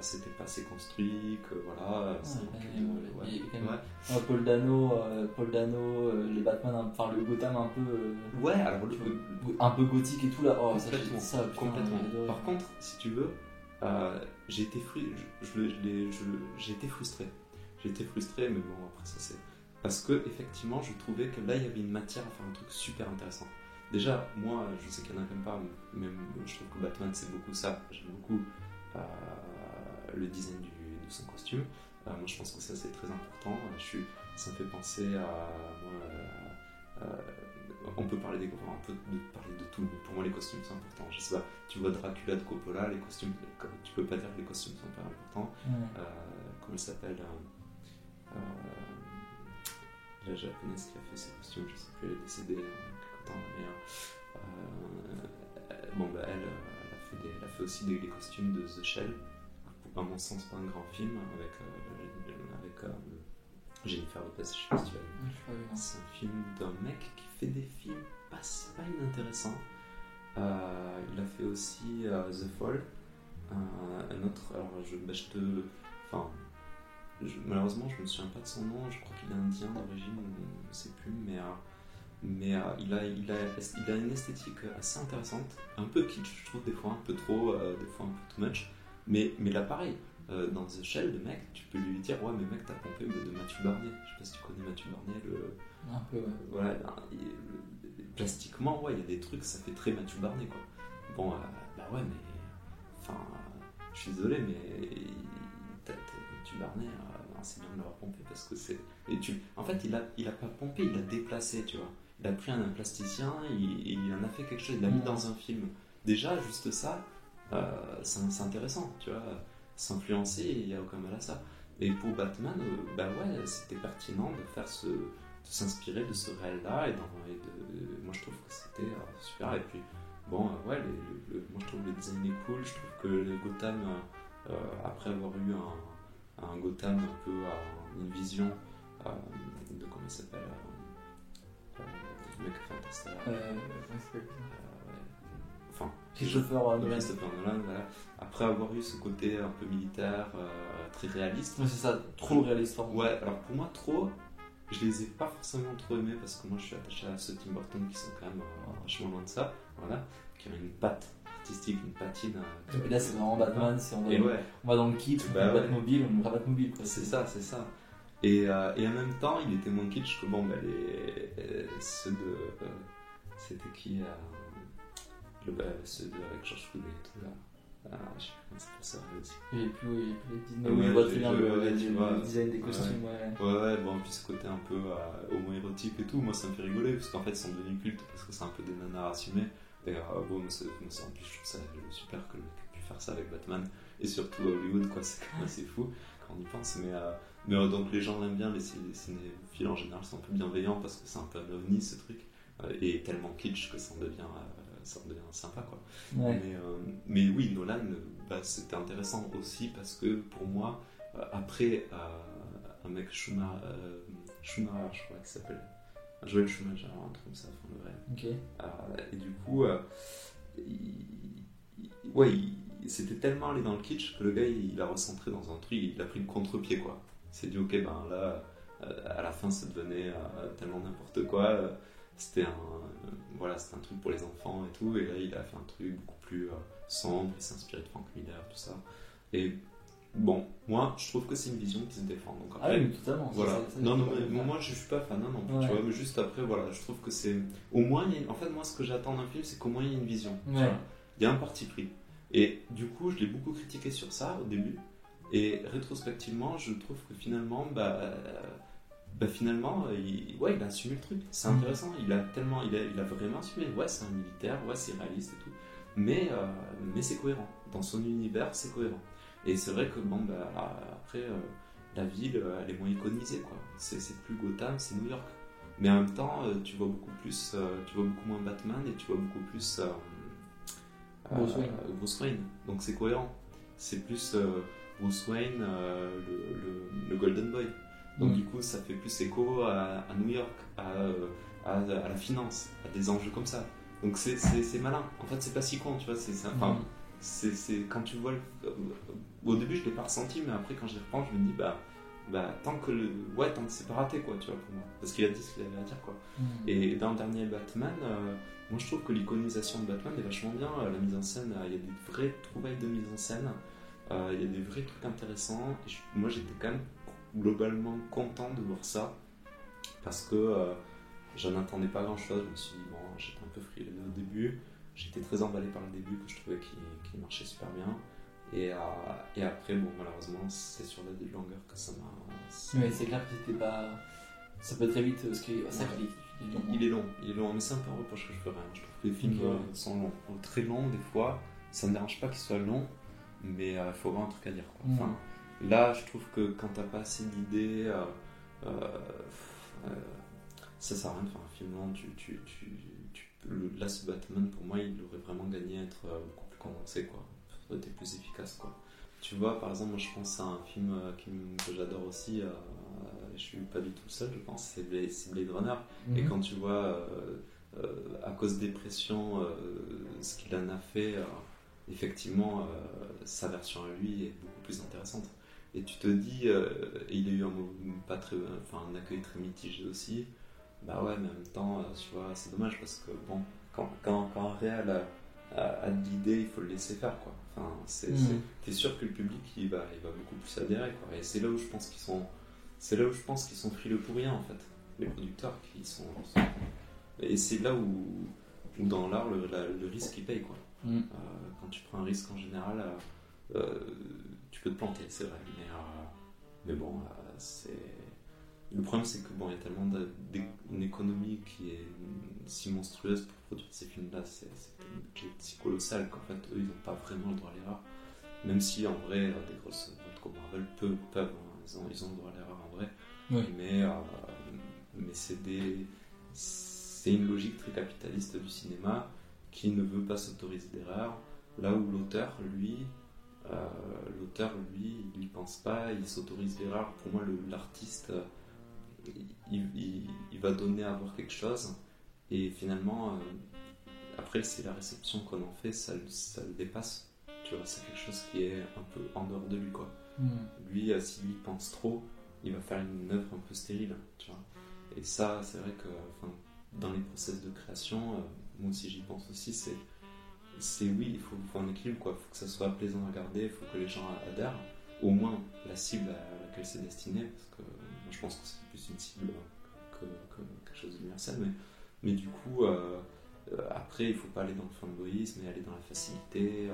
c'était pas assez construit, que voilà. c'est un quand peu- même, ouais. Il y a quand même- ouais. Ouais, Paul Dano, euh, Paul Dano, euh, les Batman, un- enfin le Gotham un peu, euh, Ouais, alors le, un peu gothique et tout là. Oh, ça, complètement. ça, putain, complètement. j'ai adoré. Par contre, si tu veux, euh, j'ai été, fru- je, je, le- je l'ai- je le- j'ai été frustré. J'ai été frustré, mais bon, après ça c'est. Parce que, effectivement, je trouvais que là, il y avait une matière à faire un truc super intéressant. Déjà, moi, je sais qu'il y en a qui pas, mais même je trouve que Batman, c'est beaucoup ça. J'aime beaucoup euh, le design du- de son costume. Euh, moi, je pense que ça, c'est très important. Je suis, ça me fait penser à. moi, euh, euh, on peut parler des on peut de- parler de tout, mais pour moi, les costumes, c'est important. Je sais pas, tu vois Dracula de Coppola, les costumes, tu peux pas dire que les costumes sont pas importants. Euh, comment elle s'appelle euh, euh, La japonaise qui a fait ses costumes, je sais plus, elle est décédée il y a quelque temps, mais euh, euh, bon, bah, elle, euh, elle, a fait des- elle a fait aussi des, des costumes de The Shell. À mon sens, pas un grand film avec, euh, avec euh, Jennifer Lopez, je sais pas si tu l'as vu. C'est un film d'un mec qui fait des films pas, pas inintéressants. Euh, il a fait aussi euh, The Fall, un, un autre. Alors, je, bah, je te. Enfin, je- malheureusement, je me souviens pas de son nom. Je crois qu'il est indien d'origine, je sais plus, mais. mais il, a, il, a, il a une esthétique assez intéressante, un peu kitsch, je trouve, des fois un peu trop, des fois un peu too much. Mais, mais là, pareil, euh, dans The Shell, le mec, tu peux lui dire Ouais, mais mec, t'as pompé de, Mathieu Barnier. Je sais pas si tu connais Mathieu Barnier, le, Un peu, ouais. voilà, il- le- plastiquement, ouais, il y a des trucs, ça fait très Mathieu Barnet, quoi. Bon, euh, bah ouais, mais. Enfin, euh, je suis désolé, mais. t'as- Mathieu Barnet, non, c'est bien de l'avoir pompé parce que c'est. et tu- En fait, il a, il a pas pompé, il a déplacé, tu vois. Il a pris un, plasticien, il, il en a fait quelque chose, il l'a mis Mhm. dans un film. Déjà, juste ça, c'est c'est intéressant, tu vois. S'influencer, il n'y a aucun mal à ça. Et pour Batman, euh, bah ouais, c'était pertinent de faire ce, de s'inspirer de ce réel-là et, d'en- et de, moi je trouve que c'était euh, super et puis bon euh, ouais les- le- le- moi je trouve le design est cool je trouve que le Gotham euh, euh, après avoir eu un, un Gotham un peu euh, une vision euh, de comment il s'appelle euh, euh, le mec fantastique enfin Christopher Nolan. Christopher Nolan voilà. après avoir eu ce côté un peu militaire euh, très réaliste Ouais, c'est ça, trop réaliste. pardon. Ouais, alors pour moi, trop, je les ai pas forcément trop aimés parce que moi je suis attaché à ceux Tim Burton qui sont quand même euh, vachement loin de ça, voilà, qui ont une patte artistique, une patine. euh, Et là, c'est vraiment Batman, c'est on va, Et ouais, on va dans le kit, on Bah va ouais. Batmobile, on va Batmobile. c'est ça, c'est ça. Et, euh, et en même temps, il était moins kitsch que bon, bah, les, ceux de. euh, C'était qui le, Ceux de, avec George Clooney et tout là. Je sais pas comment ça s'appelle aussi. Il est plus, il est plus Disney. Ouais, vois je- très bien le, ouais, le- design des costumes. Ouais. Ouais, ouais, bon, puis ce côté un peu euh, homo-érotique et tout, moi ça me fait rigoler, parce qu'en fait ils sont devenus cultes, parce que c'est un peu des nanas assumés. Et euh, bon, c'est- c'est- en plus je trouve ça super que le mec ait pu faire ça avec Batman, et surtout Hollywood, quoi, [laughs] c'est quand même assez fou quand on y pense. Mais, euh, mais euh, donc les gens l'aiment bien, les, les cinéphiles en général sont un peu bienveillants, parce que c'est un peu un ovni ce truc, euh, et tellement kitsch que ça en devient, euh, ça en devient sympa, quoi. Ouais. Mais, euh, mais oui, Nolan, euh, bah, c'était intéressant aussi parce que pour moi, euh, après euh, un mec Schumacher, euh, Schumacher, je crois qu'il s'appelle, Joel Schumacher, un truc comme ça, enfin le vrai. Euh, et du coup, euh, il- il- ouais, c'était tellement allé dans le kitsch que le gars il, il a recentré dans un truc, il a pris le contre-pied quoi. Il s'est dit, ok, ben là, euh, à la fin ça devenait euh, tellement n'importe quoi. C'était un, euh, voilà, c'était un truc pour les enfants et tout, et là il a fait un truc beaucoup plus euh, sombre, il s'est inspiré de Frank Miller, tout ça. Et bon, moi je trouve que c'est une vision qui se défend. Donc Ah après, oui, mais totalement. voilà. ça, ça, non, non, mais moi je suis pas fan non plus, Ouais. tu vois, mais juste après, voilà, je trouve que c'est. Au moins, il y a une- en fait, moi ce que j'attends d'un film, c'est qu'au moins il y ait une vision. tu Ouais. vois. Il y a un parti pris. Et du coup, je l'ai beaucoup critiqué sur ça au début. Et rétrospectivement, je trouve que finalement, bah, bah finalement, il, ouais, il a assumé le truc. C'est Mhm. intéressant. Il a tellement, il a, il a vraiment assumé. Ouais, c'est un militaire, ouais, c'est réaliste et tout. Mais, euh, mais c'est cohérent. Dans son univers, c'est cohérent. Et c'est vrai que bon, bah, après, euh, la ville, euh, elle est moins iconisée, quoi. C'est plus Gotham, c'est New York. Mais en même temps, tu vois beaucoup plus, tu vois beaucoup moins Batman et tu vois beaucoup plus Bruce Wayne. Bruce Wayne. Donc c'est cohérent. C'est plus Bruce Wayne, le, le- le Golden Boy. Donc Mm. du coup, ça fait plus écho à, à New York, à, euh, à, à la finance, à des enjeux comme ça. Donc c'est- malin. En fait, c'est pas si con, tu vois. C'est Mm. quand tu vois. le- euh, au début, je l'ai pas ressenti, mais après, quand j'y reprends, je me dis bah. Bah, tant que le. Ouais, tant que c'est pas raté, quoi, tu vois, pour moi. Parce qu'il a dit ce qu'il avait à dire, quoi. Mm. Et dans le dernier Batman, euh, moi je trouve que l'iconisation de Batman est vachement bien. Euh, La mise en scène, euh, il y a des vraies trouvailles de mise en scène. Il y a des vrais trucs intéressants. Et je- moi j'étais quand même globalement content de voir ça. Parce que euh, j'en attendais pas grand chose. Je me suis dit, bon, j'étais un peu frileux au début. J'étais très emballé par le début que je trouvais qu'il qu'il marchait super bien. Et, euh, et après, bon, malheureusement, c'est sur la longueur que ça m'a. Mais c'est clair que c'était pas. Ça peut très vite, parce que ça il est long. Il est long, il est long, mais c'est un peu un reproche que je ferais. hein. Je trouve que les films Ok, euh, sont longs, très longs des fois. Ça ne dérange pas qu'ils soient longs, mais il faut avoir un truc à dire. quoi. Mm. Enfin, là, je trouve que quand t'as pas assez d'idées, euh, euh, euh, ça sert à rien de faire un film long. Tu, tu, tu, tu peux- le, là, ce Batman, pour moi, il aurait vraiment gagné à être beaucoup plus condensé, quoi. Ça aurait été plus efficace, quoi. Tu vois, par exemple, moi, je pense à un film que j'adore aussi. je suis pas du tout le seul, je pense. C'est Blade, Runner. Et Mhm. quand tu vois, à cause des pressions, ce qu'il en a fait, effectivement, euh, sa version à lui est beaucoup plus intéressante. Et tu te dis, euh, et il a eu un, pas très, enfin, un accueil très mitigé aussi, bah ouais, mais en même temps, euh, tu vois, c'est dommage parce que, bon, quand, quand, quand un réel a, a- a de l'idée, il faut le laisser faire, quoi. Enfin, c'est, c'est- t'es sûr que le public, il va, il va beaucoup plus adhérer, quoi. Et c'est là où je pense qu'ils sont, c'est là où je pense qu'ils sont frileux pour rien, en fait. Les producteurs qui sont, sont- et c'est là où, où dans l'art, le, la- le risque, il paye, quoi. Mm. Euh, quand tu prends un risque en général, euh, tu peux te planter, c'est vrai. Mais, euh, mais bon, euh, c'est. Le problème, c'est que bon, il y a tellement de- d'é- une économie qui est si monstrueuse pour produire ces films-là, c'est un budget si colossal qu'en fait, eux, ils n'ont pas vraiment le droit à l'erreur. Même si en vrai, euh, des grosses boîtes comme Marvel peuvent, peuvent hein, ils, ont, ils ont le droit à l'erreur en vrai. Oui. Mais, euh, mais c'est des. C'est une logique très capitaliste du cinéma qui ne veut pas s'autoriser d'erreur, là où l'auteur, lui, l'auteur, lui, il n'y pense pas, il s'autorise l'erreur. Pour moi, l'artiste, euh, il, il- il va donner à voir quelque chose, et finalement, euh, après, c'est la réception qu'on en fait, ça, le- ça le dépasse. Tu vois, c'est quelque chose qui est un peu en dehors de lui, quoi. Mm. Lui, euh, s'il y pense trop, il va faire une œuvre un peu stérile, tu vois. Et ça, c'est vrai que dans les process de création, euh, moi aussi j'y pense aussi, c'est, c'est oui, il faut, un équilibre, quoi. Il faut que ça soit plaisant à regarder, il faut que les gens adhèrent, au moins la cible à laquelle c'est destiné, parce que je pense que c'est plus une cible que, que quelque chose d'universel, mais, mais du coup, euh, euh, après, il faut pas aller dans le fanboyisme, mais aller dans la facilité.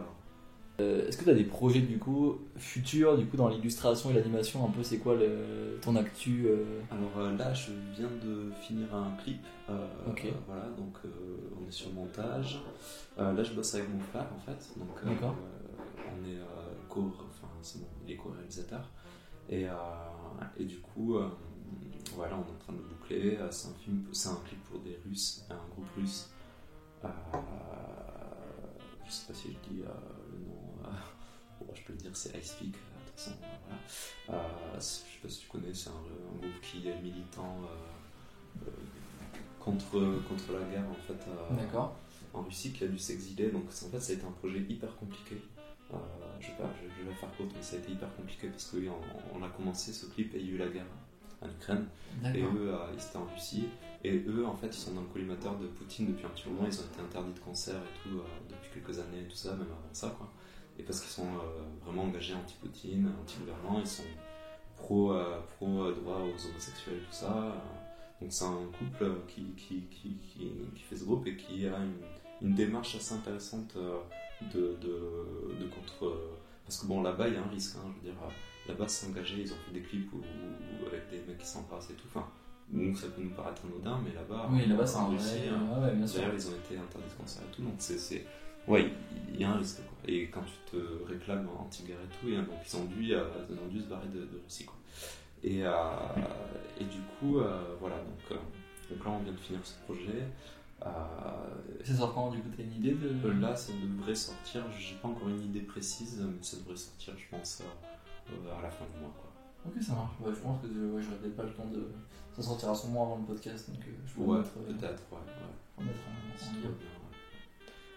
Euh, Est-ce que tu as des projets du coup futurs du coup dans l'illustration et l'animation un peu c'est quoi le, ton actu euh, Alors euh, là, je viens de finir un clip. euh, Ok. voilà, donc on est sur le montage. Là, je bosse avec mon frère en fait. Donc D'accord. on est co, enfin c'est bon, il est co-réalisateur. Et, et du coup, voilà, on est en train de le boucler. C'est un film, c'est un clip pour des Russes, un groupe russe. Je sais pas si je dis euh, le nom. euh, bon, je peux le dire, c'est Icepeak. De toute façon, voilà. Euh, je sais pas si tu connais, c'est un, un groupe qui est militant euh, euh, contre, contre la guerre en fait euh, D'accord. en Russie qui a dû s'exiler. Donc en fait, ça a été un projet hyper compliqué. Euh, je, vais pas, je, je vais la faire courte, mais ça a été hyper compliqué parce qu'on on a commencé ce clip et il y a eu la guerre en Ukraine. Et eux, euh, ils étaient en Russie. Et eux, en fait, ils sont dans le collimateur de Poutine depuis un petit moment. Ils ont été interdits de concert et tout euh, depuis quelques années et tout ça, même avant ça, quoi. Et parce qu'ils sont euh, vraiment engagés anti-Poutine, anti-gouvernement, ils sont pro, euh, pro euh, droit aux homosexuels et tout ça. Donc c'est un couple qui, qui, qui, qui, fait ce groupe et qui a une, une démarche assez intéressante de, de, de contre. Parce que bon, là-bas, il y a un risque, hein, je veux dire. Là-bas, s'engager, ils ont fait des clips où, où- avec des mecs qui s'embrassent et tout. Enfin, nous, ça peut nous paraître anodin, mais là-bas, Oui, là-bas c'est un vrai. Ouais, ouais, bien sûr. D'ailleurs, ils ont été interdits de concert et tout, donc c'est- Ouais, il y a un risque. Quoi. Et quand tu te réclames anti-guerre et tout, et donc ils ont dû, euh, ils ont dû se barrer de, de Russie. Quoi. Et, euh, et du coup, euh, voilà, donc, euh, donc là on vient de finir ce projet. Euh, Ça sort quand du coup T'as une idée de. euh, là, ça devrait sortir, j'ai pas encore une idée précise, mais ça devrait sortir, je pense, euh, euh, à la fin du mois. Quoi. Ok, ça marche. Ouais, je pense que ouais, j'aurais peut-être pas le temps de. Ça sortira sûrement avant le podcast, donc euh, je peux Ouais, mettre, euh, peut-être, ouais. ouais. mettre en, en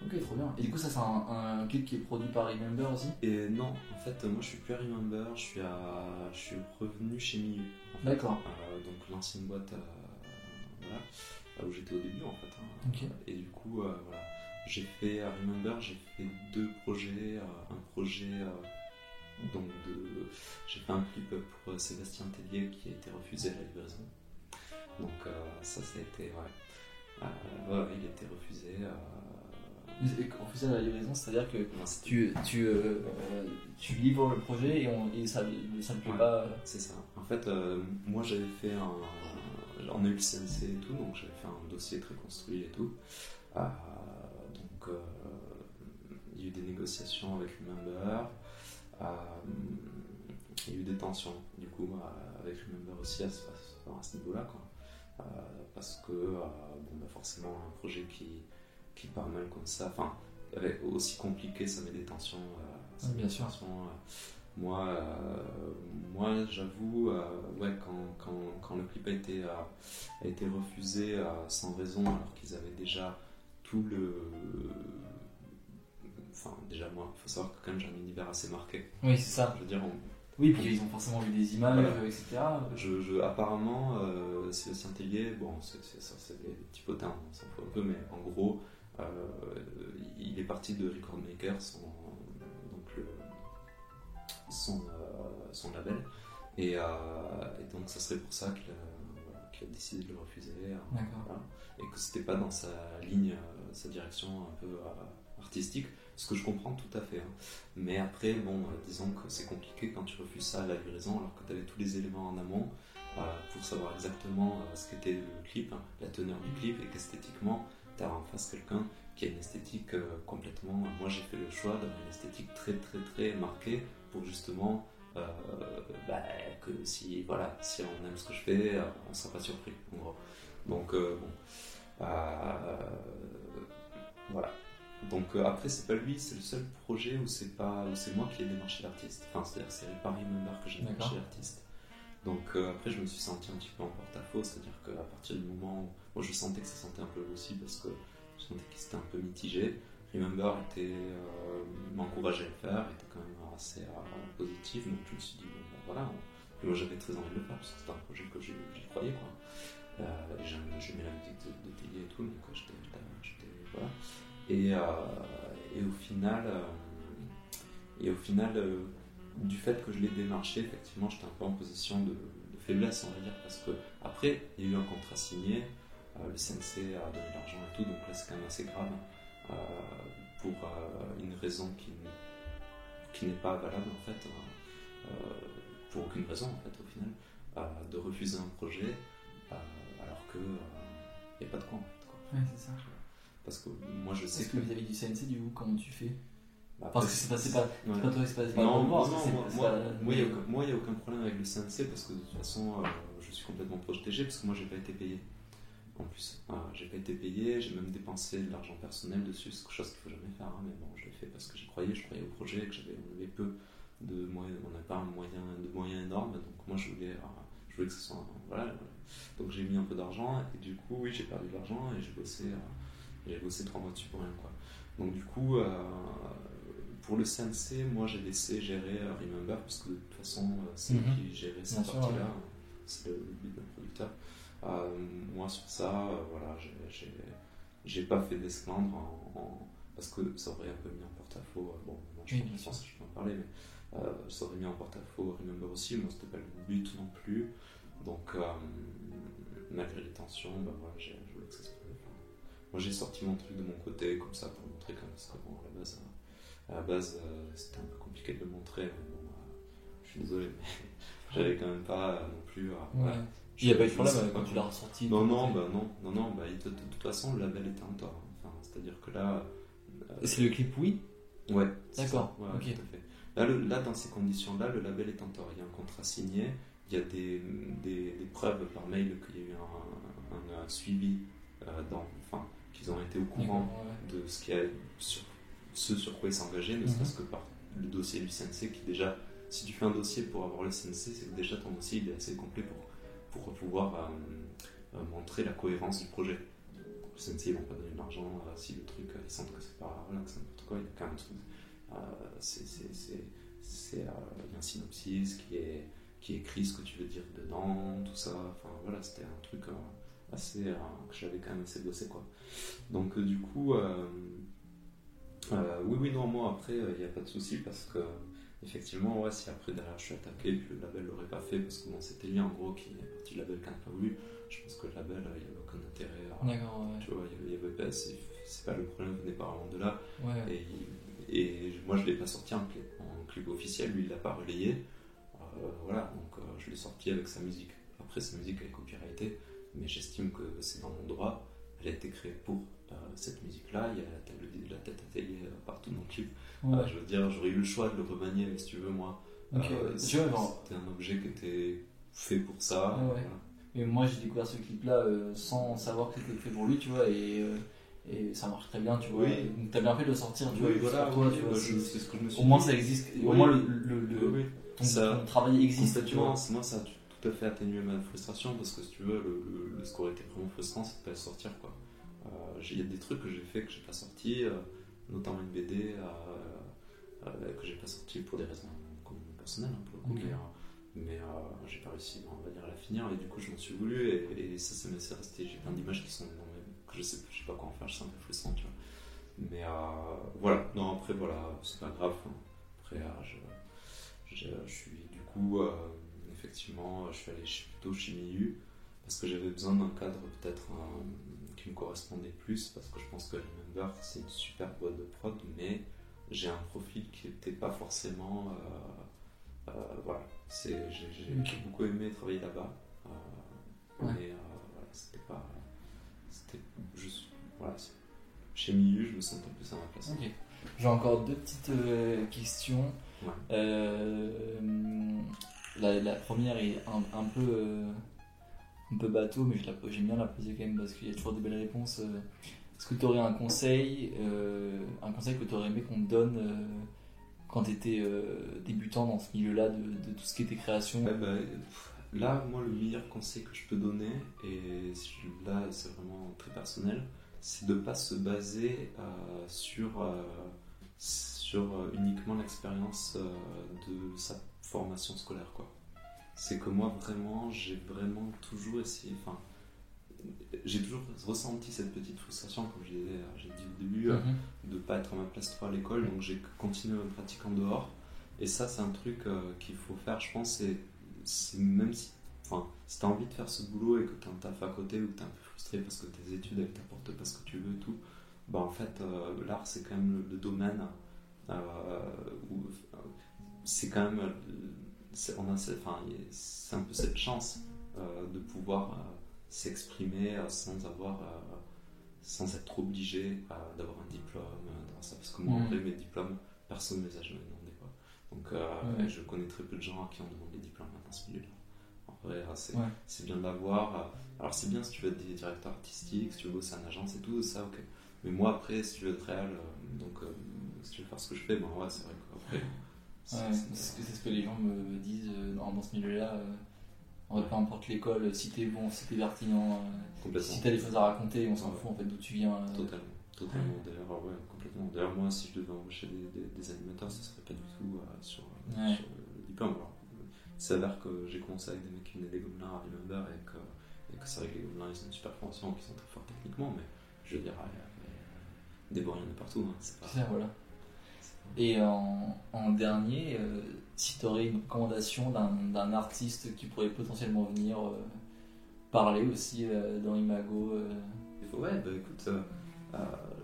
Ok, trop bien. Et du coup, ça, c'est un, un clip qui est produit par Remember aussi? Et non, en fait, moi je suis plus à Remember, je suis, à... je suis revenu chez Miu. D'accord. Euh, donc l'ancienne boîte, euh, voilà, là où j'étais au début en fait. hein. Ok. Et du coup, euh, voilà, j'ai fait à Remember, j'ai fait deux projets. euh, un projet, euh, donc de, j'ai fait un clip pour euh, Sébastien Tellier qui a été refusé à la livraison. Donc euh, ça, ça a été, ouais, Euh, ouais, il a été refusé. On faisait la livraison, c'est-à-dire que tu, tu, euh, tu livres le projet et, on, et ça, ça ne plaît Ouais. pas. C'est ça. En fait, euh, moi j'avais fait un. On a eu le CNC et tout, donc j'avais fait un dossier très construit et tout. Euh, donc il y a eu des négociations avec Remember. Euh, il y a eu des tensions, du coup, avec Remember aussi à ce, à ce niveau-là. quoi. Parce que, bon, bah, forcément, un projet qui, qui part mal comme ça, enfin, aussi compliqué, ça met des tensions. euh, ça Ouais, met bien des sûr. tensions, euh, moi, euh, moi j'avoue, euh, ouais, quand, quand, quand le clip a été, a été refusé sans raison, alors qu'ils avaient déjà tout le. Enfin, déjà, moi, il faut savoir que quand même j'ai un univers assez marqué. Oui, c'est ça. Je veux dire, on- Oui, puis ils ont forcément vu des images, Voilà. etc. je, je- apparemment, euh, Sébastien Tellier, bon, c'est des petits potins, on s'en fout un peu, mais en gros, il est parti de Record Maker, son, donc le, son, euh, son label, et, euh, et donc ça serait pour ça qu'il a, décidé de le refuser, euh, D'accord. voilà, et que c'était pas dans sa ligne, euh, sa direction un peu euh, artistique, ce que je comprends tout à fait. hein. Mais après, bon, euh, disons que c'est compliqué quand tu refuses ça à la livraison, alors que tu avais tous les éléments en amont euh, pour savoir exactement euh, ce qu'était le clip, hein, la teneur du clip, et qu'esthétiquement, tu as en face quelqu'un qui a une esthétique euh, complètement. Moi, j'ai fait le choix d'avoir une esthétique très, très, très marquée pour justement. euh, bah, que si voilà si on aime ce que je fais euh, on ne sera pas surpris en gros donc euh, bon euh, voilà donc euh, après c'est pas lui c'est le seul projet où c'est pas où c'est moi qui ai démarché l'artiste enfin c'est à dire que c'est Paris Member que j'ai démarché l'artiste donc euh, après je me suis senti un petit peu en porte-à-faux c'est à dire qu'à partir du moment où je sentais que ça sentait un peu aussi parce que je sentais qu'il était un peu mitigé. Remember euh, m'encourageait à le faire était quand même assez euh, positif. Donc je me suis dit bon, ben, voilà. Et moi j'avais très envie de le faire parce que c'était un projet que j'y croyais quoi. Euh, j'aimais la musique de, de et tout donc j'étais voilà. Et, au final, euh, et au final euh, du fait que je l'ai démarché, effectivement, j'étais un peu en position de, de faiblesse, on va dire, parce que après, il y a eu un contrat signé, le CNC a donné de l'argent et tout, donc là, c'est quand même assez grave, euh, pour euh, une raison qui, qui n'est pas valable, en fait, euh, euh, pour aucune raison, en fait, au final, euh, de refuser un projet, euh, alors que il n'y a pas de quoi, en fait, quoi. Ouais, c'est ça. Parce que moi, je sais Est-ce que vis-à-vis du CNC, du coup, comment tu fais? Bah, Parce que c'est pas, c'est pas, ouais. pas toi, c'est pas, c'est pas Non, le moi, non, moi, moi, il n'y a, aucun- moi, il y a aucun problème avec le CNC parce que de toute façon, euh, je suis complètement protégé parce que moi, j'ai pas été payé. En plus, Euh, j'ai pas été payé, j'ai même dépensé de l'argent personnel dessus, c'est quelque chose qu'il faut jamais faire, hein, mais bon, je l'ai fait parce que j'y croyais, je croyais au projet, que j'avais on avait peu de moyens, on n'avait pas un moyen, de moyens énormes, donc moi, je voulais, euh, je voulais que ce soit, un- voilà, voilà. donc j'ai mis un peu d'argent et du coup, oui, j'ai perdu de l'argent et j'ai bossé, euh, j'ai bossé trois mois dessus pour rien, quoi. Donc du coup, euh, pour le CNC, moi j'ai laissé gérer euh, Remember parce que de toute façon c'est lui Mhm. qui gérait cette partie-là, ouais. c'est le, le but d'un producteur. Euh, moi sur ça, euh, voilà, j'ai- pas fait d'esclandre en- en- parce que ça aurait un peu mis en porte-à-faux. euh, bon, moi, je Oui, bien je sûr. je peux en parler, mais ça aurait mis en porte-à-faux Remember aussi. Moi c'était pas le but non plus. Donc malgré les tensions, ben, voilà, j'ai je voulais que ça se moi j'ai sorti mon truc de mon côté comme ça pour montrer quand même parce que bon, à la base, euh, à la base euh, c'était un peu compliqué de le montrer. Mais bon, euh, je suis désolé, mais [laughs] j'avais quand même pas euh, non plus. Ouais. voilà. Il n'y a pas eu de problème euh, quand tu l'as ressorti Non, non, bah non, non, non, bah, de, toute façon le label était en tort. Enfin, C'est-à-dire que là, C'est le clip Oui? Ouais, c'est D'accord. Ouais, ok. tout à fait. Là, le- là, dans ces conditions-là, le label est en tort. Il y a un contrat signé, il y a des, des- des preuves par mail qu'il y a eu un, un, un suivi, euh, dans, enfin, qu'ils ont été au courant ouais. de ce, qui a, sur, ce sur quoi ils s'engageaient, ne Mhm. serait-ce que par le dossier du CNC, qui déjà, si tu fais un dossier pour avoir le CNC, c'est que déjà ton dossier il est assez complet pour, pour pouvoir euh, euh, montrer la cohérence du projet. Le CNC, ils vont pas donner de l'argent euh, si le truc, ils sentent que c'est pas n'importe quoi, il y a quand même un truc. c'est, un synopsis qui est qui écrit ce que tu veux dire dedans, tout ça. Enfin voilà, c'était un truc assez que j'avais quand même assez bossé quoi. Donc du coup, oui oui non moi après il n'y a pas de souci parce que effectivement ouais si après derrière je suis attaqué puis le label l'aurait pas fait parce que bon c'était lui en gros qui est parti du label qui n'a pas voulu. Je pense que le label euh, il n'y avait aucun intérêt à D'accord, ouais. tu vois il y avait, pas- c'est, c'est pas le problème venait pas vraiment de là. Ouais. Et, et moi, je l'ai pas sorti en clip, en clip officiel, lui, il l'a pas relayé. Euh, voilà, donc euh, je l'ai sorti avec sa musique. Après, sa musique, elle est copyrightée, mais j'estime que c'est dans mon droit. Elle a été créée pour cette musique-là. Il y a la tête, la tête atelier euh, partout dans le clip. Ouais. Euh, je veux dire, j'aurais eu le choix de le remanier, mais si tu veux, moi. Ok, euh, c'était un objet qui était fait pour ça. Ouais, voilà. Mais moi j'ai découvert ce clip là sans savoir que c'était fait pour lui, tu vois, et, euh, et ça marche très bien, tu vois. Oui. T'as bien fait de le sortir, tu vois, Oui, voilà, toi, oui, tu vois. bah, c'est- je- c'est ce que je me suis Au moins dit. ça existe, au moins le, ton, Ça- ton travail existe, tu vois. Moi ça a tout à fait atténué ma frustration parce que si tu veux, le, le, le score était vraiment frustrant, c'est de pas le sortir quoi. Euh, Il y a des trucs que j'ai fait que j'ai pas sorti, euh, notamment une BD euh, que j'ai pas sorti pour des raisons personnelles hein, pour le coup, Ok. mais, mais, j'ai pas réussi on va dire, à la finir et du coup je m'en suis voulu et, et ça, ça m'est resté. J'ai plein d'images qui sont dans mes- que je sais, je sais pas quoi en faire, c'est un peu frustrant, tu vois. Mais voilà, non après voilà, c'est pas grave. hein. Après je, je, je suis du coup effectivement je suis allé plutôt chez Miu parce que j'avais besoin d'un cadre peut-être qui me correspondait plus parce que je pense que Remember c'est une super boîte de prod mais j'ai un profil qui n'était pas forcément euh, euh, voilà c'est j'ai beaucoup aimé travailler là-bas euh, Ouais. mais euh, voilà c'était pas c'était juste voilà chez Miu je me sentais plus à ma place. J'ai encore deux petites euh, questions. Ouais. La, la première est un, un peu un peu bateau, mais j'aime bien la poser quand même parce qu'il y a toujours de belles réponses. Euh, Est-ce que tu aurais un conseil, euh, un conseil que tu aurais aimé qu'on te donne euh, quand tu étais débutant dans ce milieu-là de, tout ce qui était création? Bah, pff, là, moi, le meilleur conseil que je peux donner, et là, c'est vraiment très personnel, c'est de ne pas se baser sur, sur uniquement l'expérience de sa formation scolaire. quoi. C'est que moi, vraiment, j'ai vraiment toujours essayé. Enfin, j'ai toujours ressenti cette petite frustration, comme disais, j'ai dit au début, euh, Mhm. de pas être à ma place trop à l'école, donc j'ai continué ma pratique en dehors. Et ça, c'est un truc euh, qu'il faut faire, je pense, c'est, même si, enfin, si tu as envie de faire ce boulot et que tu as un taf à côté ou que tu es un peu frustré parce que tes études elles t'apportent pas ce que tu veux et tout, bah en fait, euh, l'art c'est quand même le, le domaine euh, où euh, c'est quand même, euh, on a, enfin, c'est un peu cette chance euh, de pouvoir euh, s'exprimer euh, sans avoir. sans être obligé d'avoir un diplôme, ça. Parce que moi, en Mhm. vrai, mes diplômes, personne ne les a jamais demandé. Quoi. Donc, Ouais. je connais très peu de gens qui ont demandé des diplômes dans ce milieu-là. En vrai, c'est Ouais. bien de l'avoir. Alors, c'est bien si tu veux être des directeur artistique, si tu veux bosser en agence et tout, ça, ok. Mais moi, après, si tu veux être réel, donc, si tu veux faire ce que je fais, ben ouais, c'est vrai qu'après. C'est- Ouais, c'est- c'est ce que- c'est ce que les gens me disent euh, dans, dans ce milieu-là. euh, en fait, peu importe l'école, si t'es bon, si t'es pertinent, euh, si t'as des choses à raconter, on s'en Ouais. fout en fait d'où tu viens. euh. Totalement, totalement. D'ailleurs, ouais, complètement. D'ailleurs, moi, si je devais embaucher des, des- des animateurs, ce serait pas du tout euh, sur, euh, Ouais. sur le diplôme. Alors, il s'avère que j'ai commencé avec des mecs qui venaient des Gobelins à Remember et que, et que c'est vrai que les Gobelins, ils ont une super formation, qu'ils sont très forts techniquement, mais je veux dire, euh, euh, des bons, il y en a partout. Hein, c'est pas, ça, voilà. Et en, en dernier, euh, si tu aurais une recommandation d'un artiste qui pourrait potentiellement venir euh, parler aussi euh, dans Imago. euh, Ouais, bah écoute,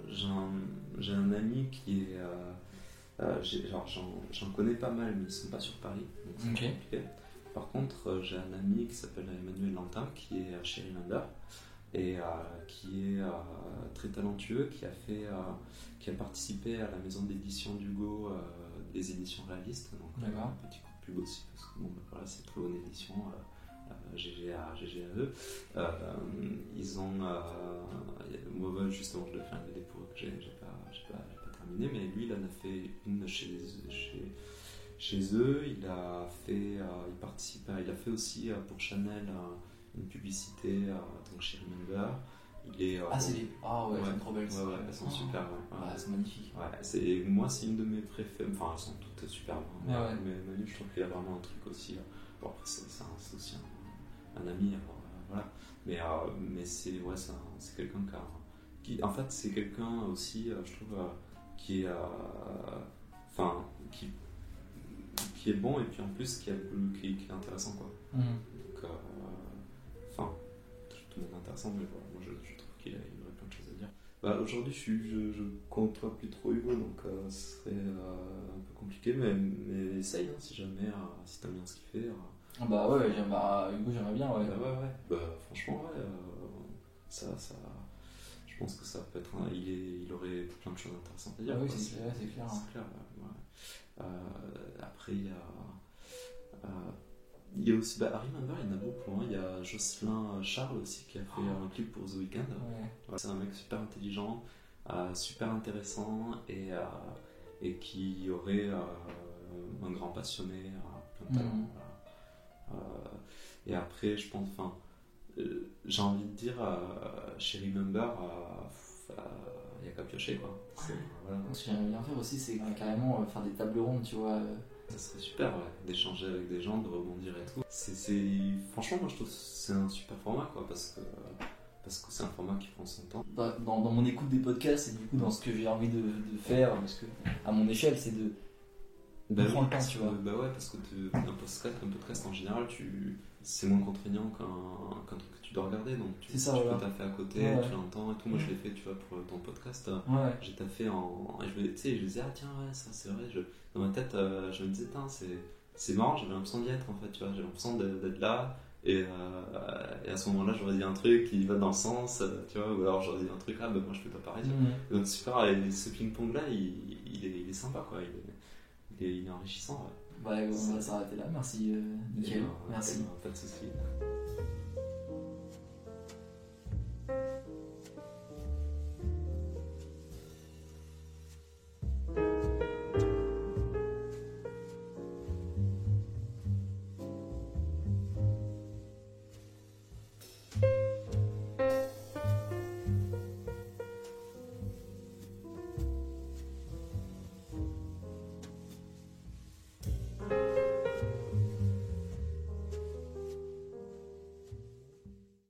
j'ai un, un ami qui est. j'en, connais pas mal, mais ils sont pas sur Paris, donc c'est Ok. compliqué. Par contre, j'ai un ami qui s'appelle Emmanuel Lantin, qui est chez Remember, et euh, qui est euh, très talentueux qui a fait, euh, qui a participé à la maison d'édition d'Hugo des éditions réalistes. Donc, D'accord. un petit coup de pub aussi parce que bon, bah, voilà, c'est très bonne édition. GGA, GGAE. Euh, ils ont. Euh, justement, je dois faire une BD pour eux que j'ai j'ai pas, j'ai pas, j'ai pas terminé, mais lui, il en a fait une chez, chez, chez eux. Il a fait. euh, il participe à- il a fait aussi pour Chanel une publicité, euh, donc chez Remember. Il est. euh, Ah, c'est les. Ah ouais, sont trop belles. Ouais, ouais, elles sont Oh. super. ouais, ouais. Ah, c'est magnifique. Ouais, c'est, moi, c'est une de mes préférées. Enfin, elles sont toutes superbes. hein. Mais, Manu, je trouve qu'il y a vraiment un truc aussi. euh, Bon, après, c'est, c'est un- c'est aussi un, un ami. euh, voilà. Mais, euh, mais c'est, ouais, c'est, un- c'est quelqu'un qui, a-. En fait, c'est quelqu'un aussi, euh, je trouve, euh, qui est. euh, Enfin, qui, qui est bon et puis en plus qui, est intéressant, quoi. Mhm. Donc, euh, tout le intéressant, mais voilà, moi je, je trouve qu'il aurait plein de choses à dire. Bah, Aujourd'hui, je, je, je côtoie plus trop Hugo, donc euh, ce serait euh, un peu compliqué, mais, mais essaye hein, si jamais, euh, si t'aimes bien ce qu'il fait. Ah Bah ouais, bah, Hugo, j'aimerais bien, ouais. Bah, ouais, ouais. Bah, franchement, ouais, ça, ça, je pense que ça peut être. un- il, est, il aurait plein de choses intéressantes à dire. Ah oui, c'est clair, ouais. Euh, après, il y a. euh, il y a aussi, bah, Harry Member, il y en a beaucoup. hein. Il y a Jocelyn Charles aussi qui a fait un clip pour The Weeknd. Ouais. C'est un mec super intelligent, euh, super intéressant et, euh, et qui aurait euh, un grand passionné, euh, plein de talent. Mhm. Euh, et après, je pense, enfin, euh, j'ai envie de dire, euh, chez Remember, euh, euh, il y a qu'à piocher quoi. Voilà. Ce que j'aimerais bien faire aussi, c'est carrément euh, faire des tables rondes, tu vois. Ça serait super ouais, d'échanger avec des gens, de rebondir et tout. C'est, Franchement, moi je trouve que c'est un super format quoi, parce que parce que c'est un format qui prend son temps. Dans, dans- mon écoute des podcasts et du coup dans ce que j'ai envie de, de faire, parce que à mon échelle, c'est de. Bah prends oui, le temps, tu vois. Bah ouais, parce que un podcast, un podcast en général, tu, c'est moins contraignant qu'un, truc dois regarder, donc tu, ça, tu voilà. peux taffer à côté, Ouais, tu l'entends et tout. Moi je l'ai fait, tu vois, pour ton podcast. Ouais. J'ai taffé en. Je me, tu sais, je me disais, ah tiens, ouais, ça c'est vrai. Je, dans ma tête, euh, je me disais, c'est, c'est marrant, j'avais l'impression d'y être en fait, tu vois, j'ai l'impression d'être, là. Et, euh, et à ce moment-là, j'aurais dit un truc qui va dans le sens, euh, tu vois, ou alors j'aurais dit un truc, ah bah moi je fais pas pareil. Mhm. Donc super, et ce ping-pong là, il, il, est, il est sympa quoi, il est, il est, enrichissant. Ouais. Ouais, on va s'arrêter là. Merci, euh, Nickel. Merci. Pas de soucis.